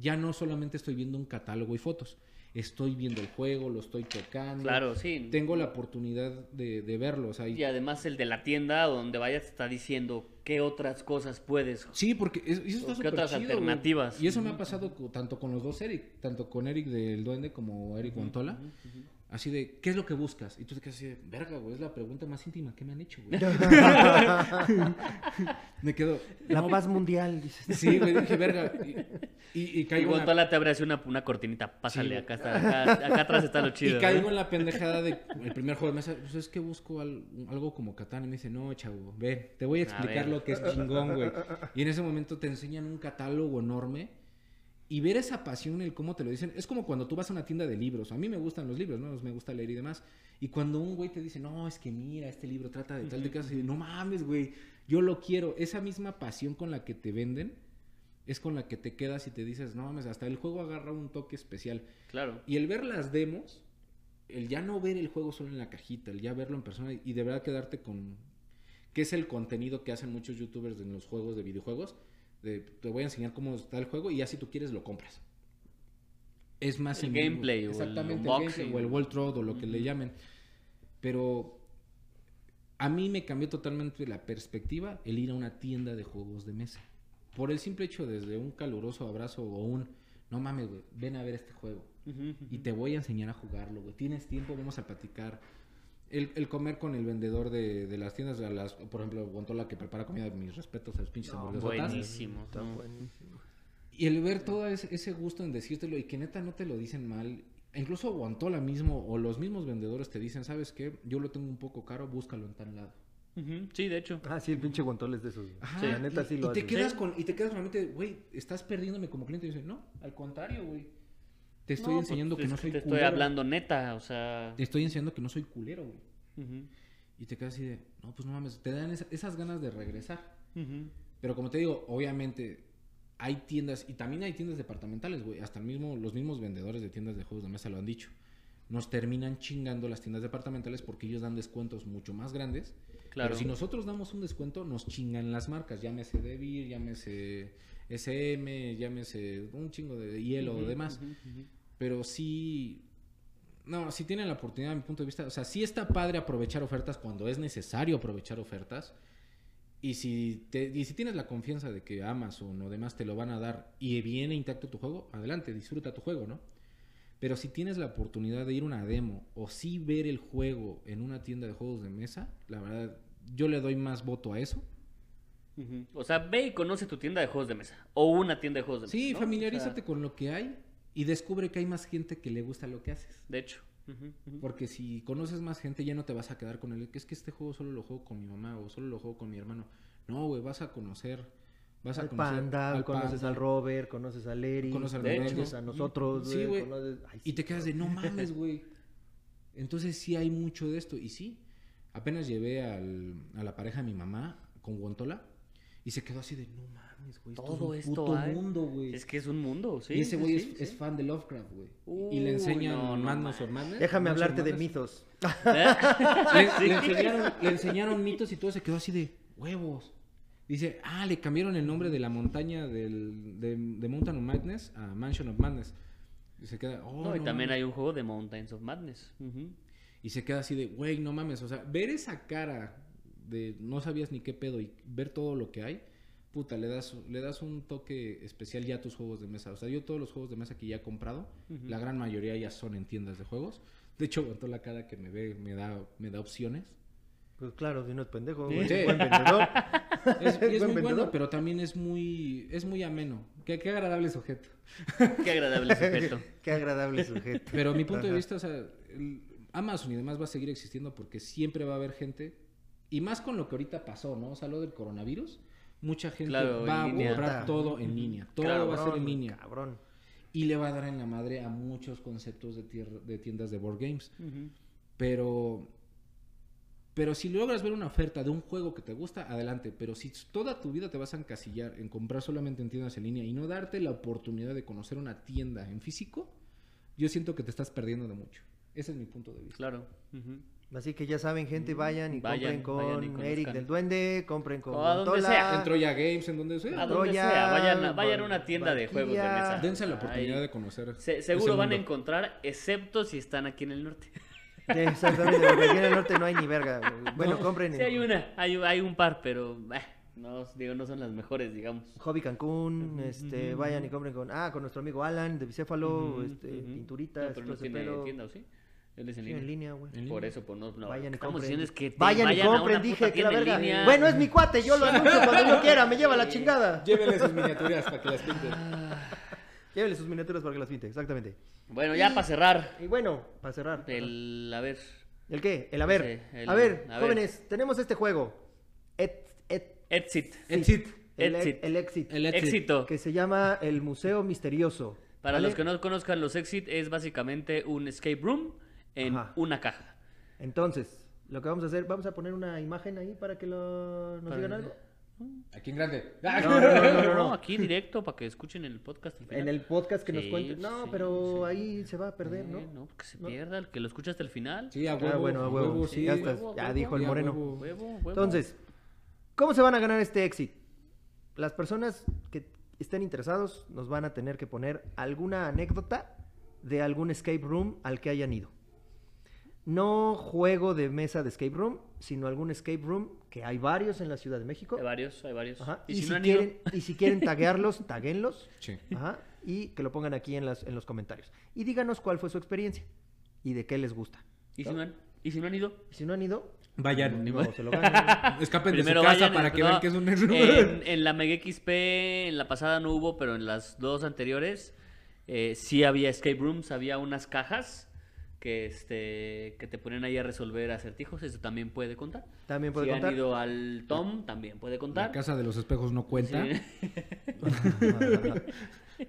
[SPEAKER 2] ya no solamente estoy viendo un catálogo y fotos, estoy viendo el juego, lo estoy tocando.
[SPEAKER 3] Claro, sí.
[SPEAKER 2] Tengo la oportunidad de, de verlo. O sea, y-
[SPEAKER 3] Y además el de la tienda donde vayas te está diciendo qué otras cosas puedes.
[SPEAKER 2] Sí, porque es- eso está
[SPEAKER 3] ¿Qué
[SPEAKER 2] súper
[SPEAKER 3] otras
[SPEAKER 2] chido, güey.
[SPEAKER 3] alternativas?
[SPEAKER 2] Y eso me ha pasado tanto con los dos Eric, tanto con Eric del Duende como Eric Guantola. Así de, ¿qué es lo que buscas? Y tú te quedas así de, verga, güey, es la pregunta más íntima que me han hecho, güey. me quedo,
[SPEAKER 1] La
[SPEAKER 2] no,
[SPEAKER 1] paz mundial, dices.
[SPEAKER 2] Sí, güey, dije, verga. Y, y, caigo,
[SPEAKER 3] te abre así una, una cortinita. Pásale,
[SPEAKER 2] Sí,
[SPEAKER 3] acá, está, acá, acá atrás está lo chido.
[SPEAKER 2] y caigo en la pendejada de el primer juego de mesa. Pues es que busco al- algo como Catán. Y me dice, no, chavo, ven, te voy a explicar
[SPEAKER 3] ver.
[SPEAKER 2] lo que es chingón, güey. Y en ese momento te enseñan un catálogo enorme. Y ver esa pasión, el cómo te lo dicen, es como cuando tú vas a una tienda de libros. A mí me gustan los libros, ¿no? Me gusta leer y demás. Y cuando un güey te dice, no, es que mira, este libro trata de tal, de caso, y no mames, güey, yo lo quiero. Esa misma pasión con la que te venden es con la que te quedas y te dices, no mames, hasta el juego agarra un toque especial.
[SPEAKER 3] Claro.
[SPEAKER 2] Y el ver las demos, el ya no ver el juego solo en la cajita, el ya verlo en persona y de verdad quedarte con... que es el contenido que hacen muchos youtubers en los juegos de videojuegos? De, te voy a enseñar cómo está el juego y ya si tú quieres lo compras. Es más
[SPEAKER 3] El
[SPEAKER 2] en vivo.
[SPEAKER 3] gameplay o el
[SPEAKER 2] Exactamente, el gameplay o el World Road o lo que le llamen. Pero a mí me cambió totalmente la perspectiva el ir a una tienda de juegos de mesa. Por el simple hecho desde un caluroso abrazo o un, no mames, güey, ven a ver este juego.
[SPEAKER 3] Ujú, ujú.
[SPEAKER 2] Y te voy a enseñar a jugarlo, güey. Tienes tiempo, vamos a platicar. El, el comer con el vendedor de, de las tiendas, de las, por ejemplo, Guantola que prepara comida, mis respetos a los pinches
[SPEAKER 1] No,
[SPEAKER 2] hamburguesotas.
[SPEAKER 3] buenísimo.
[SPEAKER 1] Está
[SPEAKER 3] no.
[SPEAKER 1] buenísimo.
[SPEAKER 2] Y el ver todo ese, ese gusto en decírtelo y que neta no te lo dicen mal. Incluso Guantola mismo o los mismos vendedores te dicen, ¿sabes qué? Yo lo tengo un poco caro, búscalo en tal lado.
[SPEAKER 3] Ujú, Sí, de hecho.
[SPEAKER 1] Ah, sí, el pinche guantol es de esos.
[SPEAKER 2] Ajá,
[SPEAKER 1] La neta
[SPEAKER 2] y,
[SPEAKER 1] sí
[SPEAKER 2] y
[SPEAKER 1] lo
[SPEAKER 2] te
[SPEAKER 1] hace.
[SPEAKER 2] quedas con Y te quedas con la mente, de, güey, estás perdiéndome como cliente. Y dice, no, al contrario, güey. Te estoy
[SPEAKER 3] No, pues,
[SPEAKER 2] enseñando que
[SPEAKER 3] es
[SPEAKER 2] no soy
[SPEAKER 3] Te
[SPEAKER 2] culero.
[SPEAKER 3] estoy hablando neta, o sea.
[SPEAKER 2] Te estoy enseñando que no soy culero, güey. Y te quedas así de, no, pues no mames, te dan esa- esas ganas de regresar. Pero como te digo, obviamente hay tiendas, y también hay tiendas departamentales, güey. Hasta el mismo, los mismos vendedores de tiendas de juegos de mesa lo han dicho. Nos terminan chingando las tiendas departamentales porque ellos dan descuentos mucho más grandes.
[SPEAKER 3] Claro.
[SPEAKER 2] Pero si nosotros damos un descuento, nos chingan las marcas. Llámese Devir, llámese SM, llámese un chingo de hielo o demás. Pero sí. No, si tienen la oportunidad, a mi punto de vista. O sea, sí está padre aprovechar ofertas cuando es necesario aprovechar ofertas. Y si, te, y si tienes la confianza de que Amazon o demás te lo van a dar y viene intacto tu juego, adelante, disfruta tu juego, ¿no? Pero si tienes la oportunidad de ir a una demo o sí ver el juego en una tienda de juegos de mesa, la verdad, yo le doy más voto a eso.
[SPEAKER 3] O sea, ve y conoce tu tienda de juegos de mesa. O una tienda de juegos de mesa.
[SPEAKER 2] Sí,
[SPEAKER 3] ¿no?
[SPEAKER 2] familiarízate
[SPEAKER 3] O sea,
[SPEAKER 2] con lo que hay y descubre que hay más gente que le gusta lo que haces.
[SPEAKER 3] de hecho.
[SPEAKER 2] Porque si conoces más gente ya no te vas a quedar con él. Que es que este juego solo lo juego con mi mamá o solo lo juego con mi hermano. No, güey, vas a conocer Vas a
[SPEAKER 1] al
[SPEAKER 2] conocer
[SPEAKER 1] Panda,
[SPEAKER 2] al
[SPEAKER 1] conoces
[SPEAKER 2] Panda.
[SPEAKER 1] al Robert, conoces al Eri,
[SPEAKER 2] Conoces al
[SPEAKER 3] De
[SPEAKER 1] conoces
[SPEAKER 3] hecho.
[SPEAKER 1] a nosotros,
[SPEAKER 2] Sí, güey.
[SPEAKER 1] conoces- ay,
[SPEAKER 2] Y te quedas de, no mames, güey. Entonces sí hay mucho de esto. Y sí, apenas llevé al- a la pareja de mi mamá con Guantola y se quedó así de, no mames, güey. Esto
[SPEAKER 3] Todo
[SPEAKER 2] es
[SPEAKER 3] esto
[SPEAKER 2] un puto
[SPEAKER 3] hay.
[SPEAKER 2] mundo, güey.
[SPEAKER 3] Es que es un mundo, sí.
[SPEAKER 2] y ese güey
[SPEAKER 3] sí,
[SPEAKER 2] es,
[SPEAKER 3] sí.
[SPEAKER 2] es fan de Lovecraft, güey. y le enseñan
[SPEAKER 3] no, no
[SPEAKER 2] Madness or
[SPEAKER 3] mames.
[SPEAKER 2] Madness.
[SPEAKER 1] Déjame hablarte de mitos.
[SPEAKER 2] Le, le enseñaron, le enseñaron mitos y todo se quedó así de huevos. Dice, ah, le cambiaron el nombre de la montaña del, de, de Mountain of Madness a Mansion of Madness. Y se queda, oh,
[SPEAKER 3] No, y también
[SPEAKER 2] mames".
[SPEAKER 3] hay un juego de Mountains of Madness. Ujú.
[SPEAKER 2] Y se queda así de, güey, no mames. O sea, ver esa cara de no sabías ni qué pedo y ver todo lo que hay, puta, le das, le das un toque especial ya a tus juegos de mesa. O sea, yo todos los juegos de mesa que ya he comprado, la gran mayoría ya son en tiendas de juegos. De hecho, aguantó la cara que me ve, me da, me da opciones.
[SPEAKER 1] Pues claro, si no es pendejo,
[SPEAKER 3] Sí.
[SPEAKER 1] es buen vendedor.
[SPEAKER 2] Es, y es
[SPEAKER 1] Buen
[SPEAKER 2] muy
[SPEAKER 1] vendedor.
[SPEAKER 2] bueno, pero también es muy, es muy ameno. Qué, qué agradable sujeto.
[SPEAKER 3] Qué agradable sujeto.
[SPEAKER 1] Qué agradable sujeto.
[SPEAKER 2] Pero a mi punto de vista, o sea, el- Amazon y demás va a seguir existiendo porque siempre va a haber gente, y más con lo que ahorita pasó, ¿no? O sea, lo del coronavirus, mucha gente
[SPEAKER 3] Claro,
[SPEAKER 2] va a
[SPEAKER 3] línea.
[SPEAKER 1] Puta.
[SPEAKER 2] todo en línea. Todo va a ser en línea.
[SPEAKER 1] Cabrón.
[SPEAKER 2] Y le va a dar en la madre a muchos conceptos de, tier- de tiendas de board games. Pero. Pero si logras ver una oferta de un juego que te gusta, adelante. Pero si toda tu vida te vas a encasillar en comprar solamente en tiendas en línea y no darte la oportunidad de conocer una tienda en físico, yo siento que te estás perdiendo de mucho. Ese es mi punto de vista.
[SPEAKER 3] Claro.
[SPEAKER 1] Así que ya saben, gente, vayan y
[SPEAKER 3] Vayan,
[SPEAKER 1] compren
[SPEAKER 3] vayan y
[SPEAKER 1] con. Eric del Duende, compren con
[SPEAKER 3] O a donde sea.
[SPEAKER 2] En Troya Games, en donde sea.
[SPEAKER 3] A donde
[SPEAKER 1] Troya,
[SPEAKER 3] sea, vayan a, vayan a una tienda de juegos de mesa.
[SPEAKER 2] Dense la oportunidad
[SPEAKER 3] Ahí.
[SPEAKER 2] de conocer.
[SPEAKER 3] Se- seguro van a encontrar, excepto si están aquí en el norte.
[SPEAKER 1] Sí, exactamente, porque aquí en el norte no hay ni verga. Bueno, compren
[SPEAKER 3] Sí, hay una, hay, hay un par, pero eh, no, digo, no son las mejores, digamos.
[SPEAKER 1] Hobby Cancún, este, vayan y compren con, ah, con nuestro amigo Alan de Bicéfalo,
[SPEAKER 3] Ujú,
[SPEAKER 1] este,
[SPEAKER 3] ujú.
[SPEAKER 1] pinturitas,
[SPEAKER 3] No, pero
[SPEAKER 1] todo
[SPEAKER 3] no
[SPEAKER 1] ese
[SPEAKER 3] tiene tienda, ¿o sí? Él es en
[SPEAKER 1] Sí,
[SPEAKER 3] línea.
[SPEAKER 1] en línea, güey.
[SPEAKER 2] En
[SPEAKER 3] Por eso, pues no, no.
[SPEAKER 1] Vayan y compren.
[SPEAKER 3] diciendo es que te
[SPEAKER 1] vayan, y compren, dije que la verga.
[SPEAKER 3] línea.
[SPEAKER 1] Bueno, es mi cuate, yo lo anuncio cuando yo quiera, me lleva la chingada.
[SPEAKER 2] Llévenle sus miniaturas para que las pinten.
[SPEAKER 1] Llévele sus miniaturas para que las pinte, exactamente.
[SPEAKER 3] Bueno, ya para cerrar.
[SPEAKER 1] Y bueno, para cerrar.
[SPEAKER 3] El, a ver,
[SPEAKER 1] ¿El qué? El a ver.
[SPEAKER 3] Sí, el-
[SPEAKER 1] a ver,
[SPEAKER 3] a ver.
[SPEAKER 1] jóvenes, tenemos este juego. Et- et-
[SPEAKER 3] Exit.
[SPEAKER 2] Exit.
[SPEAKER 1] el,
[SPEAKER 3] Exit.
[SPEAKER 1] el Exit.
[SPEAKER 2] El Exit.
[SPEAKER 3] Éxito.
[SPEAKER 1] Que se llama El Museo Misterioso.
[SPEAKER 3] Para
[SPEAKER 1] ¿vale?
[SPEAKER 3] los que no conozcan, los Exit es básicamente un escape room en
[SPEAKER 1] Ajá.
[SPEAKER 3] una caja.
[SPEAKER 1] Entonces, lo que vamos a hacer, vamos a poner una imagen ahí para que lo, nos
[SPEAKER 3] Para-
[SPEAKER 1] digan algo.
[SPEAKER 2] Aquí en grande.
[SPEAKER 1] No, no, no, no, no, no.
[SPEAKER 3] aquí directo para que escuchen el podcast. al final.
[SPEAKER 1] En el podcast que nos cuenten. No,
[SPEAKER 3] sí,
[SPEAKER 1] pero
[SPEAKER 3] sí.
[SPEAKER 1] ahí se va a perder, ¿no?
[SPEAKER 3] Eh, no, que se pierda, el que lo escucha hasta el final.
[SPEAKER 2] Sí, a
[SPEAKER 1] Ah,
[SPEAKER 2] huevo.
[SPEAKER 1] bueno, a huevo,
[SPEAKER 2] sí.
[SPEAKER 1] ya estás,
[SPEAKER 3] huevo,
[SPEAKER 1] ya
[SPEAKER 3] huevo.
[SPEAKER 1] dijo el moreno.
[SPEAKER 2] huevo.
[SPEAKER 3] Huevo, huevo.
[SPEAKER 1] Entonces, ¿cómo se van a ganar este éxito? Las personas que estén interesados nos van a tener que poner alguna anécdota de algún escape room al que hayan ido. No juego de mesa de escape room, sino algún escape room, que hay varios en la Ciudad de México.
[SPEAKER 3] hay varios, hay varios.
[SPEAKER 1] Ajá,
[SPEAKER 3] Y,
[SPEAKER 1] Y,
[SPEAKER 3] si, no
[SPEAKER 1] quieren, y si quieren taguearlos, taguenlos.
[SPEAKER 2] Sí.
[SPEAKER 1] Ajá, y que lo pongan aquí en, las, en los comentarios. Y díganos cuál fue su experiencia y de qué les gusta.
[SPEAKER 3] ¿Y si no han, y si no han ido,
[SPEAKER 1] Y si no han ido,
[SPEAKER 2] Vayan.
[SPEAKER 1] ni modo, se lo ganan.
[SPEAKER 2] Escapen de su casa
[SPEAKER 3] vayan.
[SPEAKER 2] para que
[SPEAKER 3] no,
[SPEAKER 2] vean que es un
[SPEAKER 3] en, en la Mega XP, en la pasada no hubo, pero en las dos anteriores eh, sí había escape rooms, había unas cajas que este que te ponen ahí a resolver acertijos, eso también puede contar.
[SPEAKER 1] También puede
[SPEAKER 3] si
[SPEAKER 1] contar.
[SPEAKER 3] han ido al Tom, también puede
[SPEAKER 2] La
[SPEAKER 3] contar.
[SPEAKER 2] casa de los espejos no cuenta.
[SPEAKER 3] Sí.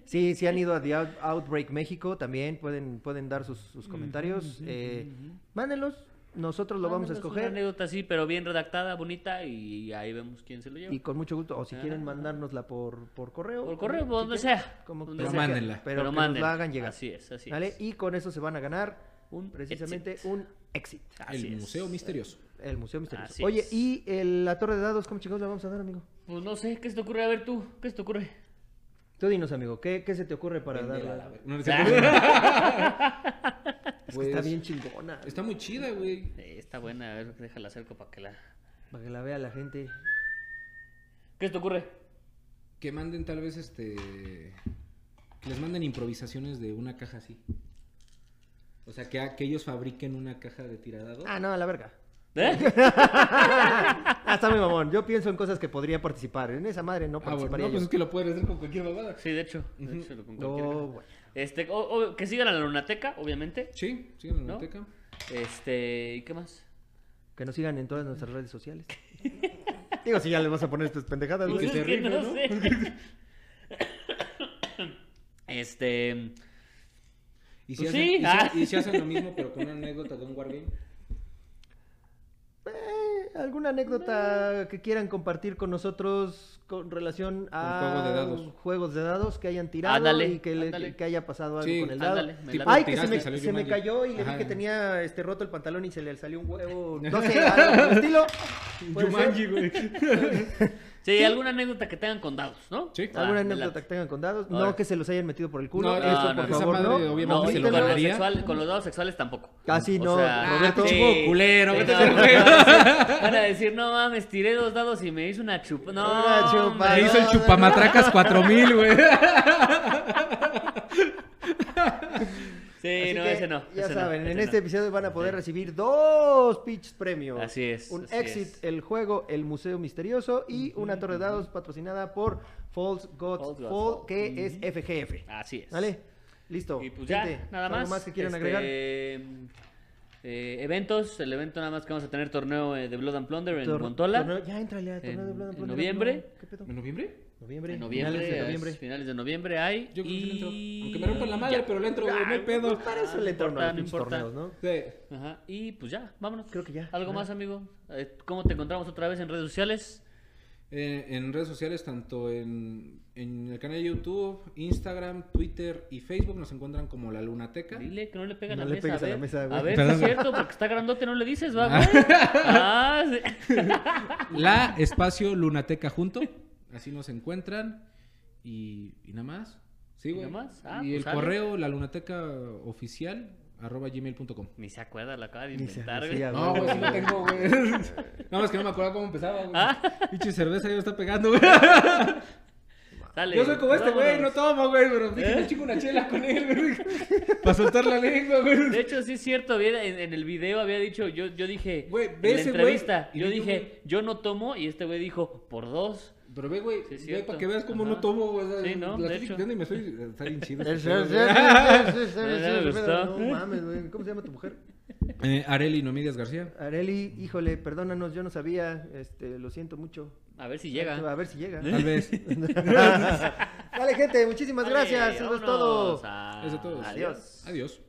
[SPEAKER 1] Sí, si han ido a The Out- Outbreak México, también pueden, pueden dar sus, sus comentarios. eh, mándenlos, nosotros lo vamos a
[SPEAKER 3] Mándanos Una
[SPEAKER 1] escoger
[SPEAKER 3] anécdota así, pero bien redactada, bonita, y ahí vemos quién se lo lleva.
[SPEAKER 1] y con mucho gusto. O si quieren
[SPEAKER 3] Ah.
[SPEAKER 1] mandárnosla por, por correo.
[SPEAKER 3] Por correo,
[SPEAKER 1] como-
[SPEAKER 3] por
[SPEAKER 1] si
[SPEAKER 3] donde
[SPEAKER 1] quieren,
[SPEAKER 3] sea,
[SPEAKER 1] como
[SPEAKER 3] donde
[SPEAKER 1] como
[SPEAKER 2] sea.
[SPEAKER 1] sea,
[SPEAKER 2] Mándenla.
[SPEAKER 1] Pero,
[SPEAKER 3] Pero
[SPEAKER 1] que nos la hagan llegar.
[SPEAKER 3] Así es, así
[SPEAKER 1] ¿vale?
[SPEAKER 3] es.
[SPEAKER 1] Y con eso se van a ganar
[SPEAKER 3] Un
[SPEAKER 1] precisamente
[SPEAKER 3] exit.
[SPEAKER 1] un exit.
[SPEAKER 3] Así
[SPEAKER 2] el
[SPEAKER 3] es.
[SPEAKER 2] Museo Misterioso.
[SPEAKER 1] El Museo Misterioso.
[SPEAKER 3] Así
[SPEAKER 1] Oye,
[SPEAKER 3] es.
[SPEAKER 1] ¿y el- la torre de dados cómo chicos la vamos a dar, amigo?
[SPEAKER 3] Pues no sé, ¿qué se te ocurre? A ver tú, ¿qué se te ocurre?
[SPEAKER 1] Tú dinos, amigo, ¿qué, qué se te ocurre para darla?
[SPEAKER 2] la no, es
[SPEAKER 1] que
[SPEAKER 2] Pues,
[SPEAKER 1] está bien chingona.
[SPEAKER 2] Está muy chida, güey.
[SPEAKER 3] Eh, está buena, a ver, déjala acerco para que la...
[SPEAKER 1] Para que la vea la gente.
[SPEAKER 3] ¿Qué se te ocurre?
[SPEAKER 2] Que manden tal vez este. Que les manden improvisaciones de una caja así. O sea, que, que ellos fabriquen una caja de tiradado.
[SPEAKER 1] Ah, no, a la verga.
[SPEAKER 3] ¿Eh?
[SPEAKER 1] Ah, está muy mamón. Yo pienso en cosas que podría participar. En esa madre no
[SPEAKER 2] Ah, bueno,
[SPEAKER 1] participaría
[SPEAKER 2] no, pues
[SPEAKER 1] yo.
[SPEAKER 2] es que lo pueden hacer con cualquier babada.
[SPEAKER 3] Sí, de hecho. De hecho, con cualquier
[SPEAKER 1] No,
[SPEAKER 3] caja.
[SPEAKER 1] bueno.
[SPEAKER 3] Este, o- o que sigan a la lunateca, obviamente.
[SPEAKER 2] Sí, sí, en la
[SPEAKER 3] ¿No?
[SPEAKER 2] biblioteca.
[SPEAKER 3] Este, ¿y qué más?
[SPEAKER 1] Que nos sigan en todas nuestras redes sociales. Digo, si ya le vas a poner estas pendejadas,
[SPEAKER 3] Pues
[SPEAKER 1] güey.
[SPEAKER 2] que
[SPEAKER 3] es ¿no? sé. Este.
[SPEAKER 2] ¿Y si,
[SPEAKER 3] Pues
[SPEAKER 2] hacen,
[SPEAKER 3] sí,
[SPEAKER 2] y si-
[SPEAKER 3] ah.
[SPEAKER 2] y si hacen lo mismo, pero con una anécdota de un Wargame?
[SPEAKER 1] Eh, ¿Alguna anécdota que quieran compartir con nosotros con relación a
[SPEAKER 2] juego de dados.
[SPEAKER 1] juegos de dados que hayan tirado
[SPEAKER 3] Ándale,
[SPEAKER 1] y que, le- que haya pasado algo
[SPEAKER 2] Sí,
[SPEAKER 1] con el dado?
[SPEAKER 3] ándale, me.
[SPEAKER 1] Ay, que se me, se me cayó y le vi que tenía este roto el pantalón y se le salió un huevo. No sé, algo estilo.
[SPEAKER 2] Jumanji, güey.
[SPEAKER 3] Sí, alguna anécdota que tengan con dados, ¿no?
[SPEAKER 2] Sí.
[SPEAKER 3] Ah,
[SPEAKER 1] ¿Alguna anécdota que tengan con dados? No que se los hayan metido por el culo.
[SPEAKER 2] No,
[SPEAKER 1] Eso,
[SPEAKER 3] no,
[SPEAKER 1] por
[SPEAKER 2] esa
[SPEAKER 1] favor,
[SPEAKER 2] madre,
[SPEAKER 1] no.
[SPEAKER 2] obviamente,
[SPEAKER 3] No,
[SPEAKER 2] se lo
[SPEAKER 3] con los,
[SPEAKER 2] ganaría.
[SPEAKER 3] sexual- con los dados sexuales tampoco.
[SPEAKER 1] Casi
[SPEAKER 3] O
[SPEAKER 1] no,
[SPEAKER 3] sea,
[SPEAKER 1] Roberto.
[SPEAKER 3] sí.
[SPEAKER 2] Chivo culero,
[SPEAKER 3] Sí, no, van a decir- no mames, tiré dos dados y me hizo una chupa. No,
[SPEAKER 1] Una chupa,
[SPEAKER 3] hombre.
[SPEAKER 2] Me hizo el chupamatracas 4000, güey.
[SPEAKER 3] Sí,
[SPEAKER 1] Así
[SPEAKER 3] no,
[SPEAKER 1] que,
[SPEAKER 3] ese no.
[SPEAKER 1] Ya
[SPEAKER 3] ese no,
[SPEAKER 1] saben, en este
[SPEAKER 3] no.
[SPEAKER 1] episodio van a poder
[SPEAKER 3] Sí.
[SPEAKER 1] recibir dos pitch premios.
[SPEAKER 3] Así es,
[SPEAKER 1] Un
[SPEAKER 3] así
[SPEAKER 1] exit,
[SPEAKER 3] es.
[SPEAKER 1] el juego El Museo Misterioso y una torre de dados patrocinada por False Gods Fall,
[SPEAKER 3] Fall.
[SPEAKER 1] que es FGF.
[SPEAKER 3] Así es.
[SPEAKER 1] ¿Vale? Listo.
[SPEAKER 3] Y pues ya,
[SPEAKER 1] Gente,
[SPEAKER 3] nada
[SPEAKER 1] ¿algo
[SPEAKER 3] más.
[SPEAKER 1] más que quieran
[SPEAKER 3] Este,
[SPEAKER 1] agregar?
[SPEAKER 3] eh, eventos, el evento nada más que vamos a tener torneo eh, de Blood and Plunder en
[SPEAKER 1] Tor-
[SPEAKER 3] Montola.
[SPEAKER 1] torneo- ya entrale a torneo
[SPEAKER 3] en-
[SPEAKER 1] de Blood and
[SPEAKER 3] en
[SPEAKER 1] Plunder,
[SPEAKER 3] noviembre.
[SPEAKER 1] ¿no? ¿Qué pedo?
[SPEAKER 2] ¿En noviembre?
[SPEAKER 1] Noviembre.
[SPEAKER 3] En noviembre,
[SPEAKER 1] finales de noviembre.
[SPEAKER 3] finales de noviembre hay.
[SPEAKER 2] Yo creo que sí le entro.
[SPEAKER 3] y...
[SPEAKER 2] Aunque me rompan la madre,
[SPEAKER 3] ya.
[SPEAKER 2] pero le entro, güey, no hay pedo.
[SPEAKER 1] pues para eso le entran
[SPEAKER 3] No no importa.
[SPEAKER 1] torneos, ¿no?
[SPEAKER 2] Sí.
[SPEAKER 3] Ajá, y pues ya, vámonos.
[SPEAKER 1] Creo que ya.
[SPEAKER 3] ¿Algo
[SPEAKER 1] Ajá.
[SPEAKER 3] más, amigo? Eh, ¿Cómo te encontramos otra vez en redes sociales?
[SPEAKER 2] Eh, en redes sociales, tanto en, en el canal de YouTube, Instagram, Twitter y Facebook, nos encuentran como La Lunateca.
[SPEAKER 3] Dile que no le pega a
[SPEAKER 1] No
[SPEAKER 3] la
[SPEAKER 1] le
[SPEAKER 3] mesa.
[SPEAKER 1] a
[SPEAKER 3] a
[SPEAKER 1] la
[SPEAKER 3] ver,
[SPEAKER 1] mesa, güey.
[SPEAKER 3] a ver si
[SPEAKER 2] Perdón.
[SPEAKER 3] es cierto, porque está grandote, no le dices, va, güey. Ah, sí.
[SPEAKER 2] La espacio Lunateca junto. Así nos encuentran. Y, y nada más. Sí,
[SPEAKER 3] ¿Y
[SPEAKER 2] güey.
[SPEAKER 3] nada más? Ah,
[SPEAKER 2] y
[SPEAKER 3] pues
[SPEAKER 2] el
[SPEAKER 3] sale.
[SPEAKER 2] correo, la lunateca oficial, arroba gmail.com.
[SPEAKER 3] Ni se acuerda, la acaba de inventar, güey.
[SPEAKER 2] No, güey, sí lo
[SPEAKER 1] güey.
[SPEAKER 2] tengo, güey. Nada más que no me acuerdo cómo empezaba, güey.
[SPEAKER 3] Ah.
[SPEAKER 2] Pinche cerveza ya me está pegando, güey.
[SPEAKER 3] Dale,
[SPEAKER 2] Yo soy como este güey, no tomo, güey, pero dije,
[SPEAKER 3] ¿Eh?
[SPEAKER 2] me chingo una chela con él, güey. Para soltar la lengua, güey.
[SPEAKER 3] De hecho, sí es cierto, había- en, en el video había dicho, yo, yo dije,
[SPEAKER 2] Güey,
[SPEAKER 3] en la
[SPEAKER 2] ese güey,
[SPEAKER 3] entrevista,
[SPEAKER 2] y
[SPEAKER 3] yo dije,
[SPEAKER 2] güey.
[SPEAKER 3] yo no tomo, y este güey dijo, por dos.
[SPEAKER 2] Pero ve, güey,
[SPEAKER 3] Sí,
[SPEAKER 2] ve para que veas cómo
[SPEAKER 3] Ajá.
[SPEAKER 2] no tomo, güey. o sea,
[SPEAKER 3] Sí, ¿no?
[SPEAKER 2] La
[SPEAKER 3] De
[SPEAKER 2] estoy
[SPEAKER 3] hecho.
[SPEAKER 2] y me estoy... Está bien chido.
[SPEAKER 3] No,
[SPEAKER 1] mames, güey. ¿Cómo se llama tu mujer?
[SPEAKER 2] Eh, Areli Nomídias García.
[SPEAKER 1] Areli, híjole, perdónanos, yo no sabía, este, lo siento mucho.
[SPEAKER 3] A ver si llega.
[SPEAKER 1] A ver si llega.
[SPEAKER 2] Tal vez.
[SPEAKER 1] Vale, gente, muchísimas gracias. Eso es todo.
[SPEAKER 2] Eso es todo.
[SPEAKER 3] Adiós.
[SPEAKER 2] Adiós.